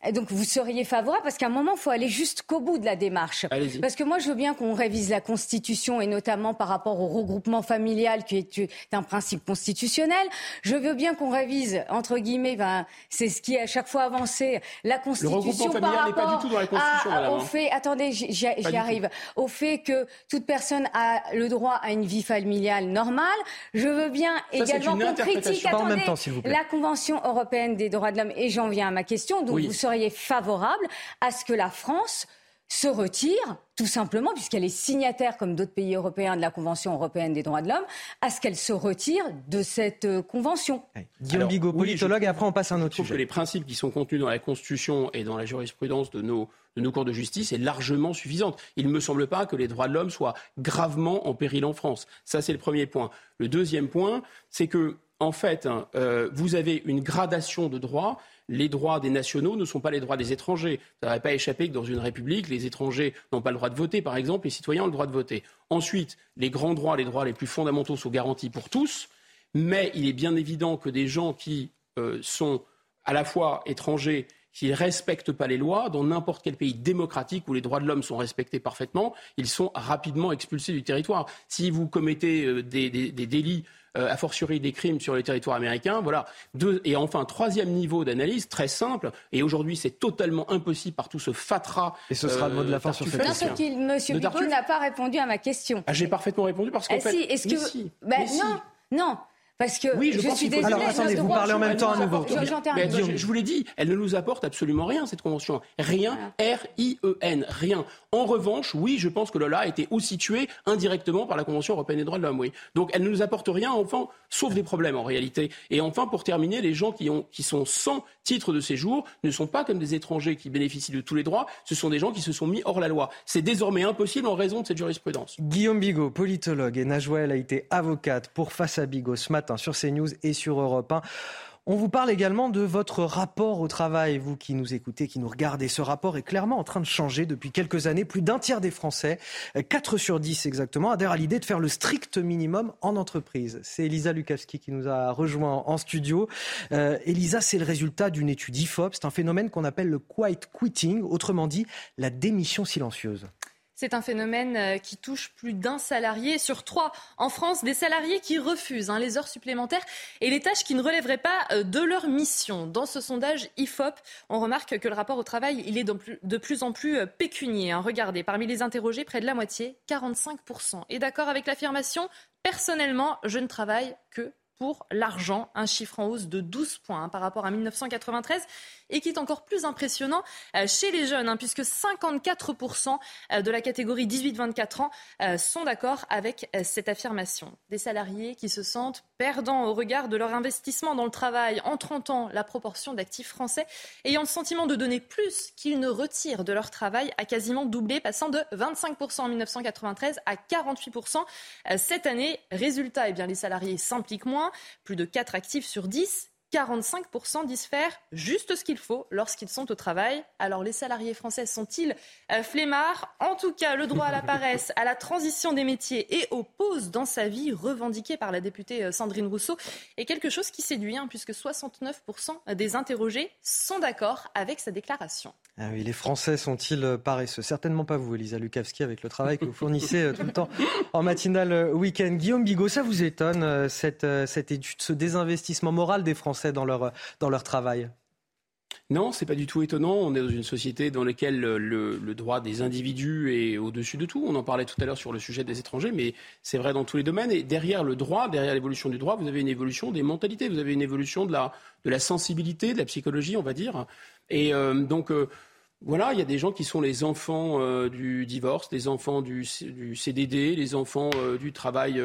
été donc vous seriez favorable parce qu'à un moment, il faut aller jusqu'au bout de la démarche. Parce que moi, je veux bien qu'on révise la Constitution et notamment par rapport au regroupement familial qui est un principe constitutionnel. Je veux bien qu'on révise, entre guillemets, ben, c'est ce qui est à chaque fois avancé, la Constitution le regroupement familial n'est pas du tout dans la Constitution, au hein. fait, attendez, j'y arrive, au fait que toute personne a le droit à une vie familiale normale. Je veux bien également qu'on critique, attendez, la Convention européenne des droits de l'homme et j'en viens à ma question. Donc vous seriez favorable à ce que la France se retire, tout simplement, puisqu'elle est signataire, comme d'autres pays européens, de la Convention européenne des droits de l'homme, à ce qu'elle se retire de cette euh, convention. Guillaume Bigot, politologue, et après on passe à un autre sujet. que les principes qui sont contenus dans la Constitution et dans la jurisprudence de nos, de nos cours de justice est largement suffisante. Il ne me semble pas que les droits de l'homme soient gravement en péril en France. Ça, c'est le premier point. Le deuxième point, c'est que, en fait, hein, euh, vous avez une gradation de droits les droits des nationaux ne sont pas les droits des étrangers. Ça n'aurait pas échappé que dans une république, les étrangers n'ont pas le droit de voter, par exemple, les citoyens ont le droit de voter. Ensuite, les grands droits, les droits les plus fondamentaux sont garantis pour tous. Mais il est bien évident que des gens qui euh, sont à la fois étrangers, qui ne respectent pas les lois, dans n'importe quel pays démocratique où les droits de l'homme sont respectés parfaitement, ils sont rapidement expulsés du territoire. Si vous commettez euh, des, délits euh, a fortiori des crimes sur le territoire américain. Voilà. et enfin, troisième niveau d'analyse, très simple, et aujourd'hui c'est totalement impossible par tout ce fatras. Et ce sera le mot de la fin sur cette question. Monsieur Bicot n'a pas répondu à ma question. Ah, J'ai parfaitement répondu parce qu'en eh fait. Si, est-ce que... Ben, non, non. Parce que oui, je, je pense suis désolée. Alors attendez, vous parlez en même temps à nouveau. Je, je, vous l'ai dit, elle ne nous apporte absolument rien, cette convention. Rien, R-I-E-N, rien. En revanche, oui, je pense que Lola a été aussi tuée indirectement par la Convention européenne des droits de l'homme, oui. Donc elle ne nous apporte rien, enfin, sauf des problèmes en réalité. Et enfin, pour terminer, les gens qui, ont, qui sont sans titre de séjour ne sont pas comme des étrangers qui bénéficient de tous les droits, ce sont des gens qui se sont mis hors la loi. C'est désormais impossible en raison de cette jurisprudence. Guillaume Bigot, politologue, et Najwa a été avocate pour Face à Bigot ce matin sur CNews et sur Europe 1. On vous parle également de votre rapport au travail, vous qui nous écoutez, qui nous regardez. Ce rapport est clairement en train de changer depuis quelques années. Plus d'un tiers des Français, 4 sur 10 exactement, adhèrent à l'idée de faire le strict minimum en entreprise. C'est Elisa Lukavski qui nous a rejoint en studio. Euh, Elisa, c'est le résultat d'une étude IFOP. C'est un phénomène qu'on appelle le quiet quitting, autrement dit la démission silencieuse. C'est un phénomène euh, qui touche plus d'un salarié sur trois en France, des salariés qui refusent hein, les heures supplémentaires et les tâches qui ne relèveraient pas euh, de leur mission. Dans ce sondage IFOP, on remarque que le rapport au travail, il est de plus en plus euh, pécunier. Hein. Regardez, parmi les interrogés, près de la moitié, 45%, est d'accord avec l'affirmation Personnellement, je ne travaille que pour l'argent, un chiffre en hausse de 12 points hein, par rapport à 1993 et qui est encore plus impressionnant euh, chez les jeunes, hein, puisque 54% euh, de la catégorie 18-24 ans euh, sont d'accord avec cette affirmation. Des salariés qui se sentent perdants au regard de leur investissement dans le travail. En 30 ans, la proportion d'actifs français ayant le sentiment de donner plus qu'ils ne retirent de leur travail a quasiment doublé, passant de 25% en 1993 à 48% cette année. Résultat, eh bien, les salariés s'impliquent moins plus de 4 actifs sur 10 45% disent faire juste ce qu'il faut lorsqu'ils sont au travail. Alors les salariés français sont-ils euh, flemmards? En tout cas, le droit à la paresse, à la transition des métiers et aux pauses dans sa vie revendiquées par la députée euh, Sandrine Rousseau est quelque chose qui séduit, hein, puisque 69% des interrogés sont d'accord avec sa déclaration. Ah oui, les Français sont-ils euh, paresseux? Certainement pas vous, Elisa Lukavski, avec le travail que vous fournissez tout le temps en matinale week-end. Guillaume Bigot, ça vous étonne, cette, cette étude, ce désinvestissement moral des Français? Dans leur, dans leur travail? Non, c'est pas du tout étonnant. On est dans une société dans laquelle le, droit des individus est au-dessus de tout. On en parlait tout à l'heure sur le sujet des étrangers, mais c'est vrai dans tous les domaines. Et derrière le droit, derrière l'évolution du droit, vous avez une évolution des mentalités, vous avez une évolution de la, de la sensibilité, de la psychologie, on va dire. Et euh, donc. Euh, voilà, il y a des gens qui sont les enfants euh, du divorce, les enfants du, du CDD, les enfants du travail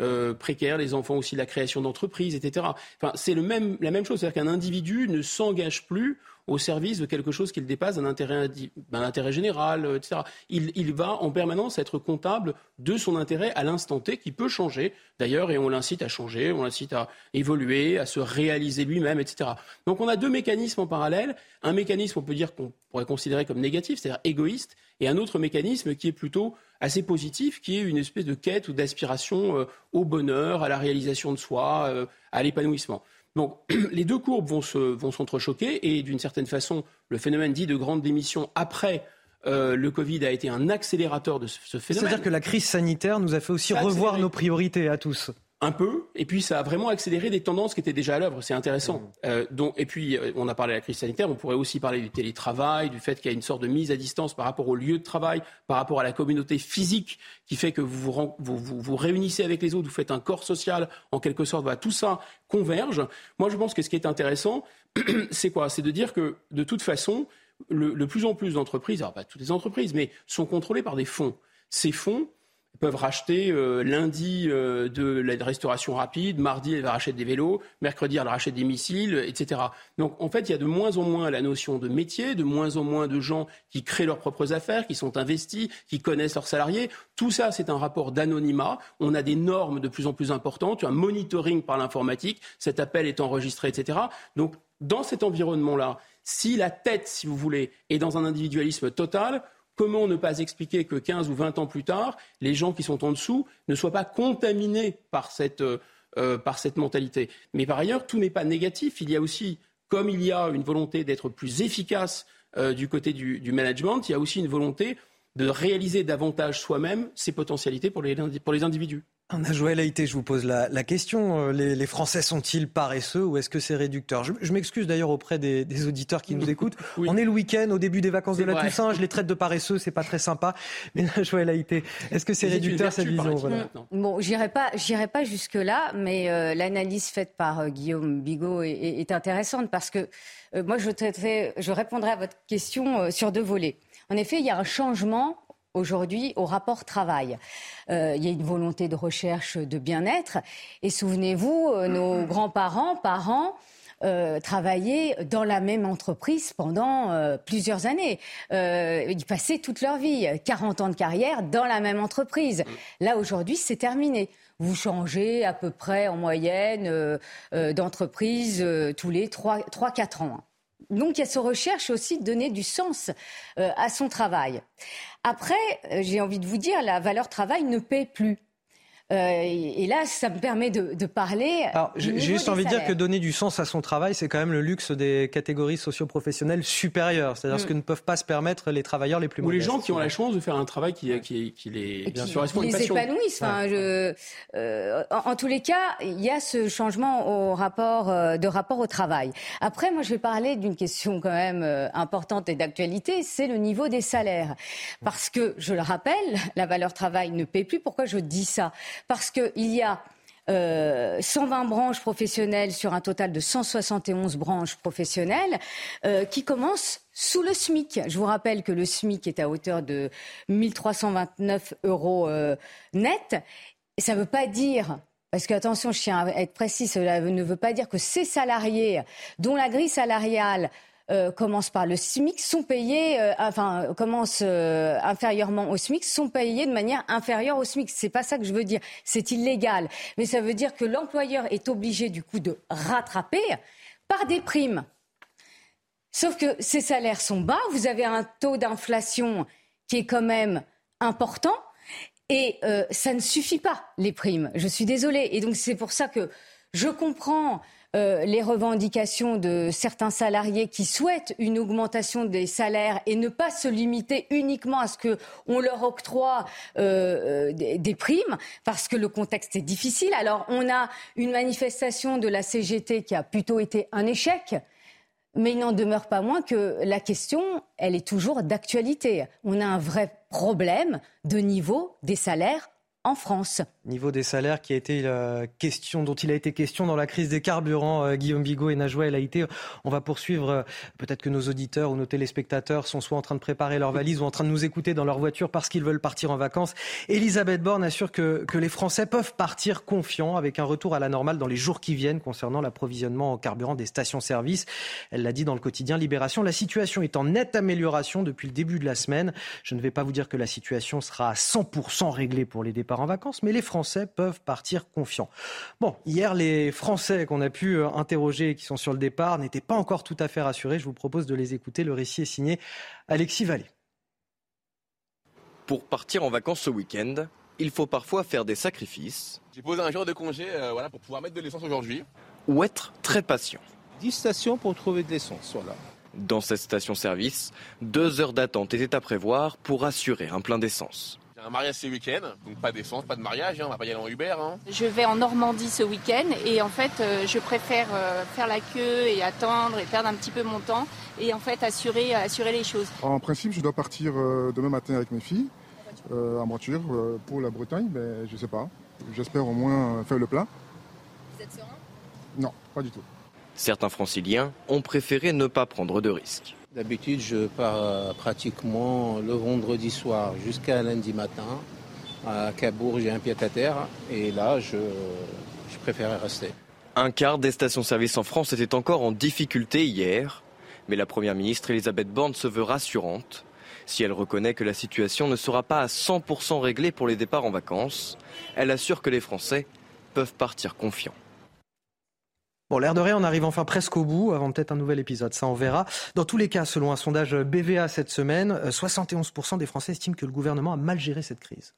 euh, précaires, les enfants aussi la création d'entreprises, etc. Enfin, c'est la même chose, c'est-à-dire qu'un individu ne s'engage plus au service de quelque chose qu'il dépasse d'un intérêt, intérêt général, euh, etc. Il, va en permanence être comptable de son intérêt à l'instant T qui peut changer d'ailleurs et on l'incite à changer, on l'incite à évoluer, à se réaliser lui-même, etc. Donc on a deux mécanismes en parallèle. Un mécanisme, on peut dire qu'on pourrait considérer comme négatif, c'est-à-dire égoïste, et un autre mécanisme qui est plutôt assez positif, qui est une espèce de quête ou d'aspiration euh, au bonheur, à la réalisation de soi, euh, à l'épanouissement. Donc les deux courbes vont, s'entrechoquer et d'une certaine façon, le phénomène dit de grande démission après euh, le Covid a été un accélérateur de ce, phénomène. C'est-à-dire que la crise sanitaire nous a fait aussi revoir nos priorités à tous un peu, et puis ça a vraiment accéléré des tendances qui étaient déjà à l'œuvre. C'est intéressant. Mmh. Euh, donc, et puis, euh, on a parlé de la crise sanitaire. On pourrait aussi parler du télétravail, du fait qu'il y a une sorte de mise à distance par rapport au lieu de travail, par rapport à la communauté physique, qui fait que vous vous, vous, vous, réunissez avec les autres, vous faites un corps social, en quelque sorte. Voilà, tout ça converge. Moi, je pense que ce qui est intéressant, c'est quoi? C'est de dire que, de toute façon, le, le plus en plus d'entreprises, alors pas toutes les entreprises, mais sont contrôlées par des fonds. Ces fonds, peuvent racheter euh, lundi euh, de la restauration rapide, mardi elle va racheter des vélos, mercredi elle rachète des missiles, etc. Donc en fait il y a de moins en moins la notion de métier, de moins en moins de gens qui créent leurs propres affaires, qui sont investis, qui connaissent leurs salariés. Tout ça c'est un rapport d'anonymat. On a des normes de plus en plus importantes, un monitoring par l'informatique, cet appel est enregistré, etc. Donc dans cet environnement-là, si la tête, si vous voulez, est dans un individualisme total, Comment ne pas expliquer que 15 ou 20 ans plus tard, les gens qui sont en dessous ne soient pas contaminés par cette, euh, par cette mentalité? Mais par ailleurs, tout n'est pas négatif. Il y a aussi, comme il y a une volonté d'être plus efficace du côté du, du management, il y a aussi une volonté de réaliser davantage soi-même ses potentialités pour les, pour les individus. Anna Joël Haïté, je vous pose la, la question. Euh, les, les Français sont-ils paresseux ou est-ce que c'est réducteur? Je, je m'excuse d'ailleurs auprès des, des, auditeurs qui nous écoutent. On est le week-end, au début des vacances de la vrai. Toussaint. Je les traite de paresseux, c'est pas très sympa. Mais Anna Joël Haïté, est-ce que c'est réducteur cette vision voilà. Bon, j'irai pas, j'irai pas jusque là, mais euh, l'analyse faite par euh, Guillaume Bigot est, est, est, intéressante parce que euh, moi, je, traiterai, je répondrai à votre question euh, sur deux volets. En effet, il y a un changement aujourd'hui au rapport travail. Euh, il y a une volonté de recherche de bien-être. Et souvenez-vous, euh, nos grands-parents, parents, euh, travaillaient dans la même entreprise pendant euh, plusieurs années. Euh, ils passaient toute leur vie, 40 ans de carrière dans la même entreprise. Là, aujourd'hui, c'est terminé. Vous changez à peu près en moyenne d'entreprise tous les 3-4 ans. Donc a cette recherche aussi de donner du sens euh, à son travail. Après, euh, j'ai envie de vous dire, la valeur travail ne paie plus. Euh, et là, ça me permet de, de parler. J'ai juste envie de dire que donner du sens à son travail, c'est quand même le luxe des catégories socioprofessionnelles supérieures, c'est-à-dire mm. ce que ne peuvent pas se permettre les travailleurs les plus Ou les gens qui ont la chance de faire un travail qui, qui, qui les, bien qui, sûr, qui les épanouissent. Enfin, je, euh, en, en, tous les cas, il y a ce changement au rapport, euh, de rapport au travail. Après, moi, je vais parler d'une question quand même euh, importante et d'actualité, c'est le niveau des salaires. Parce que, je le rappelle, la valeur travail ne paie plus. Pourquoi je dis ça? Parce qu'il y a euh, 120 branches professionnelles sur un total de 171 branches professionnelles euh, qui commencent sous le SMIC. Je vous rappelle que le SMIC est à hauteur de 1329 euros euh, net. Et ça ne veut pas dire parce que, attention, je tiens à être précis, cela ne veut pas dire que ces salariés dont la grille salariale euh, commencent par le SMIC sont payés, euh, enfin commencent euh, inférieurement au SMIC, sont payés de manière inférieure au SMIC. C'est pas ça que je veux dire. C'est illégal, mais ça veut dire que l'employeur est obligé du coup de rattraper par des primes. Sauf que ces salaires sont bas, vous avez un taux d'inflation qui est quand même important. Et ça ne suffit pas, les primes. Je suis désolée. Et donc c'est pour ça que je comprends euh, les revendications de certains salariés qui souhaitent une augmentation des salaires et ne pas se limiter uniquement à ce qu'on leur octroie euh, des, des, primes, parce que le contexte est difficile. Alors on a une manifestation de la CGT qui a plutôt été un échec. Mais il n'en demeure pas moins que la question, elle est toujours d'actualité. On a un vrai problème de niveau des salaires en France. Niveau des salaires qui a été la question, dont il a été question dans la crise des carburants, euh, Guillaume Bigot et Najwa El Haïté. On va poursuivre. Euh, peut-être que nos auditeurs ou nos téléspectateurs sont soit en train de préparer leur valise ou en train de nous écouter dans leur voiture parce qu'ils veulent partir en vacances. Elisabeth Borne assure que, que les Français peuvent partir confiants avec un retour à la normale dans les jours qui viennent concernant l'approvisionnement en carburant des stations-service. Elle l'a dit dans le quotidien Libération. La situation est en nette amélioration depuis le début de la semaine. Je ne vais pas vous dire que la situation sera à 100% réglée pour les départs en vacances, mais les Français peuvent partir confiants. Bon, hier, les Français qu'on a pu euh, interroger et qui sont sur le départ n'étaient pas encore tout à fait rassurés. Je vous propose de les écouter. Le récit est signé Alexis Vallée. Pour partir en vacances ce week-end, il faut parfois faire des sacrifices. J'ai posé un jour de congé euh, voilà, pour pouvoir mettre de l'essence aujourd'hui. Ou être très patient. 10 stations pour trouver de l'essence, voilà. Dans cette station-service, deux heures d'attente étaient à prévoir pour assurer un plein d'essence. J'ai un mariage ce week-end, donc pas d'essence, pas de mariage, hein, on va pas y aller en Uber. Hein. Je vais en Normandie ce week-end et en fait euh, je préfère euh, faire la queue et attendre et perdre un petit peu mon temps et en fait assurer, assurer les choses. En principe je dois partir euh, demain matin avec mes filles euh, en voiture pour la Bretagne, mais je sais pas. J'espère au moins faire le plein. Vous êtes serein? Non, pas du tout. Certains franciliens ont préféré ne pas prendre de risques. D'habitude, je pars pratiquement le vendredi soir jusqu'à lundi matin. À Cabourg, j'ai un pied à terre et là, je, je préférais rester. Un quart des stations-service en France était encore en difficulté hier, mais la Première ministre Elisabeth Borne se veut rassurante. Si elle reconnaît que la situation ne sera pas à 100% réglée pour les départs en vacances, elle assure que les Français peuvent partir confiants. Bon, l'air de rien, on arrive enfin presque au bout, avant peut-être un nouvel épisode, ça on verra. Dans tous les cas, selon un sondage BVA cette semaine, 71% des Français estiment que le gouvernement a mal géré cette crise.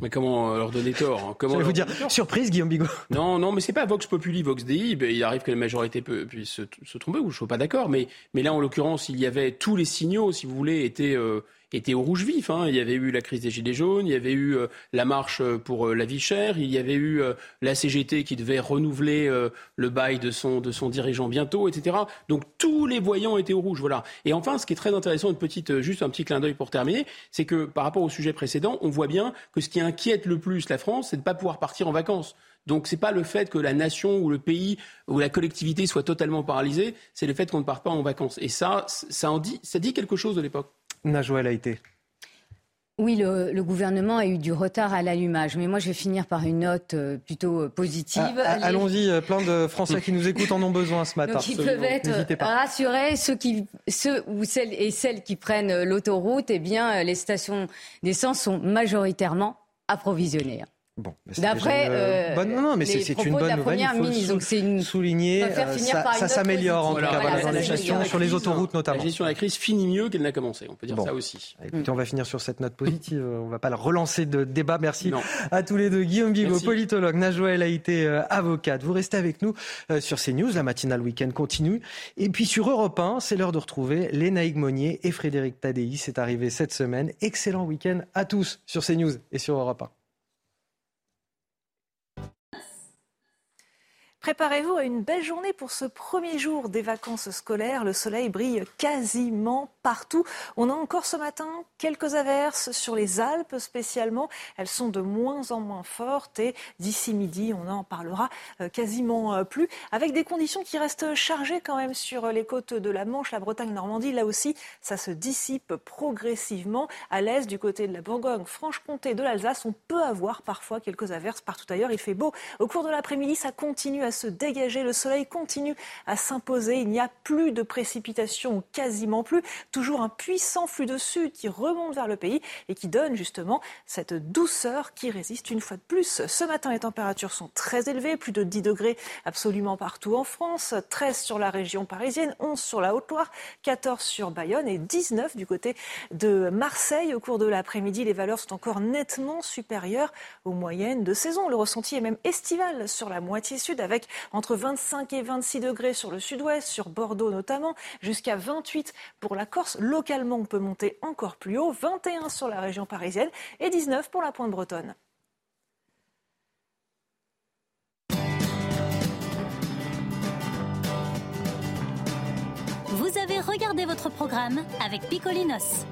Mais comment leur donner tort hein? Comment Je vais vous dire, surprise, Guillaume Bigot. Non, non, mais c'est pas Vox Populi, Vox Dei. Ben, il arrive que la majorité puisse se, se tromper, ou je ne suis pas d'accord. Mais, mais là, en l'occurrence, il y avait tous les signaux, si vous voulez, étaient, euh, étaient au rouge vif. Hein. Il y avait eu la crise des Gilets jaunes, il y avait eu euh, la marche euh, pour euh, la vie chère, il y avait eu la CGT qui devait renouveler le bail de son, de son dirigeant bientôt, etc. Donc tous les voyants étaient au rouge. Voilà. Et enfin, ce qui est très intéressant, une petite, juste un petit clin d'œil pour terminer, c'est que par rapport au sujet précédent, on voit bien que ce qui inquiète le plus la France, c'est de ne pas pouvoir partir en vacances. Donc c'est pas le fait que la nation ou le pays ou la collectivité soit totalement paralysée, c'est le fait qu'on ne parte pas en vacances. Et ça, ça en dit, ça dit quelque chose de l'époque. Najoël a été. Oui, le, le gouvernement a eu du retard à l'allumage, mais moi je vais finir par une note euh, plutôt euh, positive. Ah, ah, Les- Allons-y, euh, plein de Français qui nous écoutent en ont besoin ce matin. Donc ils peuvent être pas. rassurés, ceux, qui, ceux ou celles et celles qui prennent l'autoroute, eh bien les stations d'essence sont majoritairement approvisionnées. Bon, mais c'est D'après une, euh, bonne- non, non, mais c'est une bonne la nouvelle. il faut ministre. Donc c'est une souligner. Euh, ça s'améliore en tout cas Voilà, gestions, sur les autoroutes notamment. La gestion de la crise finit mieux qu'elle n'a commencé. On peut dire Bon. ça aussi. Écoutez, on va finir sur cette note positive. On va pas le relancer de débat. Merci Non. à tous les deux. Guillaume Bigot, politologue, Najouel a été euh, avocate. Vous restez avec nous euh, sur CNews. La matinale week-end continue. Et puis sur Europe 1, c'est l'heure de retrouver Léna Monnier et Frédéric Tadei. C'est arrivé cette semaine. Excellent week-end à tous sur CNews et sur Europe 1. Préparez-vous à une belle journée pour ce premier jour des vacances scolaires. Le soleil brille quasiment partout. On a encore ce matin quelques averses sur les Alpes spécialement. Elles sont de moins en moins fortes et d'ici midi, on n'en parlera euh, quasiment euh, plus. Avec des conditions qui restent chargées quand même sur les côtes de la Manche, la Bretagne, Normandie. Là aussi, ça se dissipe progressivement. À l'est, du côté de la Bourgogne, Franche-Comté, de l'Alsace, on peut avoir parfois quelques averses partout ailleurs. Il fait beau. Au cours de l'après-midi, ça continue à se dégager. Le soleil continue à s'imposer. Il n'y a plus de précipitations, quasiment plus. Toujours un puissant flux de sud qui remonte vers le pays et qui donne justement cette douceur qui résiste une fois de plus. Ce matin, les températures sont très élevées, plus de 10 degrés absolument partout en France, 13 sur la région parisienne, 11 sur la Haute-Loire, 14 sur Bayonne et 19 du côté de Marseille. Au cours de l'après-midi, les valeurs sont encore nettement supérieures aux moyennes de saison. Le ressenti est même estival sur la moitié sud avec entre 25 et 26 degrés sur le sud-ouest, sur Bordeaux notamment, jusqu'à 28 pour la Corse. Localement, on peut monter encore plus haut, 21 sur la région parisienne et 19 pour la pointe bretonne. Vous avez regardé votre programme avec Picolinos.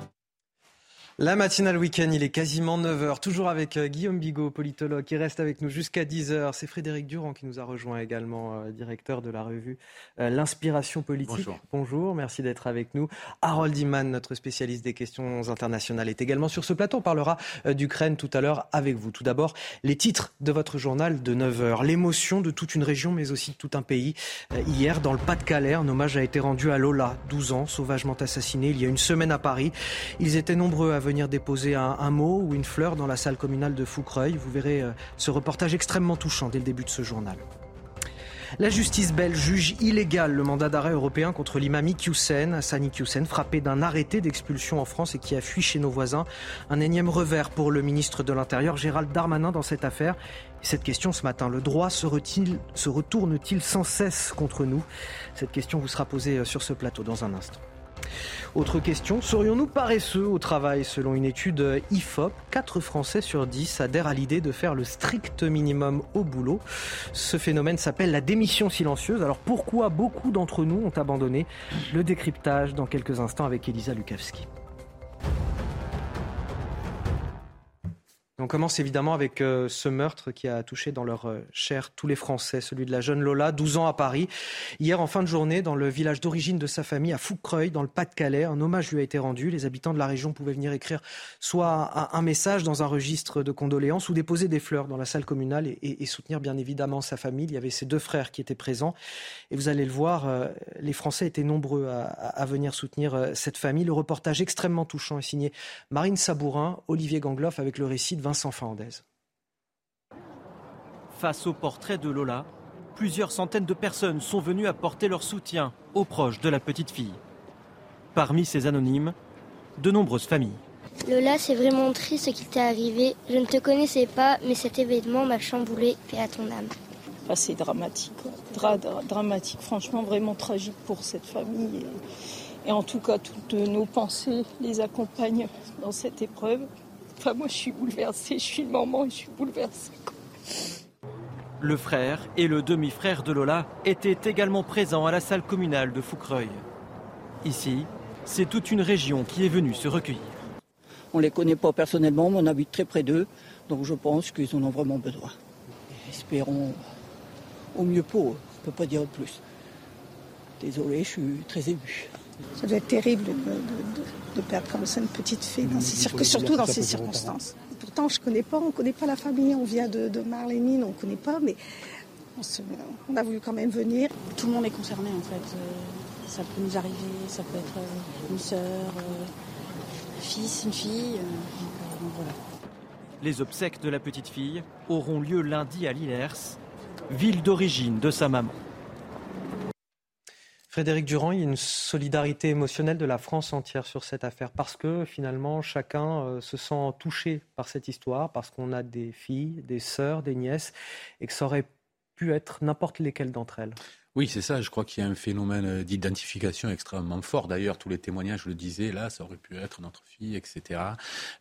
La matinale week-end, il est quasiment 9h, toujours avec euh, Guillaume Bigot, politologue, qui reste avec nous jusqu'à 10h. C'est Frédéric Durand qui nous a rejoint également, euh, directeur de la revue euh, L'Inspiration politique. Bonjour. merci d'être avec nous. Harold Iman, notre spécialiste des questions internationales, est également sur ce plateau. On parlera d'Ukraine tout à l'heure avec vous. Tout d'abord, les titres de votre journal de 9h. L'émotion de toute une région, mais aussi de tout un pays. Hier, dans le Pas-de-Calais, un hommage a été rendu à Lola, 12 ans, sauvagement assassinée il y a une semaine à Paris. Ils étaient nombreux à venir déposer un, mot ou une fleur dans la salle communale de Foucreuil. Vous verrez euh, ce reportage extrêmement touchant dès le début de ce journal. La justice belge juge illégal le mandat d'arrêt européen contre l'imam Iqiyoussen, Hassani Iqiyoussen, frappé d'un arrêté d'expulsion en France et qui a fui chez nos voisins. Un énième revers pour le ministre de l'Intérieur, Gérald Darmanin, dans cette affaire. Et cette question ce matin, le droit se retourne-t-il sans cesse contre nous? Cette question vous sera posée euh, sur ce plateau dans un instant. Autre question, serions-nous paresseux au travail Selon une étude IFOP, 4 Français sur 10 adhèrent à l'idée de faire le strict minimum au boulot. Ce phénomène s'appelle la démission silencieuse. Alors pourquoi beaucoup d'entre nous ont abandonné Le décryptage dans quelques instants avec Elisa Lukavski? On commence évidemment avec euh, ce meurtre qui a touché dans leur euh, chair tous les Français, celui de la jeune Lola, 12 ans à Paris. Hier, en fin de journée, dans le village d'origine de sa famille, à Foucreuil, dans le Pas-de-Calais, un hommage lui a été rendu. Les habitants de la région pouvaient venir écrire soit un, message dans un registre de condoléances ou déposer des fleurs dans la salle communale et, soutenir bien évidemment sa famille. Il y avait ses deux frères qui étaient présents. Et vous allez le voir, euh, les Français étaient nombreux à, venir soutenir cette famille. Le reportage extrêmement touchant est signé Marine Sabourin, Olivier Gangloff avec le récit de Vincent Fernandez. Face au portrait de Lola, plusieurs centaines de personnes sont venues apporter leur soutien aux proches de la petite fille. Parmi ces anonymes, de nombreuses familles. Lola, c'est vraiment triste ce qui t'est arrivé. Je ne te connaissais pas, mais cet événement m'a chamboulé. Paix à ton âme. Ah, c'est dramatique, dramatique, franchement vraiment tragique pour cette famille. Et, en tout cas, toutes nos pensées les accompagnent dans cette épreuve. Enfin, moi, je suis bouleversée, je suis le maman et je suis bouleversée. Le frère et le demi-frère de Lola étaient également présents à la salle communale de Foucreuil. Ici, c'est toute une région qui est venue se recueillir. On ne les connaît pas personnellement, mais on habite très près d'eux, donc je pense qu'ils en ont vraiment besoin. Espérons au mieux pour eux, on ne peut pas dire plus. Désolé, je suis très ému. Ça doit être terrible de, perdre comme ça une petite fille, surtout dans ces circonstances. Pourtant, je connais pas, on ne connaît pas la famille, on vient de, de Marlémine, on ne connaît pas, mais on, a voulu quand même venir. Tout le monde est concerné en fait. Euh, ça peut nous arriver, ça peut être euh, une sœur, euh, fils, une fille. voilà. Les obsèques de la petite fille auront lieu lundi à Lillers, ville d'origine de sa maman. Frédéric Durand, il y a une solidarité émotionnelle de la France entière sur cette affaire parce que finalement chacun euh, se sent touché par cette histoire, parce qu'on a des filles, des sœurs, des nièces et que ça aurait pu être n'importe lesquelles d'entre elles. Oui, c'est ça. Je crois qu'il y a un phénomène euh, d'identification extrêmement fort. D'ailleurs, tous les témoignages le disaient. Là, ça aurait pu être notre fille, etc.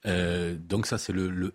Euh, donc ça, c'est le,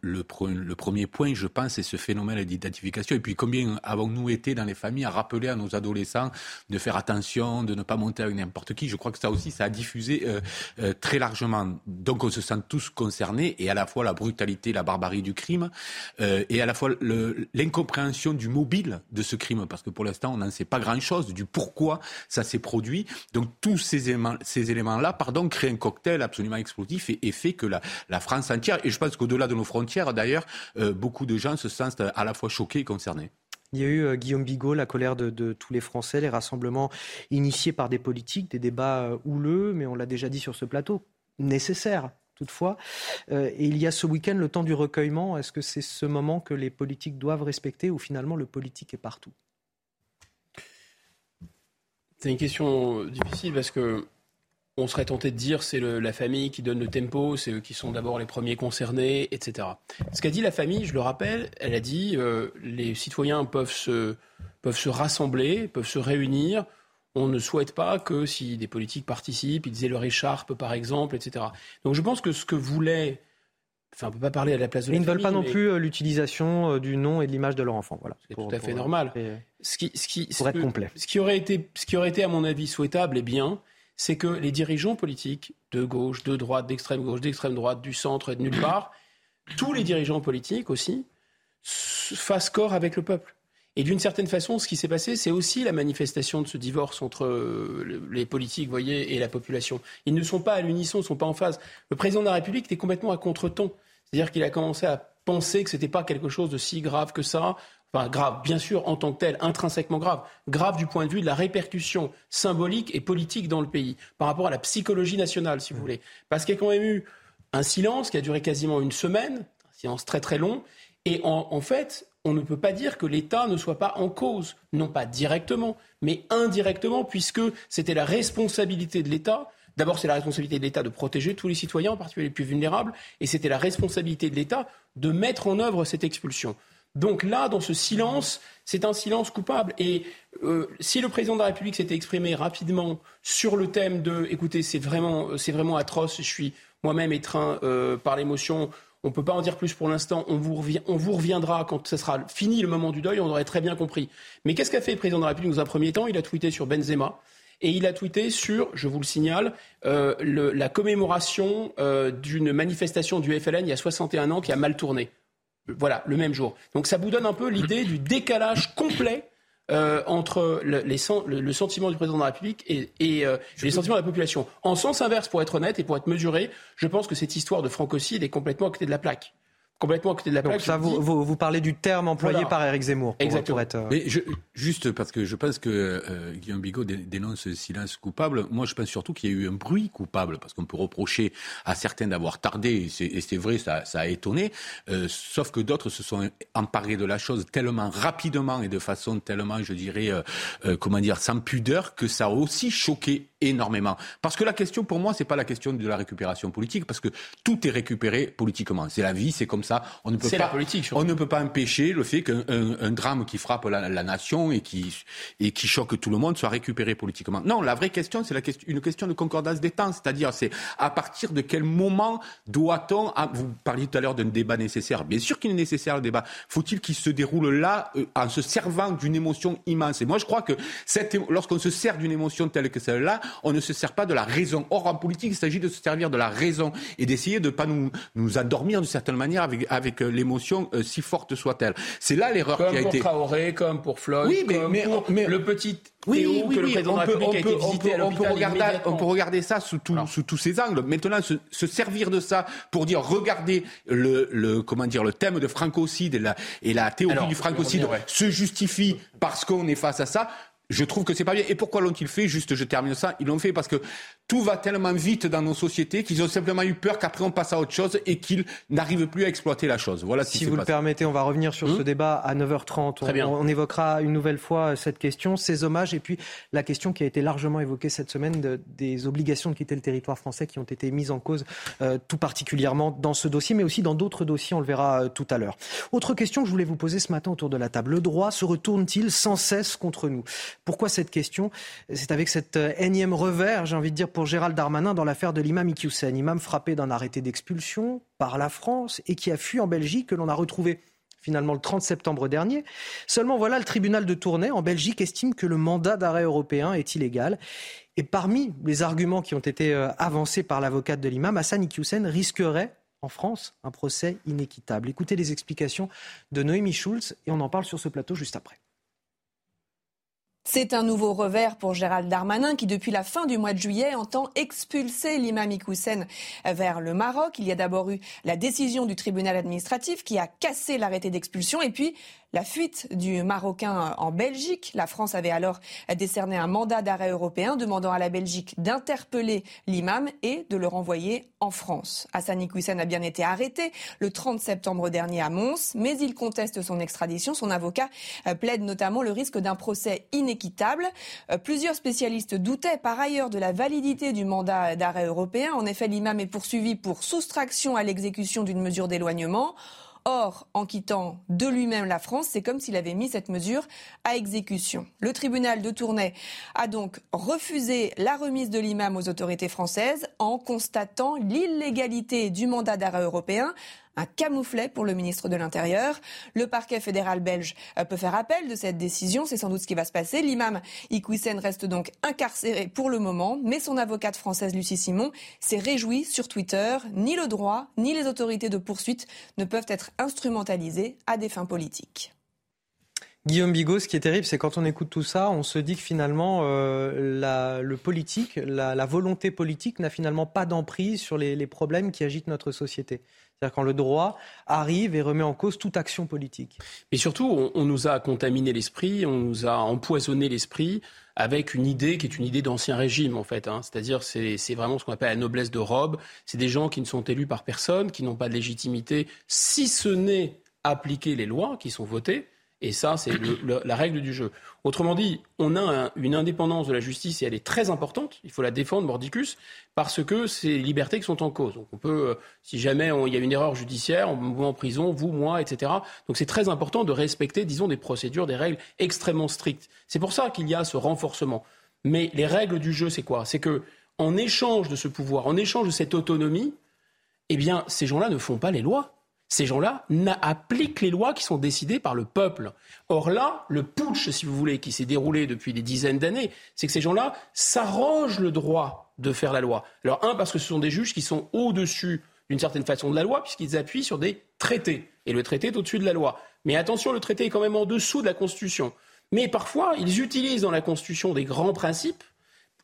premier point, je pense, c'est ce phénomène d'identification. Et puis, combien avons-nous été dans les familles à rappeler à nos adolescents de faire attention, de ne pas monter avec n'importe qui? Je crois que ça aussi, ça a diffusé euh, très largement. Donc, on se sent tous concernés, et à la fois la brutalité, la barbarie du crime, et à la fois l'incompréhension du mobile de ce crime, parce que pour l'instant, on n'en sait pas grand-chose chose, du pourquoi ça s'est produit. Donc tous ces éléments, ces éléments-là, pardon, créent un cocktail absolument explosif et, fait que la, France entière, et je pense qu'au-delà de nos frontières, d'ailleurs, euh, beaucoup de gens se sentent à la fois choqués et concernés. Il y a eu, euh, Guillaume Bigot, la colère de, de, tous les Français, les rassemblements initiés par des politiques, des débats euh, houleux, mais on l'a déjà dit sur ce plateau, nécessaires toutefois. et il y a ce week-end le temps du recueillement. Est-ce que c'est ce moment que les politiques doivent respecter ou finalement le politique est partout? C'est une question difficile parce que on serait tenté de dire c'est la famille qui donne le tempo, c'est eux qui sont d'abord les premiers concernés, etc. Ce qu'a dit la famille, je le rappelle, elle a dit euh, les citoyens peuvent se, peuvent se rassembler, peuvent se réunir. On ne souhaite pas que si des politiques participent, ils aient leur écharpe par exemple, etc. Donc je pense que ce que voulait Enfin, on ne peut pas parler à la place de Ils ne veulent pas non plus euh, l'utilisation euh, du nom et de l'image de leur enfant. Voilà. C'est tout à fait normal. Euh, ce qui, ce qui, pour être complet. Ce qui, aurait été, ce qui aurait été, à mon avis, souhaitable et bien, c'est que les dirigeants politiques, de gauche, de droite, d'extrême gauche, d'extrême droite, du centre et de nulle part, tous les dirigeants politiques aussi, fassent corps avec le peuple. Et d'une certaine façon, ce qui s'est passé, c'est aussi la manifestation de ce divorce entre les politiques, voyez, et la population. Ils ne sont pas à l'unisson, ils ne sont pas en phase. Le président de la République était complètement à contre-ton. C'est-à-dire qu'il a commencé à penser que ce n'était pas quelque chose de si grave que ça. Enfin, grave, bien sûr, en tant que tel, intrinsèquement grave. Grave du point de vue de la répercussion symbolique et politique dans le pays, par rapport à la psychologie nationale, si vous voulez. Parce qu'il y a quand même eu un silence qui a duré quasiment une semaine, un silence très très long, et en, en fait, on ne peut pas dire que l'État ne soit pas en cause, non pas directement, mais indirectement, puisque c'était la responsabilité de l'État D'abord, c'est la responsabilité de l'État de protéger tous les citoyens, en particulier les plus vulnérables, et c'était la responsabilité de l'État de mettre en œuvre cette expulsion. Donc là, dans ce silence, c'est un silence coupable. Et euh, si le président de la République s'était exprimé rapidement sur le thème de, écoutez, c'est vraiment, vraiment atroce, je suis moi-même étreint euh, par l'émotion, on ne peut pas en dire plus pour l'instant. On on vous reviendra quand ce sera fini le moment du deuil. On aurait très bien compris. Mais qu'est-ce qu'a fait le président de la République dans un premier temps? Il a tweeté sur Benzema et il a tweeté sur, je vous le signale, euh, la commémoration euh, d'une manifestation du FLN il y a 61 ans qui a mal tourné. Voilà, le même jour. Donc ça vous donne un peu l'idée du décalage complet euh, entre le, le, sentiment du président de la République et, les sentiments de la population. En sens inverse, pour être honnête et pour être mesuré, je pense que cette histoire de francocide est complètement à côté de la plaque. Complètement à côté de la plaque. Donc ça, vous, vous, vous, parlez du terme employé par Éric Zemmour. Exactement. Être, euh... Mais je, juste parce que je pense que euh, Guillaume Bigot dénonce ce silence coupable. Moi, je pense surtout qu'il y a eu un bruit coupable, parce qu'on peut reprocher à certains d'avoir tardé, et c'est vrai, ça, ça, a étonné. Euh, sauf que d'autres se sont emparés de la chose tellement rapidement et de façon tellement, je dirais, euh, euh comment dire, sans pudeur, que ça a aussi choqué énormément. Parce que la question, pour moi, c'est pas la question de la récupération politique, parce que tout est récupéré politiquement. C'est la vie, c'est comme ça. On ne peut pas, la politique, on ne peut pas empêcher le fait qu'un un, un drame qui frappe la, la, nation et qui, et qui choque tout le monde soit récupéré politiquement. Non, la vraie question, c'est question, une question de concordance des temps. C'est-à-dire, c'est à partir de quel moment doit-on, vous parliez tout à l'heure d'un débat nécessaire. Bien sûr qu'il est nécessaire le débat. Faut-il qu'il se déroule là, euh, en se servant d'une émotion immense? Et moi, je crois que lorsqu'on se sert d'une émotion telle que celle-là, on ne se sert pas de la raison. Or, en politique, il s'agit de se servir de la raison et d'essayer de ne pas nous, nous endormir d'une certaine manière avec, avec euh, l'émotion, euh, si forte soit-elle. C'est là l'erreur qui a pour été. Traoré, comme pour Floyd, oui, mais, comme mais, pour mais, le petit oui, oui, que le oui, président on de la peut, République on peut, on peut, peut regarder, on peut regarder ça sous, tout, sous tous ces angles. Maintenant, se, se servir de ça pour dire, regardez le, le, comment dire, le thème de francocide et la, et la théorie Alors, du francocide ouais. se justifie parce qu'on est face à ça. Je trouve que c'est pas bien. Et pourquoi l'ont-ils fait? Juste, je termine ça. Ils l'ont fait parce que tout va tellement vite dans nos sociétés qu'ils ont simplement eu peur qu'après on passe à autre chose et qu'ils n'arrivent plus à exploiter la chose. Voilà. Si vous passé. le permettez, on va revenir sur hum ce débat à 9h30. Très bien. On, évoquera une nouvelle fois cette question, ces hommages et puis la question qui a été largement évoquée cette semaine de, des obligations de quitter le territoire français qui ont été mises en cause euh, tout particulièrement dans ce dossier, mais aussi dans d'autres dossiers. On le verra euh, tout à l'heure. Autre question que je voulais vous poser ce matin autour de la table. Le droit se retourne-t-il sans cesse contre nous? Pourquoi cette question? C'est avec cet euh, énième revers, j'ai envie de dire, pour Gérald Darmanin dans l'affaire de l'imam Iqiyoussen, imam frappé d'un arrêté d'expulsion par la France et qui a fui en Belgique, que l'on a retrouvé finalement le 30 septembre dernier. Seulement voilà, le tribunal de Tournai en Belgique estime que le mandat d'arrêt européen est illégal. Et parmi les arguments qui ont été avancés par l'avocate de l'imam, Hassan Iqiyoussen risquerait en France un procès inéquitable. Écoutez les explications de Noémie Schulz et on en parle sur ce plateau juste après. C'est un nouveau revers pour Gérald Darmanin qui, depuis la fin du mois de juillet, entend expulser l'imam Iqiyoussen vers le Maroc. Il y a d'abord eu la décision du tribunal administratif qui a cassé l'arrêté d'expulsion et puis la fuite du Marocain en Belgique. La France avait alors décerné un mandat d'arrêt européen demandant à la Belgique d'interpeller l'imam et de le renvoyer en France. Hassan Iqiyoussen a bien été arrêté le 30 septembre dernier à Mons, mais il conteste son extradition. Son avocat plaide notamment le risque d'un procès inéquitable. Plusieurs spécialistes doutaient par ailleurs de la validité du mandat d'arrêt européen. En effet, l'imam est poursuivi pour soustraction à l'exécution d'une mesure d'éloignement. Or, en quittant de lui-même la France, c'est comme s'il avait mis cette mesure à exécution. Le tribunal de Tournai a donc refusé la remise de l'imam aux autorités françaises en constatant l'illégalité du mandat d'arrêt européen un camouflet pour le ministre de l'Intérieur. Le parquet fédéral belge peut faire appel de cette décision. C'est sans doute ce qui va se passer. L'imam Iqiyoussen reste donc incarcéré pour le moment, mais son avocate française Lucie Simon s'est réjouie sur Twitter. Ni le droit, ni les autorités de poursuite ne peuvent être instrumentalisées à des fins politiques. Guillaume Bigot, ce qui est terrible, c'est quand on écoute tout ça, on se dit que finalement, euh, la, le politique, la, volonté politique n'a finalement pas d'emprise sur les, problèmes qui agitent notre société. C'est-à-dire quand le droit arrive et remet en cause toute action politique. Et surtout, on, on nous a contaminé l'esprit, on nous a empoisonné l'esprit avec une idée qui est une idée d'ancien régime, en fait. Hein. C'est-à-dire, c'est, c'est vraiment ce qu'on appelle la noblesse de robe. C'est des gens qui ne sont élus par personne, qui n'ont pas de légitimité, si ce n'est appliquer les lois qui sont votées. Et ça, c'est la règle du jeu. Autrement dit, on a un, une indépendance de la justice et elle est très importante. Il faut la défendre, mordicus, parce que c'est les libertés qui sont en cause. Donc on peut, euh, si jamais il y a une erreur judiciaire, on vous met en prison, vous, moi, etc. Donc c'est très important de respecter, disons, des procédures, des règles extrêmement strictes. C'est pour ça qu'il y a ce renforcement. Mais les règles du jeu, c'est quoi? C'est que en échange de ce pouvoir, en échange de cette autonomie, eh bien, ces gens-là ne font pas les lois ces gens-là appliquent les lois qui sont décidées par le peuple. Or là, le putsch, si vous voulez, qui s'est déroulé depuis des dizaines d'années, c'est que ces gens-là s'arrogent le droit de faire la loi. Alors, un, parce que ce sont des juges qui sont au-dessus d'une certaine façon de la loi, puisqu'ils appuient sur des traités. Et le traité est au-dessus de la loi. Mais attention, le traité est quand même en dessous de la Constitution. Mais parfois, ils utilisent dans la Constitution des grands principes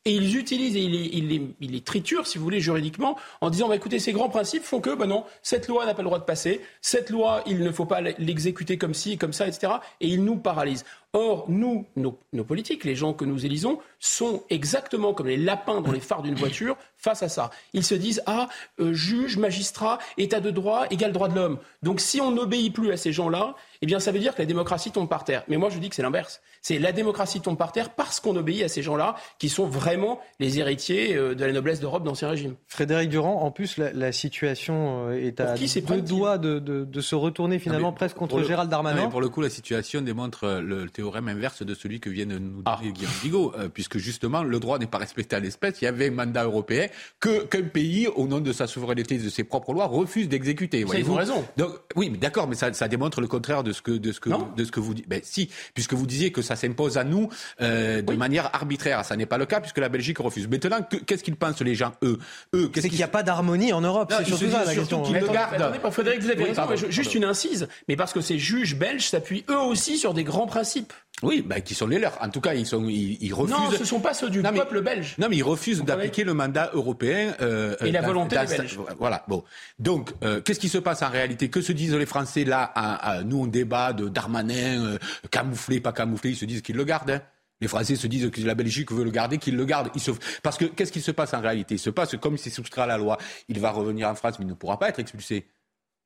Et ils utilisent et ils les, triturent, si vous voulez, juridiquement, en disant bah, écoutez, ces grands principes font que, bah non, cette loi n'a pas le droit de passer, cette loi, il ne faut pas l'exécuter comme ci, comme ça, etc. Et ils nous paralysent. Or, nous, nos, nos, politiques, les gens que nous élisons, sont exactement comme les lapins dans les phares d'une voiture face à ça. Ils se disent ah, euh, juge, magistrat, état de droit, égal droit de l'homme. Donc, si on n'obéit plus à ces gens-là, eh bien, ça veut dire que la démocratie tombe par terre. Mais moi, je dis que c'est l'inverse. C'est la démocratie tombe par terre parce qu'on obéit à ces gens-là qui sont vraiment les héritiers euh, de la noblesse d'Europe d'Ancien Régime. Frédéric Durand, en plus, la, la situation euh, est à deux doigts de, de, de, se retourner finalement presque contre Gérald Darmanin. pour le coup, la situation démontre le, théorème inverse de celui que vient de nous dire ah. Guillaume Bigot, euh, puisque justement, le droit n'est pas respecté à l'espèce. Il y avait un mandat européen que qu'un pays, au nom de sa souveraineté et de ses propres lois, refuse d'exécuter. Ils ont raison. Donc, oui, mais d'accord, mais ça, ça démontre le contraire de ce que, de ce que, de ce que vous dites. Ben, si, puisque vous disiez que ça s'impose à nous euh, de manière arbitraire. Ça n'est pas le cas puisque la Belgique refuse. Maintenant, qu'est-ce qu'ils pensent les gens, eux, eux C'est qu'il n'y a pas d'harmonie en Europe. C'est surtout ça la question. Qu'ils le gardent. Frédéric, vous avez raison. juste une incise. Mais parce que ces juges belges s'appuient eux aussi sur des grands principes. Oui, bah, qui sont les leurs. En tout cas, ils, sont, ils, refusent. Non, ce ne sont pas ceux du peuple belge. Non, mais ils refusent d'appliquer le mandat européen. Euh, et la volonté des Belges. Voilà. Bon. Donc, euh, qu'est-ce qui se passe en réalité? Que se disent les Français là à, à, Nous, on débat de Darmanin, euh, camouflé, pas camouflé. Ils se disent qu'ils le gardent. Hein. Les Français se disent que la Belgique veut le garder, qu'il le garde. Il se... Parce que qu'est-ce qui se passe en réalité? Il se passe que comme il s'est soustrait à la loi, il va revenir en France, mais il ne pourra pas être expulsé.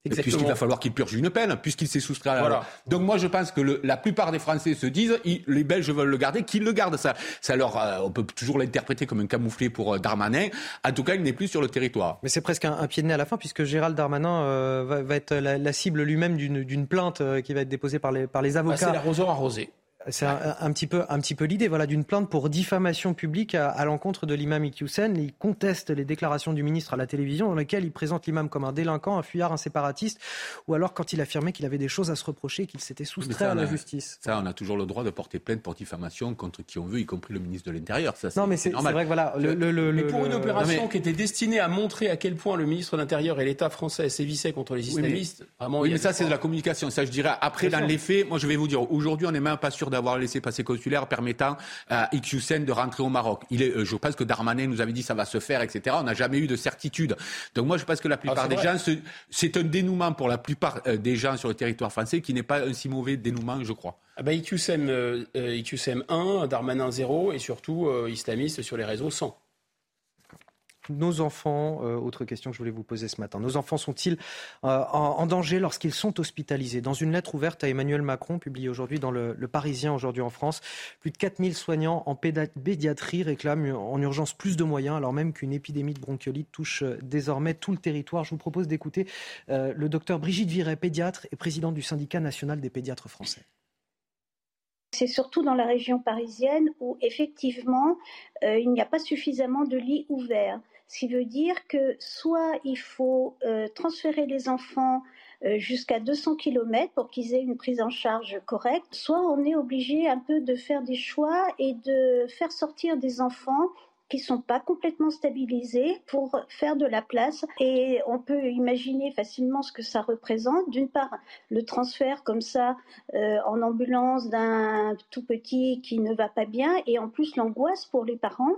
Puisqu'il va falloir qu'il purge une peine, puisqu'il s'est soustrait à la loi. Donc moi, je pense que le, la plupart des Français se disent, les Belges veulent le garder, qu'ils le gardent. Ça, ça leur, euh, on peut toujours l'interpréter comme un camouflet pour euh, Darmanin. En tout cas, il n'est plus sur le territoire. Mais c'est presque un, pied de nez à la fin, puisque Gérald Darmanin euh, va, va, être la, la cible lui-même d'une plainte qui va être déposée par les, par les avocats. Ah, c'est l'arroseur arrosé. C'est un, petit peu, un petit peu l'idée, voilà, d'une plainte pour diffamation publique à, l'encontre de l'imam Iqiyoussen. Il conteste les déclarations du ministre à la télévision, dans lesquelles il présente l'imam comme un délinquant, un fuyard, un séparatiste, ou alors quand il affirmait qu'il avait des choses à se reprocher, qu'il s'était soustrait à la justice. Ça, on a toujours le droit de porter plainte pour diffamation contre qui on veut, y compris le ministre de l'Intérieur. Ça, non, mais c'est vrai que voilà. Le, le, mais pour une opération qui était destinée à montrer à quel point le ministre de l'Intérieur et l'État français sévissaient contre les islamistes, oui, mais, ça, c'est de la communication. Ça, je dirais. Après, dans les faits, moi, je vais vous dire, aujourd'hui, on n'est même pas sûr d'avoir laissé passer consulaire permettant à Iqiyoussen de rentrer au Maroc. Il est, euh, je pense que Darmanin nous avait dit ça va se faire, etc. On n'a jamais eu de certitude. Donc moi, je pense que la plupart ah, des gens, c'est un dénouement pour la plupart euh, des gens sur le territoire français qui n'est pas un si mauvais dénouement, je crois. Ah bah, Iqiyoussen, 1, Darmanin 0 et surtout euh, islamiste sur les réseaux 100 nos enfants, euh, autre question que je voulais vous poser ce matin, nos enfants sont-ils euh, en, danger lorsqu'ils sont hospitalisés? Dans une lettre ouverte à Emmanuel Macron, publiée aujourd'hui dans le, Parisien, aujourd'hui en France, plus de 4000 soignants en pédiatrie réclament en urgence plus de moyens, alors même qu'une épidémie de bronchiolite touche euh, désormais tout le territoire. Je vous propose d'écouter le docteur Brigitte Viret, pédiatre et présidente du syndicat national des pédiatres français. C'est surtout dans la région parisienne où effectivement il n'y a pas suffisamment de lits ouverts ce qui veut dire que soit il faut euh, transférer les enfants euh, jusqu'à 200 km pour qu'ils aient une prise en charge correcte, soit on est obligé un peu de faire des choix et de faire sortir des enfants qui sont pas complètement stabilisés pour faire de la place et on peut imaginer facilement ce que ça représente. D'une part, le transfert comme ça euh, en ambulance d'un tout petit qui ne va pas bien et en plus l'angoisse pour les parents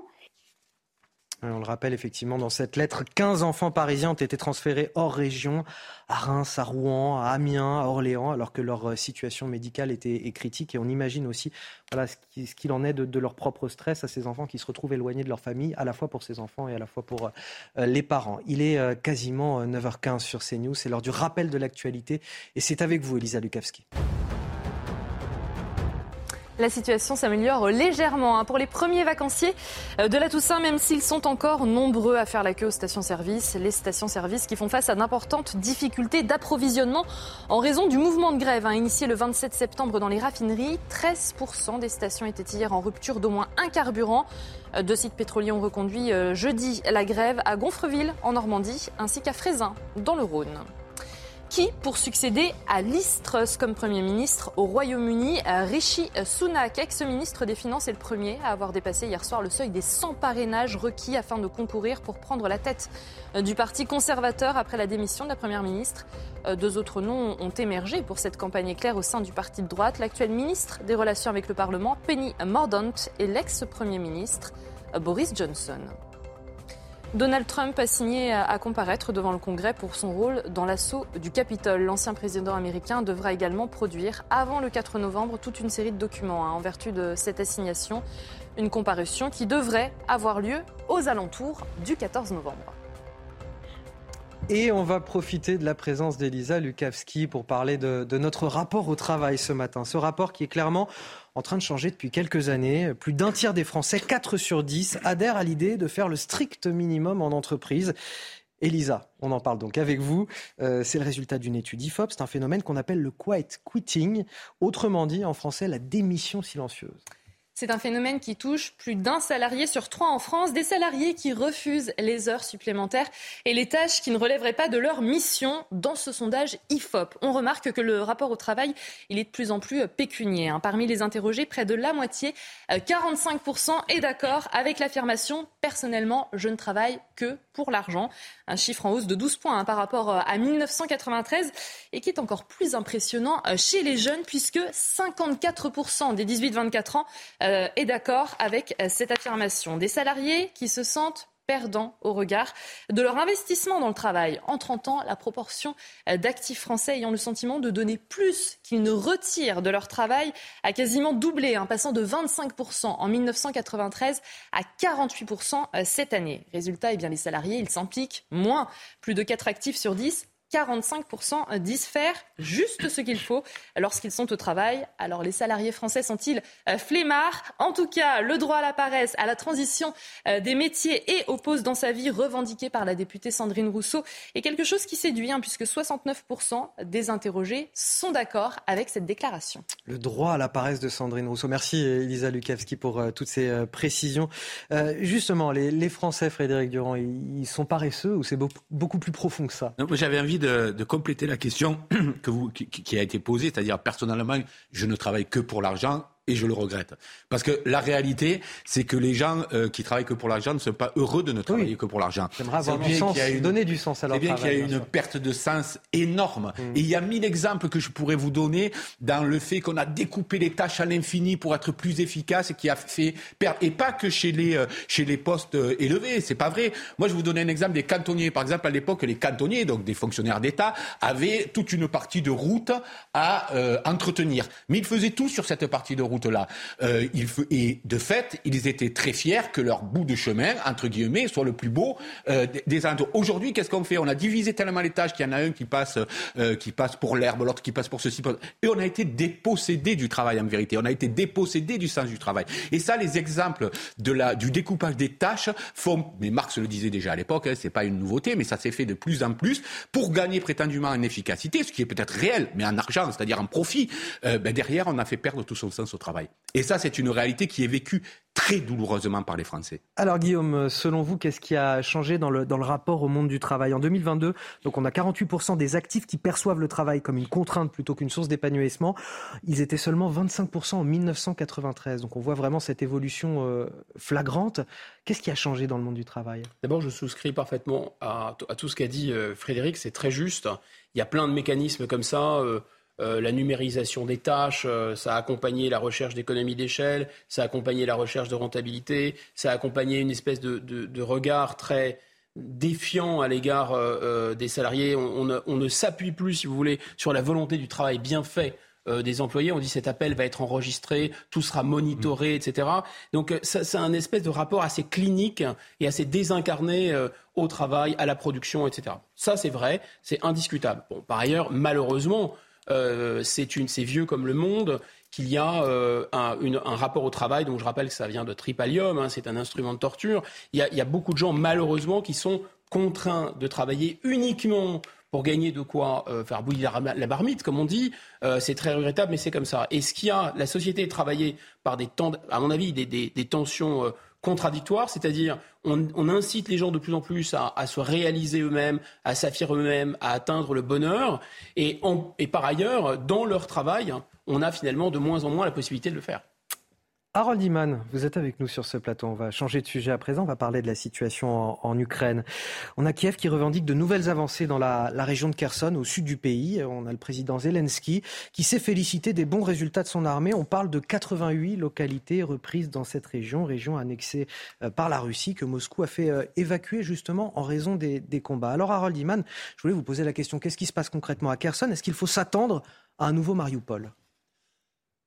on le rappelle effectivement dans cette lettre, 15 enfants parisiens ont été transférés hors région, à Reims, à Rouen, à Amiens, à Orléans, alors que leur euh, situation médicale était critique. Et on imagine aussi voilà, ce qu'il en est de, leur propre stress à ces enfants qui se retrouvent éloignés de leur famille, à la fois pour ces enfants et à la fois pour euh, les parents. Il est euh, quasiment 9h15 sur CNews, c'est l'heure du rappel de l'actualité. Et c'est avec vous, Elisa Lukavski. La situation s'améliore légèrement hein. pour les premiers vacanciers euh, de la Toussaint, même s'ils sont encore nombreux à faire la queue aux stations-service. Les stations-service qui font face à d'importantes difficultés d'approvisionnement en raison du mouvement de grève hein, initié le 27 septembre dans les raffineries. 13% des stations étaient hier en rupture d'au moins un carburant. Euh, deux sites pétroliers ont reconduit euh, jeudi la grève à Gonfreville en Normandie ainsi qu'à Frézin dans le Rhône. Qui pour succéder à Liz Truss comme Premier ministre au Royaume-Uni Rishi Sunak, ex-ministre des Finances, est le premier à avoir dépassé hier soir le seuil des 100 parrainages requis afin de concourir pour prendre la tête du Parti conservateur après la démission de la Première ministre. Euh, deux autres noms ont émergé pour cette campagne éclair au sein du Parti de droite. L'actuel ministre des Relations avec le Parlement, Penny Mordaunt, et l'ex-premier ministre Boris Johnson. Donald Trump a signé à comparaître devant le Congrès pour son rôle dans l'assaut du Capitole. L'ancien président américain devra également produire avant le 4 novembre toute une série de documents hein, en vertu de cette assignation. Une comparution qui devrait avoir lieu aux alentours du 14 novembre. Et on va profiter de la présence d'Elisa Lukavski pour parler de, de, notre rapport au travail ce matin. Ce rapport qui est clairement en train de changer depuis quelques années. Plus d'un tiers des Français, 4 sur 10, adhèrent à l'idée de faire le strict minimum en entreprise. Elisa, on en parle donc avec vous. Euh, c'est le résultat d'une étude IFOP. C'est un phénomène qu'on appelle le quiet quitting, autrement dit en français la démission silencieuse. C'est un phénomène qui touche plus d'un salarié sur trois en France, des salariés qui refusent les heures supplémentaires et les tâches qui ne relèveraient pas de leur mission dans ce sondage IFOP. On remarque que le rapport au travail, il est de plus en plus pécunier. Hein. Parmi les interrogés, près de la moitié, 45%, euh, est d'accord avec l'affirmation « personnellement, je ne travaille que pour l'argent ». Un chiffre en hausse de 12 points hein, par rapport euh, à 1993 et qui est encore plus impressionnant euh, chez les jeunes puisque 54% des 18-24 ans euh, est d'accord avec euh, cette affirmation. Des salariés qui se sentent perdants au regard de leur investissement dans le travail. En 30 ans, la proportion euh, d'actifs français ayant le sentiment de donner plus qu'ils ne retirent de leur travail a quasiment doublé, hein, passant de 25% en 1993 à 48% cette année. Résultat, eh bien, les salariés, ils s'impliquent moins. Plus de 4 actifs sur 10 45% disent faire juste ce qu'il faut lorsqu'ils sont au travail. Alors les salariés français sont-ils euh, flemmards? En tout cas, le droit à la paresse, à la transition euh, des métiers et aux pauses dans sa vie revendiquées par la députée Sandrine Rousseau est quelque chose qui séduit, hein, puisque 69% des interrogés sont d'accord avec cette déclaration. Le droit à la paresse de Sandrine Rousseau. Merci Elisa Lukavski pour euh, toutes ces précisions. justement, les, Français, Frédéric Durand, ils, sont paresseux ou c'est beaucoup, plus profond que ça? J'avais envie de, compléter la question qui a été posée, c'est-à-dire personnellement, je ne travaille que pour l'argent et je le regrette. Parce que la réalité, c'est que les gens euh, qui travaillent que pour l'argent ne sont pas heureux de ne travailler que pour l'argent. J'aimerais avoir du sens, une... donner du sens à leur bien qu'il y a une perte de sens énorme. Mm. Et il y a mille exemples que je pourrais vous donner dans le fait qu'on a découpé les tâches à l'infini pour être plus efficace et qui a fait perdre. Et pas que chez les, euh, chez les postes euh, élevés, c'est pas vrai. Moi, je vous donner un exemple des cantonniers. Par exemple, à l'époque, les cantonniers, donc des fonctionnaires d'État, avaient toute une partie de route à entretenir. Mais ils faisaient tout sur cette partie de route là euh, et de fait, ils étaient très fiers que leur bout de chemin, entre guillemets, soit le plus beau euh, des alentours. Aujourd'hui, qu'est-ce qu'on fait? On a divisé tellement les tâches qu'il y en a un qui passe, euh, qui passe pour l'herbe, l'autre qui passe pour ceci. Et on a été dépossédé du travail en vérité. On a été dépossédé du sens du travail. Et ça, les exemples de la, du découpage des tâches font, mais Marx le disait déjà à l'époque, hein, c'est pas une nouveauté, mais ça s'est fait de plus en plus pour gagner prétendument en efficacité, ce qui est peut-être réel, mais en argent, c'est-à-dire en profit. Ben derrière, on a fait perdre tout son sens au travail. Et ça, c'est une réalité qui est vécue très douloureusement par les Français. Alors Guillaume, selon vous, qu'est-ce qui a changé dans le, dans le rapport au monde du travail? En 2022, donc on a 48% des actifs qui perçoivent le travail comme une contrainte plutôt qu'une source d'épanouissement. Ils étaient seulement 25% en 1993. Donc on voit vraiment cette évolution euh, flagrante. Qu'est-ce qui a changé dans le monde du travail? D'abord, je souscris parfaitement à, à tout ce qu'a dit euh, Frédéric. C'est très juste. Il y a plein de mécanismes comme ça. Euh, euh, la numérisation des tâches, euh, ça a accompagné la recherche d'économie d'échelle, ça a accompagné la recherche de rentabilité, ça a accompagné une espèce de, regard très défiant à l'égard euh, des salariés. On, ne, s'appuie plus, si vous voulez, sur la volonté du travail bien fait des employés. On dit cet appel va être enregistré, tout sera monitoré, mmh. etc. Donc c'est un espèce de rapport assez clinique et assez désincarné au travail, à la production, etc. Ça c'est vrai, c'est indiscutable. Bon, par ailleurs, malheureusement, euh, c'est vieux comme le monde qu'il y a euh, un, rapport au travail, dont je rappelle que ça vient de Tripalium, hein, c'est un instrument de torture. Il y, a, beaucoup de gens, malheureusement, qui sont contraints de travailler uniquement pour gagner de quoi euh, faire bouillir la, barmite, comme on dit. c'est très regrettable, mais c'est comme ça. Et ce qu'il y a, la société est travaillée par des à mon avis, des tensions contradictoire, c'est-à-dire on, incite les gens de plus en plus à, se réaliser eux-mêmes, à s'affirmer eux-mêmes, à atteindre le bonheur, et, et par ailleurs, dans leur travail, on a finalement de moins en moins la possibilité de le faire. Harold Iman, vous êtes avec nous sur ce plateau. On va changer de sujet à présent. On va parler de la situation en, Ukraine. On a Kiev qui revendique de nouvelles avancées dans la, région de Kherson, au sud du pays. On a le président Zelensky qui s'est félicité des bons résultats de son armée. On parle de 88 localités reprises dans cette région, région annexée euh, par la Russie que Moscou a fait euh, évacuer justement en raison des, combats. Alors Harold Iman, je voulais vous poser la question qu'est-ce qui se passe concrètement à Kherson? Est-ce qu'il faut s'attendre à un nouveau Mariupol?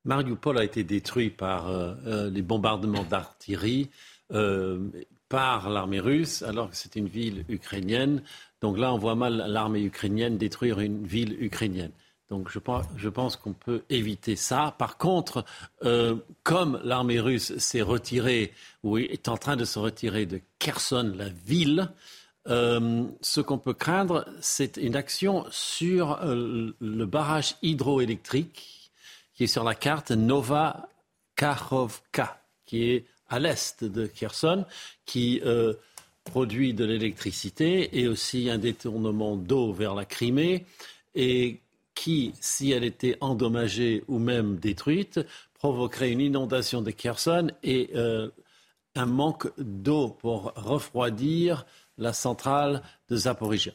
Mariupol a été détruit par euh, euh, les bombardements d'artillerie euh, par l'armée russe, alors que c'est une ville ukrainienne. Donc là, on voit mal l'armée ukrainienne détruire une ville ukrainienne. Donc je pense, je pense qu'on peut éviter ça. Par contre, comme l'armée russe s'est retirée ou est en train de se retirer de Kherson, la ville, ce qu'on peut craindre, c'est une action sur le barrage hydroélectrique qui est sur la carte Nova Kakhovka, qui est à l'est de Kherson, qui euh, produit de l'électricité et aussi un détournement d'eau vers la Crimée, et qui, si elle était endommagée ou même détruite, provoquerait une inondation de Kherson et euh, un manque d'eau pour refroidir la centrale de Zaporizhia.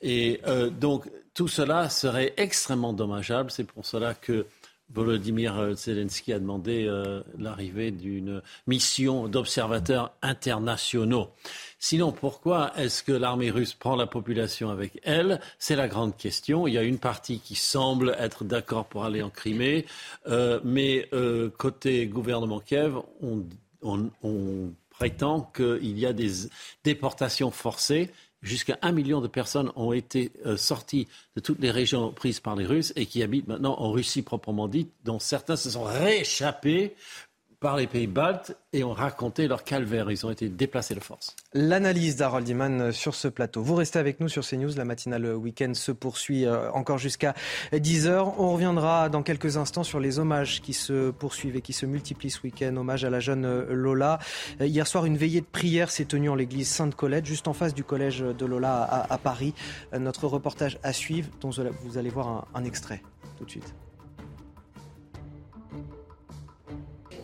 Et euh, donc tout cela serait extrêmement dommageable. C'est pour cela que Volodymyr Zelensky a demandé euh, l'arrivée d'une mission d'observateurs internationaux. Sinon, pourquoi est-ce que l'armée russe prend la population avec elle? C'est la grande question. Il y a une partie qui semble être d'accord pour aller en Crimée, euh, mais euh, côté gouvernement Kiev, on prétend qu'il y a des déportations forcées jusqu'à un million de personnes ont été euh, sorties de toutes les régions prises par les Russes et qui habitent maintenant en Russie proprement dite, dont certains se sont rééchappés par les pays baltes et ont raconté leur calvaire. Ils ont été déplacés de force. L'analyse d'Harold Iman sur ce plateau. Vous restez avec nous sur CNews. La matinale week-end se poursuit euh, encore jusqu'à 10h. On reviendra dans quelques instants sur les hommages qui se poursuivent et qui se multiplient ce week-end. Hommage à la jeune euh, Lola. Euh, hier soir, une veillée de prière s'est tenue en l'église Sainte-Colette, juste en face du collège de Lola à, Paris. Notre reportage à suivre, dont vous allez voir un extrait tout de suite.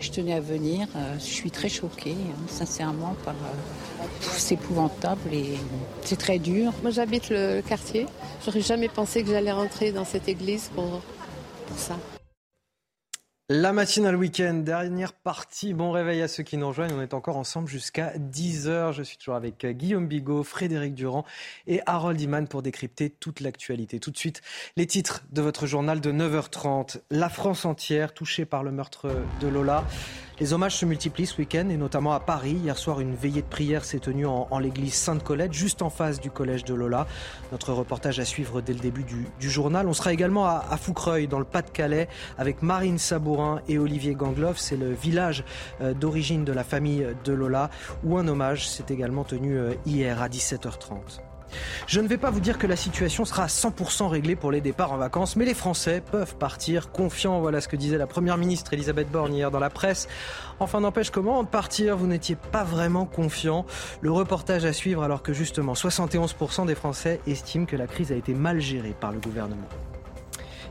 Je tenais à venir. Euh, je suis très choquée, hein, sincèrement, par. Euh, c'est épouvantable et c'est très dur. Moi, j'habite le quartier. J'aurais jamais pensé que j'allais rentrer dans cette église pour, pour ça. La matinale week-end, dernière partie. Bon réveil à ceux qui nous rejoignent. On est encore ensemble jusqu'à 10h. Je suis toujours avec euh, Guillaume Bigot, Frédéric Durand et Harold Iman pour décrypter toute l'actualité. Tout de suite, les titres de votre journal de 9h30. La France entière touchée par le meurtre de Lola. Les hommages se multiplient ce week-end et notamment à Paris. Hier soir, une veillée de prière s'est tenue en, l'église Sainte-Colette, juste en face du collège de Lola. Notre reportage à suivre dès le début du, journal. On sera également à, Foucreuil, dans le Pas-de-Calais, avec Marine Sabourin et Olivier Gangloff. C'est le village euh, d'origine de la famille de Lola, où un hommage s'est également tenu euh, hier à 17h30. Je ne vais pas vous dire que la situation sera à 100% réglée pour les départs en vacances, mais les Français peuvent partir confiants. Voilà ce que disait la Première ministre Elisabeth Borne hier dans la presse. Enfin, n'empêche comment partir, vous n'étiez pas vraiment confiant. Le reportage à suivre alors que justement 71% des Français estiment que la crise a été mal gérée par le gouvernement.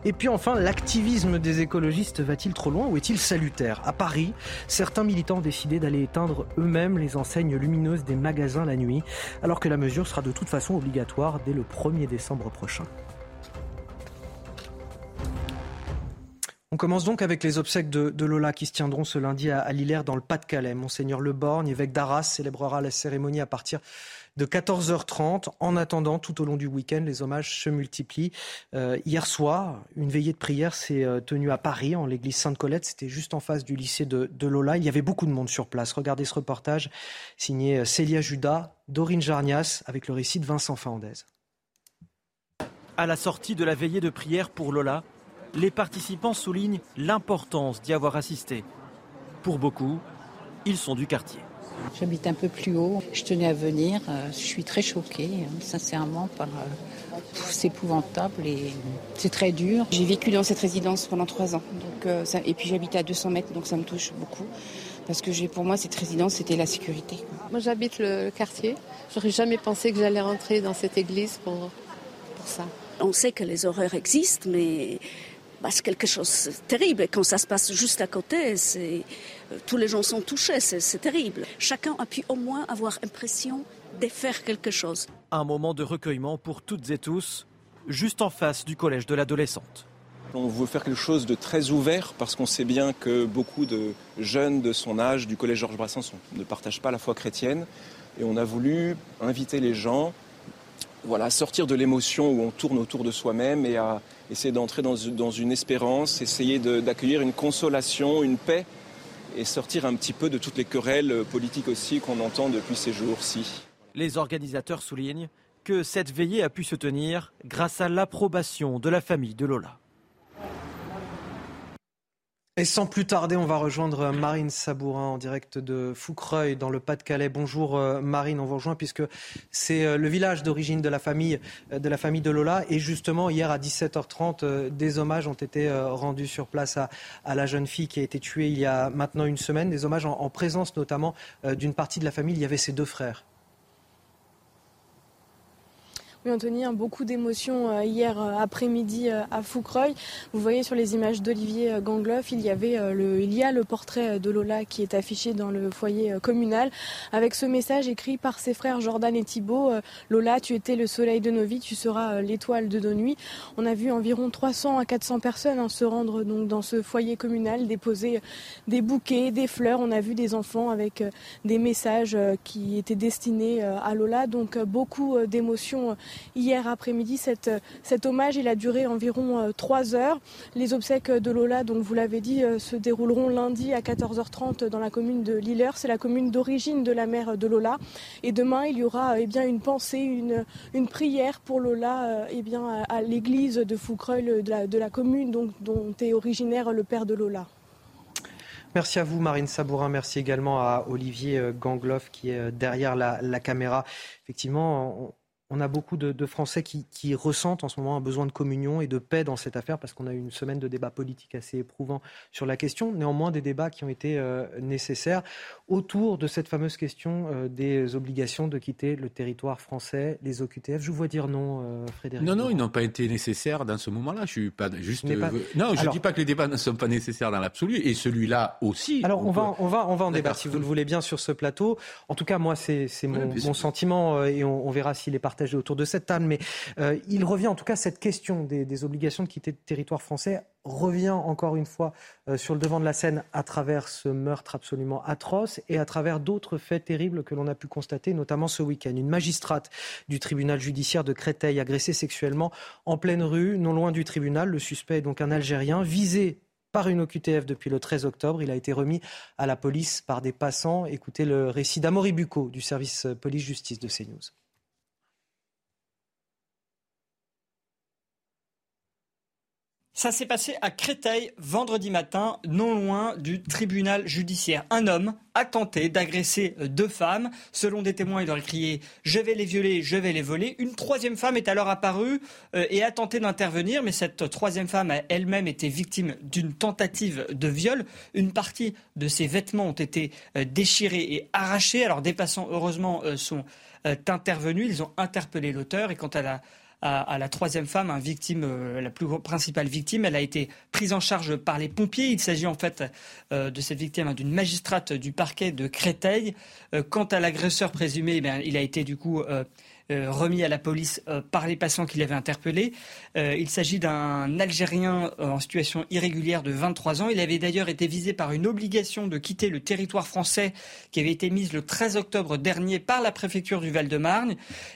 Et puis enfin, l'activisme des écologistes va-t-il trop loin ou est-il salutaire? À Paris, certains militants ont décidé d'aller éteindre eux-mêmes les enseignes lumineuses des magasins la nuit, alors que la mesure sera de toute façon obligatoire dès le 1er décembre prochain. On commence donc avec les obsèques de, Lola qui se tiendront ce lundi à, à Lillers dans le Pas-de-Calais. Monseigneur Le Borgne, évêque d'Arras, célébrera la cérémonie à partir de 14h30. En attendant, tout au long du week-end, les hommages se multiplient. Euh, hier soir, une veillée de prière s'est euh, tenue à Paris, en l'église Sainte-Colette. C'était juste en face du lycée de, Lola. Il y avait beaucoup de monde sur place. Regardez ce reportage signé euh, Célia Judas, Dorine Jarnias, avec le récit de Vincent Fernandez. À la sortie de la veillée de prière pour Lola, les participants soulignent l'importance d'y avoir assisté. Pour beaucoup, ils sont du quartier. J'habite un peu plus haut. Je tenais à venir. Euh, je suis très choquée, hein, sincèrement, par. Euh, c'est épouvantable et c'est très dur. J'ai vécu dans cette résidence pendant trois ans. Donc, euh, et puis j'habite à 200 mètres, donc ça me touche beaucoup. Parce que pour moi, cette résidence, c'était la sécurité. Moi, j'habite le quartier. J'aurais jamais pensé que j'allais rentrer dans cette église pour, pour ça. On sait que les horreurs existent, mais bah, c'est quelque chose de terrible. Et quand ça se passe juste à côté, c'est, euh, tous les gens sont touchés, c'est terrible. Chacun a pu au moins avoir l'impression de faire quelque chose. Un moment de recueillement pour toutes et tous, juste en face du collège de l'adolescente. On veut faire quelque chose de très ouvert parce qu'on sait bien que beaucoup de jeunes de son âge du collège Georges Brassens ne partagent pas la foi chrétienne. Et on a voulu inviter les gens voilà, à sortir de l'émotion où on tourne autour de soi-même et à essayer d'entrer dans, une espérance, essayer d'accueillir une consolation, une paix et sortir un petit peu de toutes les querelles politiques aussi qu'on entend depuis ces jours-ci. Les organisateurs soulignent que cette veillée a pu se tenir grâce à l'approbation de la famille de Lola. Et sans plus tarder, on va rejoindre Marine Sabourin en direct de Foucreuil dans le Pas-de-Calais. Bonjour euh, Marine, on vous rejoint puisque c'est euh, le village d'origine de la famille euh, de la famille de Lola et justement hier à 17h30 des hommages ont été rendus sur place à, la jeune fille qui a été tuée il y a maintenant une semaine, des hommages en présence notamment d'une partie de la famille, il y avait ses deux frères. Oui, Anthony, beaucoup d'émotions euh, hier euh, après-midi euh, à Foucreuil. Vous voyez sur les images d'Olivier Gangloff, il y avait le, il y a le portrait de Lola qui est affiché dans le foyer communal avec ce message écrit par ses frères Jordan et Thibault. Lola, tu étais le soleil de nos vies, tu seras l'étoile de nos nuits. On a vu environ 300 à 400 personnes hein, se rendre donc dans ce foyer communal, déposer des bouquets, des fleurs. On a vu des enfants avec des messages qui étaient destinés à Lola. Donc beaucoup d'émotions hier après-midi. cet hommage, il a duré environ euh, trois heures. Les obsèques de Lola, donc vous l'avez dit, euh, se dérouleront lundi à 14h30 dans la commune de Lilleur. C'est la commune d'origine de la mère de Lola. Et demain, il y aura eh bien, une pensée, une, prière pour Lola euh, eh bien, à, l'église de Foucreuil, de la, commune dont est originaire le père de Lola. Merci à vous, Marine Sabourin. Merci également à Olivier Gangloff qui est derrière la, caméra. Effectivement, a beaucoup de, Français qui, ressentent en ce moment un besoin de communion et de paix dans cette affaire parce qu'on a eu une semaine de débats politiques assez éprouvants sur la question. Néanmoins, des débats qui ont été euh, nécessaires autour de cette fameuse question euh, des obligations de quitter le territoire français, les OQTF. Je vous vois dire non, euh, Frédéric. Non, non, ils n'ont pas été nécessaires dans ce moment-là. Je suis pas juste. Non, je ne dis pas que les débats ne sont pas nécessaires dans l'absolu et celui-là aussi. Alors on, va, on va, on va en débattre si vous le voulez bien sur ce plateau. En tout cas, moi, c'est mon, sentiment et on, on verra s'il est partagé autour de cette table, mais euh, il revient en tout cas cette question des, obligations de quitter le territoire français revient encore une fois euh, sur le devant de la scène à travers ce meurtre absolument atroce et à travers d'autres faits terribles que l'on a pu constater, notamment ce week-end. Une magistrate du tribunal judiciaire de Créteil agressée sexuellement en pleine rue, non loin du tribunal. Le suspect est donc un Algérien visé par une OQTF depuis le 13 octobre. Il a été remis à la police par des passants. Écoutez le récit d'Amory Bucco du service police-justice de CNews. Ça s'est passé à Créteil vendredi matin, non loin du tribunal judiciaire. Un homme a tenté d'agresser deux femmes. Selon des témoins, il aurait crié ⁇ Je vais les violer, je vais les voler ⁇ Une troisième femme est alors apparue euh, et a tenté d'intervenir, mais cette troisième femme a elle-même été victime d'une tentative de viol. Une partie de ses vêtements ont été euh, déchirés et arrachés. Alors des passants, heureusement, euh, sont intervenus. Ils ont interpellé l'auteur et quant à la à, la troisième femme, victime, euh, la plus principale victime. Elle a été prise en charge par les pompiers. Il s'agit en fait euh, de cette victime hein, d'une magistrate du parquet de Créteil. Euh, quant à l'agresseur présumé, eh il a été du coup remis à la police euh, par les passants qui l'avaient interpellé. Euh, il s'agit d'un Algérien en situation irrégulière de 23 ans. Il avait d'ailleurs été visé par une obligation de quitter le territoire français qui avait été mise le 13 octobre dernier par la préfecture du Val-de-Marne.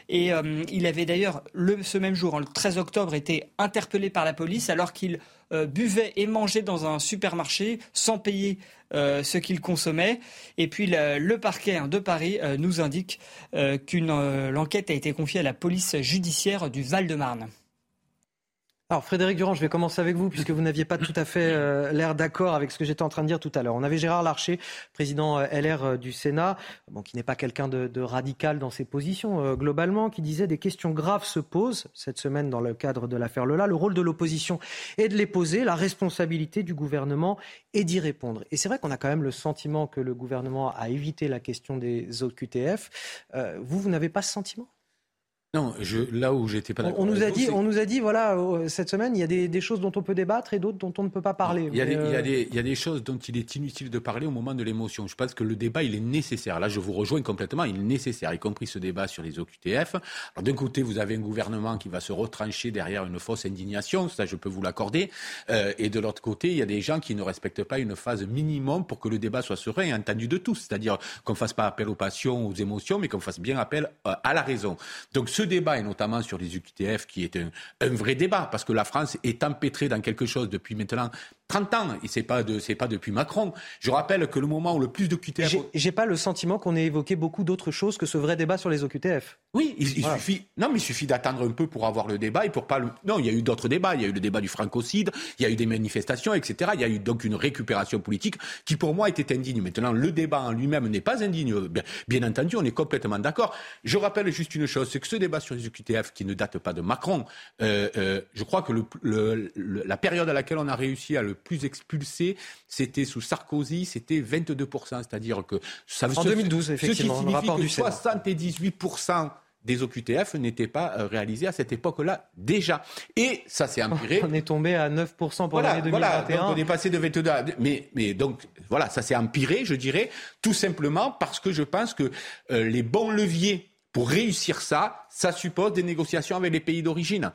Et il avait d'ailleurs, ce même jour, le 13 octobre, été interpellé par la police alors qu'il buvait et mangeait dans un supermarché sans payer euh, ce qu'il consommait. Et puis le, parquet hein, de Paris euh, nous indique euh, qu'une enquête a été confiée à la police judiciaire du Val-de-Marne. Alors Frédéric Durand, je vais commencer avec vous puisque vous n'aviez pas tout à fait euh, l'air d'accord avec ce que j'étais en train de dire tout à l'heure. On avait Gérard Larcher, président euh, LR euh, du Sénat, qui n'est pas quelqu'un de, radical dans ses positions globalement, qui disait des questions graves se posent cette semaine dans le cadre de l'affaire Lola. Le rôle de l'opposition est de les poser, la responsabilité du gouvernement est d'y répondre. Et c'est vrai qu'on a quand même le sentiment que le gouvernement a évité la question des OQTF. vous, vous n'avez pas ce sentiment? Non, je, là où j'étais pas d'accord. On, nous a dit, on nous a dit, voilà, euh, cette semaine, il y a des, choses dont on peut débattre et d'autres dont on ne peut pas parler. Il y, a des, il, y a des, choses dont il est inutile de parler au moment de l'émotion. Je pense que le débat, il est nécessaire. Là, je vous rejoins complètement. Il est nécessaire, y compris ce débat sur les OQTF. Alors, d'un côté, vous avez un gouvernement qui va se retrancher derrière une fausse indignation. Ça, je peux vous l'accorder. Euh, et de l'autre côté, il y a des gens qui ne respectent pas une phase minimum pour que le débat soit serein et entendu de tous. C'est-à-dire qu'on ne fasse pas appel aux passions, aux émotions, mais qu'on fasse bien appel euh, à la raison. Donc, ce débat, et notamment sur les UQTF, qui est un, un vrai débat, parce que la France est empêtrée dans quelque chose depuis maintenant 30 ans, et c'est pas de, c'est pas depuis Macron. Je rappelle que le moment où le plus d'OQTF... J'ai pas le sentiment qu'on ait évoqué beaucoup d'autres choses que ce vrai débat sur les OQTF. Oui, il, suffit, non, mais il suffit d'attendre un peu pour avoir le débat et pour pas le... Non, il y a eu d'autres débats. Il y a eu le débat du francocide, il y a eu des manifestations, etc. Il y a eu donc une récupération politique qui, pour moi, était indigne. Maintenant, le débat en lui-même n'est pas indigne. Bien, entendu, on est complètement d'accord. Je rappelle juste une chose, c'est que ce débat sur les OQTF, qui ne date pas de Macron, euh, euh, je crois que le, la période à laquelle on a réussi à le plus expulsés, c'était sous Sarkozy, c'était 22%. C'est-à-dire que ça En 2012, effectivement, ce qui que 78% des OQTF n'étaient pas euh, réalisés à cette époque-là déjà. Et ça s'est empiré. On est tombé à 9% pour l'année 2021. Voilà, on est passé de 22 à... Mais, mais donc, voilà, ça s'est empiré, je dirais, tout simplement parce que je pense que euh, les bons leviers pour réussir ça, ça suppose des négociations avec les pays d'origine.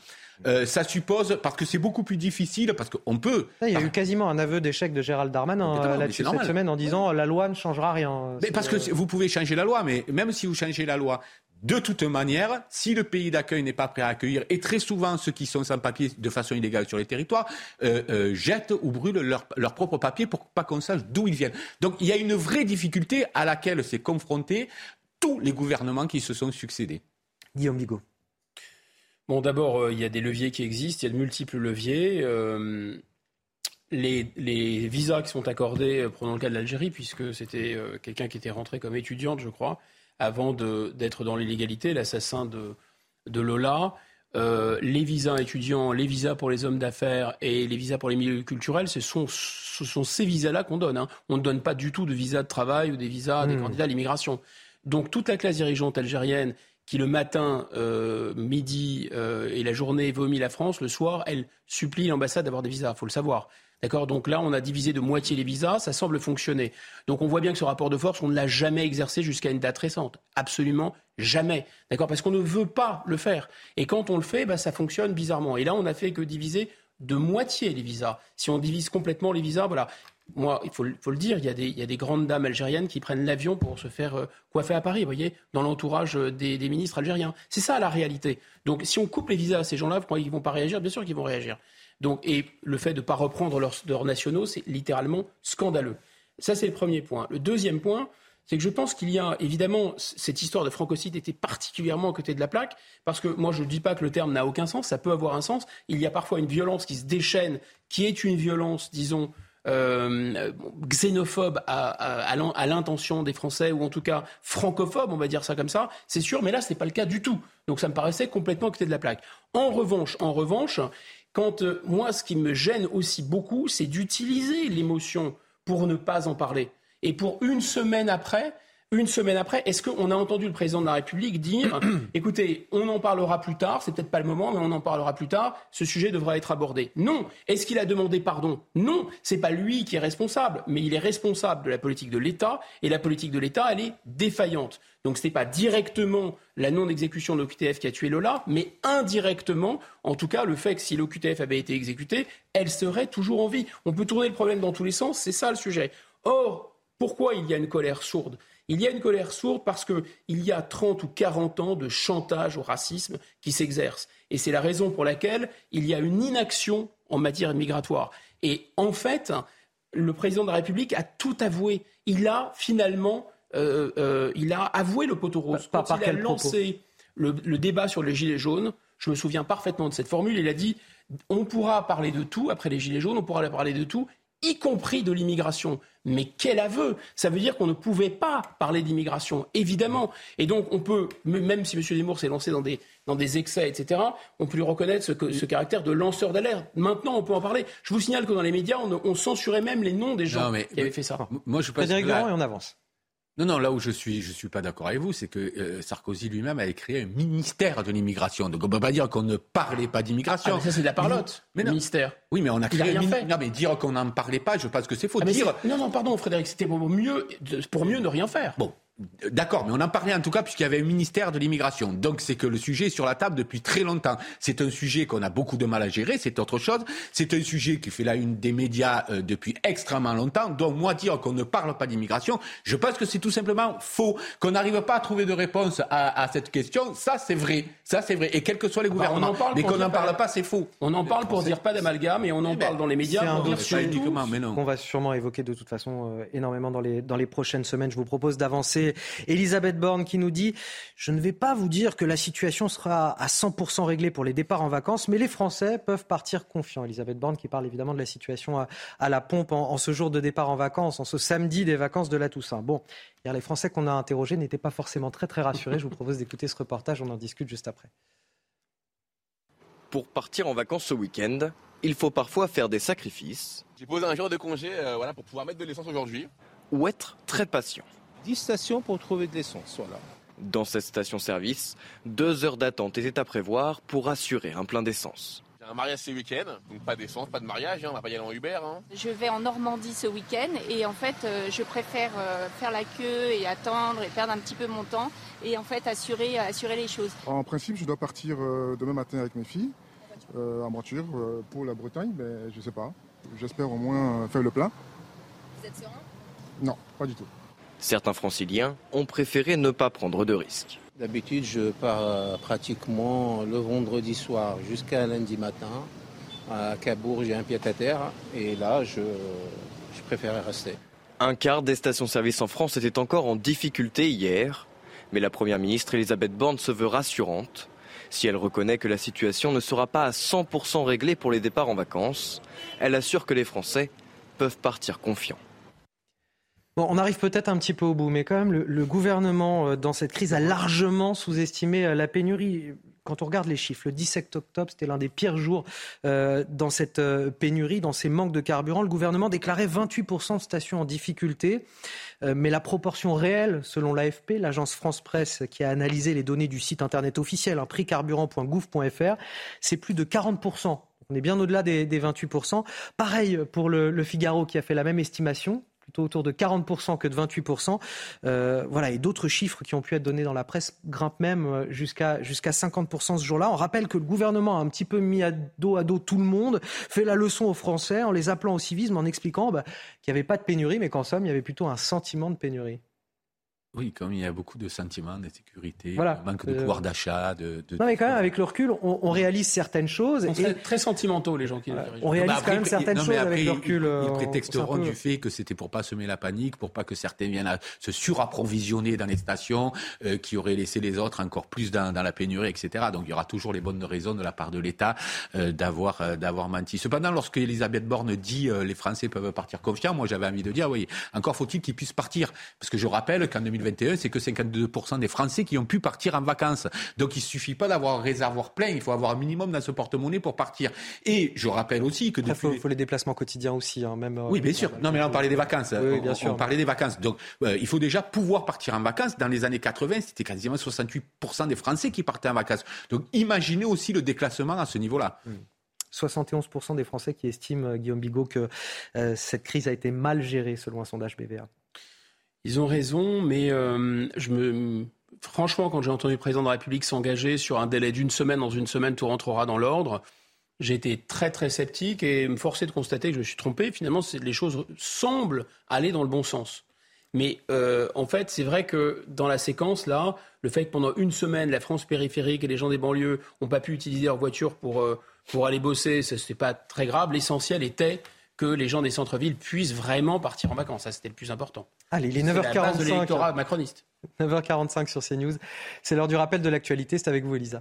Euh, ça suppose, parce que c'est beaucoup plus difficile, parce qu'on peut. Il y a eu quasiment un aveu d'échec de Gérald Darmanin euh, là-dessus cette semaine en disant la loi ne changera rien. Mais parce que vous pouvez changer la loi, mais même si vous changez la loi, de toute manière, si le pays d'accueil n'est pas prêt à accueillir, et très souvent ceux qui sont sans papier de façon illégale sur les territoires, euh, jettent ou brûlent leur, leur propre papier pour pas qu'on sache d'où ils viennent. Donc il y a une vraie difficulté à laquelle s'est confronté tous les gouvernements qui se sont succédés. Guillaume Bigot. Bon, d'abord, euh, il y a des leviers qui existent, il y a de multiples leviers. Euh, les, visas qui sont accordés, euh, prenons le cas de l'Algérie, puisque c'était quelqu'un qui était rentré comme étudiante, je crois, avant d'être dans l'illégalité, l'assassin de, de, Lola. les visas étudiants, les visas pour les hommes d'affaires et les visas pour les milieux culturels, ce sont, ce sont ces visas-là qu'on donne. Hein. On ne donne pas du tout de visas de travail ou des visas des mmh. candidats à l'immigration. Donc toute la classe dirigeante algérienne qui le matin, euh, midi euh, et la journée vomit la France, le soir, elle supplie l'ambassade d'avoir des visas. Il faut le savoir. D'accord? Donc là, on a divisé de moitié les visas, ça semble fonctionner. Donc on voit bien que ce rapport de force, on ne l'a jamais exercé jusqu'à une date récente. Absolument jamais. D'accord? Parce qu'on ne veut pas le faire. Et quand on le fait, bah, ça fonctionne bizarrement. Et là, on n'a fait que diviser de moitié les visas. Si on divise complètement les visas, voilà moi, il faut, le dire, il y, a des, grandes dames algériennes qui prennent l'avion pour se faire euh, coiffer à Paris, vous voyez, dans l'entourage euh, des, ministres algériens. C'est ça la réalité. Donc, si on coupe les visas à ces gens-là, ils ne vont pas réagir? Bien sûr qu'ils vont réagir. Donc, et le fait de ne pas reprendre leurs, nationaux, c'est littéralement scandaleux. Ça, c'est le premier point. Le deuxième point, c'est que je pense qu'il y a évidemment cette histoire de francocide était particulièrement à côté de la plaque, parce que moi je ne dis pas que le terme n'a aucun sens, ça peut avoir un sens. Il y a parfois une violence qui se déchaîne, qui est une violence, disons, euh, xénophobe à, l'intention des Français, ou en tout cas francophobe, on va dire ça comme ça, c'est sûr, mais là, ce n'est pas le cas du tout. Donc ça me paraissait complètement côté de la plaque. En revanche, en revanche, quand euh, moi, ce qui me gêne aussi beaucoup, c'est d'utiliser l'émotion pour ne pas en parler. Et pour une semaine après, une semaine après, est-ce qu'on a entendu le président de la République dire écoutez, on en parlera plus tard, c'est peut-être pas le moment, mais on en parlera plus tard, ce sujet devra être abordé Non. Est-ce qu'il a demandé pardon? Non. C'est pas lui qui est responsable, mais il est responsable de la politique de l'État, et la politique de l'État, elle est défaillante. Donc ce n'est pas directement la non-exécution de l'OQTF qui a tué Lola, mais indirectement, en tout cas, le fait que si l'OQTF avait été exécutée, elle serait toujours en vie. On peut tourner le problème dans tous les sens, c'est ça le sujet. Or, pourquoi il y a une colère sourde? Il y a une colère sourde parce qu'il y a 30 ou 40 ans de chantage au racisme qui s'exerce. Et c'est la raison pour laquelle il y a une inaction en matière migratoire. Et en fait, le président de la République a tout avoué. Il a finalement euh, euh, il a avoué le poteau rose. Quand il a lancé le, le, débat sur les gilets jaunes, je me souviens parfaitement de cette formule, il a dit on pourra parler de tout après les gilets jaunes, on pourra parler de tout, y compris de l'immigration. Mais quel aveu Ça veut dire qu'on ne pouvait pas parler d'immigration, évidemment. Et donc, on peut, même si M. Zemmour s'est lancé dans des, dans des excès, etc., on peut lui reconnaître ce, ce caractère de lanceur d'alerte. Maintenant, on peut en parler. Je vous signale que dans les médias, on, censurait même les noms des gens qui avaient fait ça. Moi, je passe. et on avance. Non, non, là où je suis, je suis pas d'accord avec vous, c'est que euh, Sarkozy lui-même a créé un ministère de l'immigration. Donc on ne peut pas dire qu'on ne parlait pas d'immigration. Ah, mais ça c'est de la parlotte, mais le ministère. Oui, mais on a Il a créé un rien fait. Non, mais dire qu'on n'en parlait pas, je pense que c'est faux. Ah, mais dire... c'est- Non, non, pardon, Frédéric, c'était pour mieux, pour mieux ne rien faire. Bon. D'accord, mais on en parlait en tout cas puisqu'il y avait un ministère de l'immigration. Donc c'est que le sujet est sur la table depuis très longtemps. C'est un sujet qu'on a beaucoup de mal à gérer, c'est autre chose. C'est un sujet qui fait la une des médias euh, depuis extrêmement longtemps. Donc moi dire qu'on ne parle pas d'immigration, je pense que c'est tout simplement faux. Qu'on n'arrive pas à trouver de réponse à, à cette question, ça c'est vrai. Ça c'est vrai. Et quels que soient les Bah, gouvernements. on en parle mais qu'on n'en parle pas, c'est faux. On en parle pour dire pas d'amalgame et on en parle dans les médias C'est un pour dire dossier qu'on va sûrement évoquer de toute façon euh, énormément dans les, dans les prochaines semaines. Je vous propose d'avancer. Elisabeth Borne qui nous dit Je ne vais pas vous dire que la situation sera à 100% réglée pour les départs en vacances, mais les Français peuvent partir confiants. Elisabeth Borne qui parle évidemment de la situation à, à la pompe en, en ce jour de départ en vacances, en ce samedi des vacances de la Toussaint. Bon, hier, les Français qu'on a interrogés n'étaient pas forcément très très rassurés. Je vous propose d'écouter ce reportage. On en discute juste après. Pour partir en vacances ce week-end, il faut parfois faire des sacrifices J'ai posé un jour de congé euh, voilà, pour pouvoir mettre de l'essence aujourd'hui. ou être très patient. 10 stations pour trouver de l'essence, voilà. Dans cette station-service, deux heures d'attente étaient à prévoir pour assurer un plein d'essence. J'ai un mariage ce week-end, donc pas d'essence, pas de mariage, hein, on va pas y aller en Uber. hein. Je vais en Normandie ce week-end et en fait euh, je préfère euh, faire la queue et attendre et perdre un petit peu mon temps et en fait assurer, assurer les choses. En principe, je dois partir euh, demain matin avec mes filles euh, en voiture euh, pour la Bretagne, mais je sais pas. J'espère au moins euh, faire le plein. Vous êtes serein? Non, pas du tout. Certains franciliens ont préféré ne pas prendre de risques. D'habitude, je pars euh, pratiquement le vendredi soir jusqu'à lundi matin. À Cabourg, j'ai un pied-à-terre et là, je, je préférais rester. Un quart des stations-service en France était encore en difficulté hier, mais la Première ministre Elisabeth Borne se veut rassurante. Si elle reconnaît que la situation ne sera pas à 100% réglée pour les départs en vacances, elle assure que les Français peuvent partir confiants. Bon, on arrive peut-être un petit peu au bout, mais quand même, le, gouvernement, euh, dans cette crise, a largement sous-estimé euh, la pénurie. Quand on regarde les chiffres, le 17 octobre, c'était l'un des pires jours euh, dans cette pénurie, dans ces manques de carburant. Le gouvernement déclarait 28% de stations en difficulté, mais la proportion réelle, selon l'AFP, l'agence France Presse, qui a analysé les données du site internet officiel, hein, prixcarburant.gouv.fr, c'est plus de 40%. On est bien au-delà des, des 28%. Pareil pour le Figaro qui a fait la même estimation autour de 40% que de 28%. Euh, voilà, et d'autres chiffres qui ont pu être donnés dans la presse grimpent même euh, jusqu'à jusqu'à 50% ce jour-là. On rappelle que le gouvernement a un petit peu mis à dos à dos tout le monde, fait la leçon aux Français en les appelant au civisme, en expliquant bah, qu'il n'y avait pas de pénurie, mais qu'en somme, il y avait plutôt un sentiment de pénurie. Oui, comme il y a beaucoup de sentiments d'insécurité, Voilà. de manque de Euh, pouvoir d'achat, de, de- Non, mais quand même, avec le recul, on, on réalise certaines choses. Ils sont et- très, sentimentaux, les gens qui les dirigent. on réalise quand même certaines non, mais choses après, avec le ils- recul. Ils, euh, prétexteront peu- du fait que c'était pour pas semer la panique, pour pas que certains viennent à se surapprovisionner dans les stations, euh, qui auraient laissé les autres encore plus dans, dans la pénurie, etc. Donc il y aura toujours les bonnes raisons de la part de l'État euh, d'avoir euh, d'avoir menti. Cependant, lorsque Elisabeth Borne dit euh, les Français peuvent partir confiants, moi j'avais envie de dire oui, encore faut-il qu'ils puissent partir, parce que je rappelle qu'en 2021, c'est que 52% des Français qui ont pu partir en vacances. Donc il suffit pas d'avoir un réservoir plein, il faut avoir un minimum dans ce porte-monnaie pour partir. Et je rappelle aussi que Il depuis faut, faut les déplacements quotidiens aussi, hein, même. euh, oui, bien sûr. Non, mais là, on parlait des vacances. Oui, bien sûr. on parlait des vacances. Donc, euh, il faut déjà pouvoir partir en vacances. Dans les années 80, c'était quasiment 68% des Français qui partaient en vacances. Donc, imaginez aussi le déclassement à ce niveau-là. 71% des Français qui estiment, euh, Guillaume Bigot, que euh, cette crise a été mal gérée, selon un sondage BVA. Ils ont raison, mais euh, je me... franchement, quand j'ai entendu le président de la République s'engager sur un délai d'une semaine, dans une semaine, tout rentrera dans l'ordre, j'ai été très très sceptique et me forcer de constater que je me suis trompé. Finalement, les choses semblent aller dans le bon sens. Mais euh, en fait, c'est vrai que dans la séquence là, le fait que pendant une semaine, la France périphérique et les gens des banlieues n'ont pas pu utiliser leur voiture pour, euh, pour aller bosser, ça c'était pas très grave. L'essentiel était que les gens des centres-villes puissent vraiment partir en vacances. Ça, c'était le plus important. Allez, il est C'est la base de 9h45. l'électorat macroniste. 9h45 sur CNews. C'est l'heure du rappel de l'actualité. C'est avec vous, Elisa.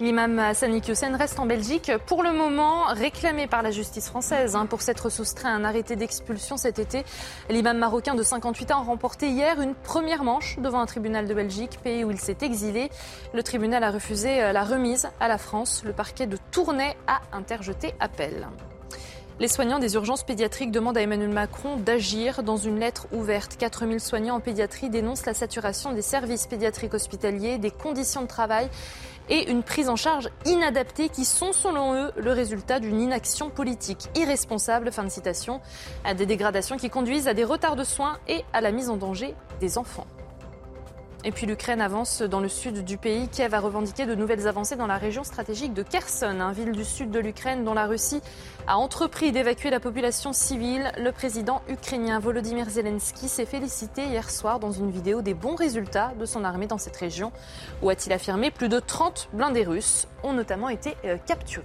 L'imam Hassani Hussein reste en Belgique pour le moment réclamé par la justice française hein, pour s'être soustrait à un arrêté d'expulsion cet été. L'imam marocain de 58 ans a remporté hier une première manche devant un tribunal de Belgique, pays où il s'est exilé. Le tribunal a refusé euh, la remise à la France. Le parquet de Tournai a interjeté appel. Les soignants des urgences pédiatriques demandent à Emmanuel Macron d'agir. Dans une lettre ouverte, 4000 soignants en pédiatrie dénoncent la saturation des services pédiatriques hospitaliers, des conditions de travail et une prise en charge inadaptée qui sont selon eux le résultat d'une inaction politique irresponsable, fin de citation, à des dégradations qui conduisent à des retards de soins et à la mise en danger des enfants. Et puis l'Ukraine avance dans le sud du pays. Kiev a revendiqué de nouvelles avancées dans la région stratégique de Kherson, une ville du sud de l'Ukraine dont la Russie a entrepris d'évacuer la population civile. Le président ukrainien Volodymyr Zelensky s'est félicité hier soir dans une vidéo des bons résultats de son armée dans cette région, où a-t-il affirmé plus de 30 blindés russes ont notamment été euh, capturés.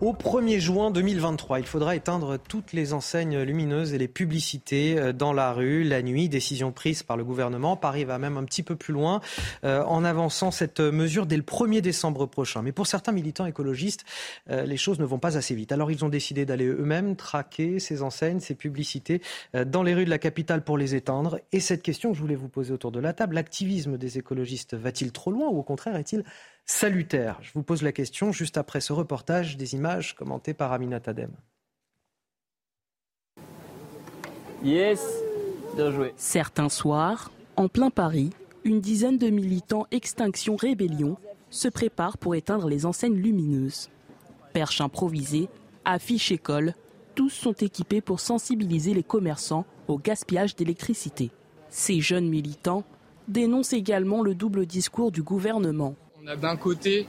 Au 1er juin 2023, il faudra éteindre toutes les enseignes lumineuses et les publicités euh, dans la rue la nuit. Décision prise par le gouvernement. Paris va même un petit peu plus loin euh, en avançant cette mesure dès le 1er décembre prochain. Mais pour certains militants écologistes, euh, les choses ne vont pas assez vite. Alors ils ont décidé d'aller eux-mêmes traquer ces enseignes, ces publicités dans les rues de la capitale pour les éteindre. Et cette question que je voulais vous poser autour de la table, l'activisme des écologistes va-t-il trop loin ou au contraire est-il salutaire Je vous pose la question juste après ce reportage des images commentées par Amina Tadem. Yes, bien joué. Certains soirs, en plein Paris, une dizaine de militants Extinction Rébellion se préparent pour éteindre les enseignes lumineuses. Perches improvisées, affiches écoles, tous sont équipés pour sensibiliser les commerçants au gaspillage d'électricité. Ces jeunes militants dénoncent également le double discours du gouvernement. On a d'un côté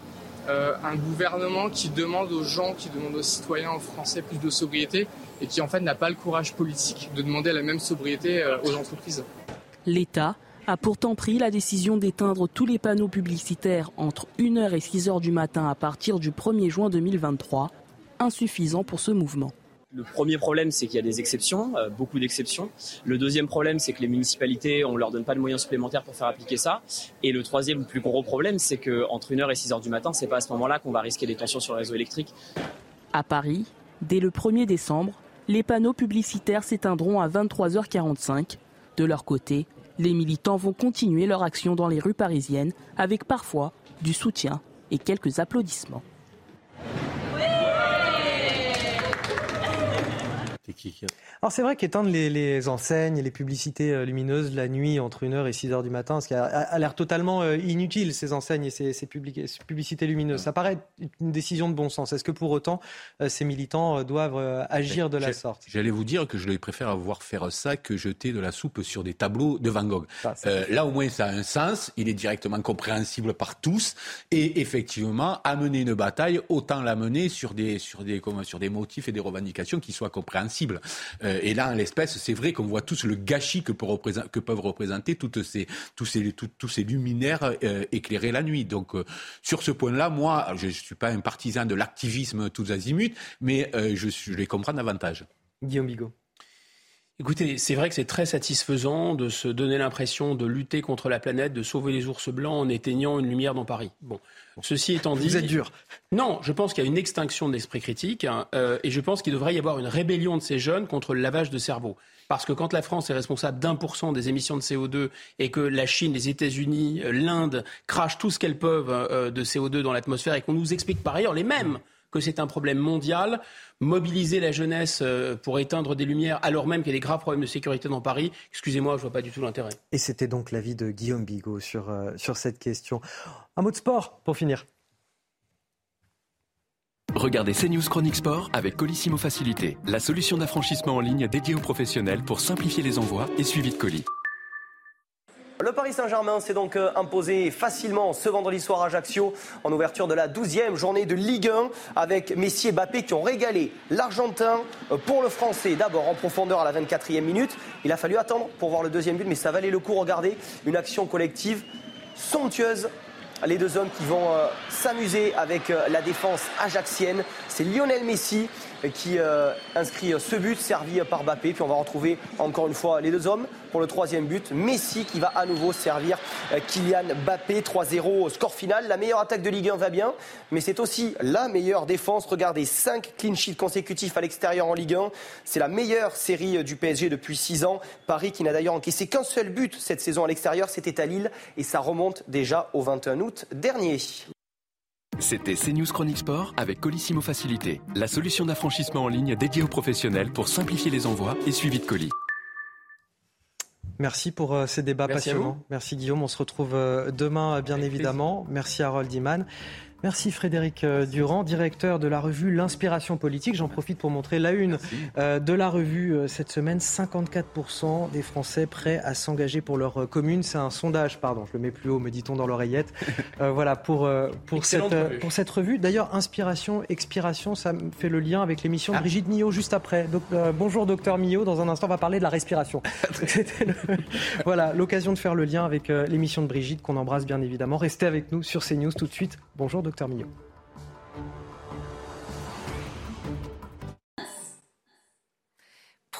euh, un gouvernement qui demande aux gens, qui demande aux citoyens, aux Français plus de sobriété et qui en fait n'a pas le courage politique de demander la même sobriété euh, aux entreprises. L'État a pourtant pris la décision d'éteindre tous les panneaux publicitaires entre 1h et 6h du matin à partir du 1er juin 2023, insuffisant pour ce mouvement. Le premier problème, c'est qu'il y a des exceptions, euh, beaucoup d'exceptions. Le deuxième problème, c'est que les municipalités, on leur donne pas de moyens supplémentaires pour faire appliquer ça. Et le troisième, plus gros problème, c'est qu'entre 1h et 6h du matin, c'est pas à ce moment-là qu'on va risquer des tensions sur le réseau électrique. À Paris, dès le 1er décembre, les panneaux publicitaires s'éteindront à 23h45. De leur côté, les militants vont continuer leur action dans les rues parisiennes avec parfois du soutien et quelques applaudissements. 一起吃。Alors c'est vrai qu'éteindre les, les, enseignes et les publicités euh, lumineuses la nuit entre 1h et 6h du matin, ce qui a, l'air totalement euh, inutile, ces enseignes et ces, ces, publicités lumineuses, ça paraît une décision de bon sens. Est-ce que pour autant euh, ces militants doivent agir de la sorte? J'allais vous dire que je les préfère voir faire ça que jeter de la soupe sur des tableaux de Van Gogh. là au moins ça a un sens, il est directement compréhensible par tous et effectivement amener une bataille, autant la mener sur des, sur des, comme, sur des motifs et des revendications qui soient compréhensibles. Euh, et là, en l'espèce, c'est vrai qu'on voit tous le gâchis que, peuvent représenter toutes ces, tous ces luminaires euh, éclairés la nuit. Donc, euh, sur ce point-là, moi, je ne suis pas un partisan de l'activisme tous azimuts, mais je, je les comprends davantage. Guillaume Bigot. Écoutez, c'est vrai que c'est très satisfaisant de se donner l'impression de lutter contre la planète, de sauver les ours blancs en éteignant une lumière dans Paris. Bon, ceci étant dit, vous êtes dur. Non, je pense qu'il y a une extinction de l'esprit critique hein, euh, et je pense qu'il devrait y avoir une rébellion de ces jeunes contre le lavage de cerveau. Parce que quand la France est responsable d'un pour cent des émissions de CO2 et que la Chine, les États-Unis, euh, l'Inde crachent tout ce qu'elles peuvent euh, de CO2 dans l'atmosphère et qu'on nous explique par ailleurs les mêmes que c'est un problème mondial, mobiliser la jeunesse euh, pour éteindre des lumières alors même qu'il y a des graves problèmes de sécurité dans Paris, excusez-moi, je vois pas du tout l'intérêt. Et c'était donc l'avis de Guillaume Bigot sur, euh, sur cette question. Un mot de sport pour finir. Regardez CNews Chronique Sport avec Colissimo Facilité, la solution d'affranchissement en ligne dédiée aux professionnels pour simplifier les envois et suivi de colis. Le Paris Saint-Germain s'est donc euh, imposé facilement ce vendredi soir à Ajaccio en ouverture de la 12e journée de Ligue 1 avec Messi et Bappé qui ont régalé l'Argentin euh, pour le Français. D'abord en profondeur à la 24e minute. Il a fallu attendre pour voir le deuxième but, mais ça valait le coup. Regardez, une action collective somptueuse les deux hommes qui vont euh, s'amuser avec la défense ajaxienne. C'est Lionel Messi qui inscrit ce but servi par Bappé. Puis on va retrouver encore une fois les deux hommes pour le troisième but. Messi qui va à nouveau servir euh, Kylian Mbappé. 3-0 au score final. La meilleure attaque de Ligue 1 va bien, mais c'est aussi la meilleure défense. Regardez, 5 clean sheets consécutifs à l'extérieur en Ligue 1. C'est la meilleure série euh, du PSG depuis 6 ans. Paris qui n'a d'ailleurs encaissé qu'un seul but cette saison à l'extérieur, c'était à Lille et ça remonte déjà au 21 août dernier. C'était CNews Chronique Sport avec Colissimo Facilité, la solution d'affranchissement en ligne dédiée aux professionnels pour simplifier les envois et suivi de colis. Merci pour euh, ces débats Merci passionnants. Merci Guillaume. On se retrouve euh, demain, euh, bien évidemment. Merci Harold Iman. Merci Frédéric euh, Durand, directeur de la revue L'Inspiration politique. J'en profite pour montrer la une euh, de la revue euh, cette semaine. 54% des Français prêts à s'engager pour leur commune. C'est un sondage, pardon, je le mets plus haut, me dit-on dans l'oreillette. Euh, voilà, pour, pour, cette, revue. pour cette revue. D'ailleurs, Inspiration, Expiration, ça me fait le lien avec l'émission de Ah. Brigitte Millot juste après. Donc, euh, bonjour docteur Millot, dans un instant on va parler de la respiration. Le- voilà, l'occasion de faire le lien avec euh, l'émission de Brigitte qu'on embrasse bien évidemment. Restez avec nous sur CNews tout de suite. Bonjour docteur Millot.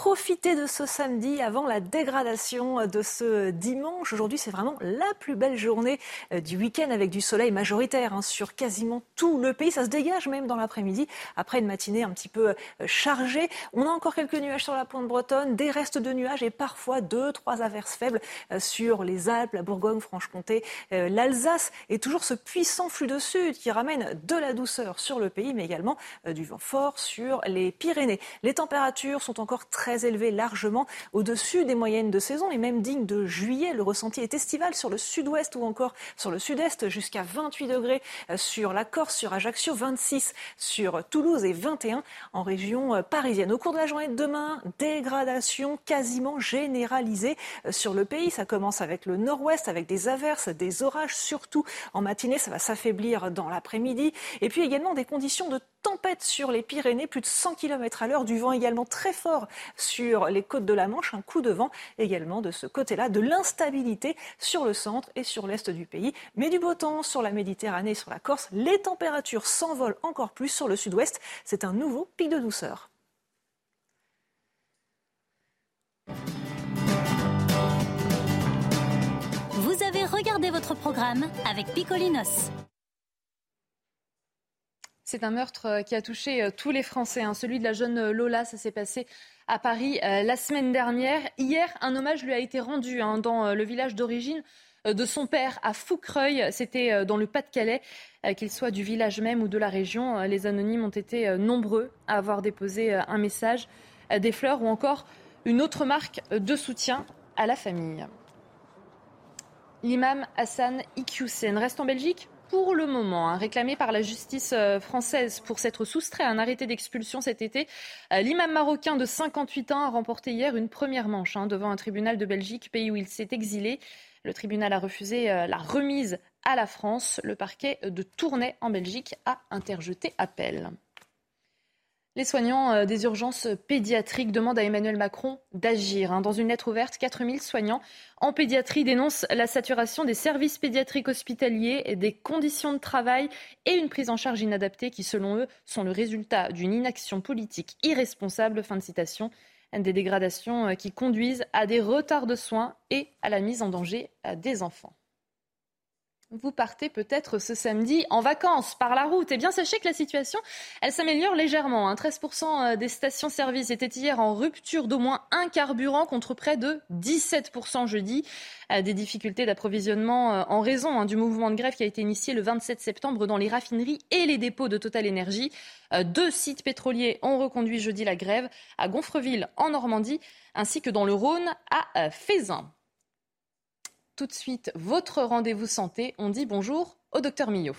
Profitez de ce samedi avant la dégradation de ce dimanche. Aujourd'hui, c'est vraiment la plus belle journée euh, du week-end avec du soleil majoritaire hein, sur quasiment tout le pays. Ça se dégage même dans l'après-midi après une matinée un petit peu euh, chargée. On a encore quelques nuages sur la pointe bretonne, des restes de nuages et parfois deux, trois averses faibles euh, sur les Alpes, la Bourgogne, Franche-Comté, l'Alsace et toujours ce puissant flux de sud qui ramène de la douceur sur le pays, mais également du vent fort sur les Pyrénées. Les températures sont encore très élevées, largement au-dessus des moyennes de saison et même dignes de juillet. Le ressenti est estival sur le sud-ouest ou encore sur le sud-est, jusqu'à 28 degrés euh, sur la Corse, sur Ajaccio, 26 sur Toulouse et 21 en région euh, parisienne. Au cours de la journée de demain, dégradation quasiment généralisée euh, sur le pays. Ça commence avec le nord-ouest, avec des averses, des orages, surtout en matinée. Ça va s'affaiblir dans l'après-midi. Et puis également des conditions de tempête sur les Pyrénées, plus de 100 km à l'heure, du vent également très fort sur les côtes de la Manche, un coup de vent également de ce côté-là, de l'instabilité sur le centre et sur l'est du pays, mais du beau temps sur la Méditerranée sur la Corse. Les températures s'envolent encore plus sur le sud-ouest. C'est un nouveau pic de douceur. Vous avez regardé votre programme avec Picolinos. C'est un meurtre euh, qui a touché euh, tous les Français. hein. Celui de la jeune euh, Lola, ça s'est passé à Paris la semaine dernière. Hier, un hommage lui a été rendu hein, dans le village d'origine de son père à Foucreuil. C'était dans le Pas-de-Calais. Qu'il soit du village même ou de la région, les anonymes ont été nombreux à avoir déposé un message, des fleurs ou encore une autre marque de soutien à la famille. L'imam Hassan Iqiyoussen reste en Belgique? Pour le moment, hein, réclamé par la justice euh, française pour s'être soustrait à un arrêté d'expulsion cet été. Euh, L'imam marocain de 58 ans a remporté hier une première manche hein, devant un tribunal de Belgique, pays où il s'est exilé. Le tribunal a refusé euh, la remise à la France. Le parquet de Tournai en Belgique a interjeté appel. Les soignants euh, des urgences pédiatriques demandent à Emmanuel Macron d'agir. hein. Dans une lettre ouverte, 4000 soignants en pédiatrie dénoncent la saturation des services pédiatriques hospitaliers, des conditions de travail et une prise en charge inadaptée qui, selon eux, sont le résultat d'une inaction politique irresponsable. Fin de citation. Des dégradations euh, qui conduisent à des retards de soins et à la mise en danger euh, des enfants. Vous partez peut-être ce samedi en vacances par la route. Eh bien, sachez que la situation, elle s'améliore légèrement. hein. 13% des stations-service étaient hier en rupture d'au moins un carburant contre près de 17% jeudi. Euh, Des difficultés d'approvisionnement euh, en raison hein, du mouvement de grève qui a été initié le 27 septembre dans les raffineries et les dépôts de Total Energy. Euh, Deux sites pétroliers ont reconduit jeudi la grève à Gonfreville en Normandie ainsi que dans le Rhône à euh, Fézin. Tout de suite, votre rendez-vous santé. On dit bonjour au docteur Millot.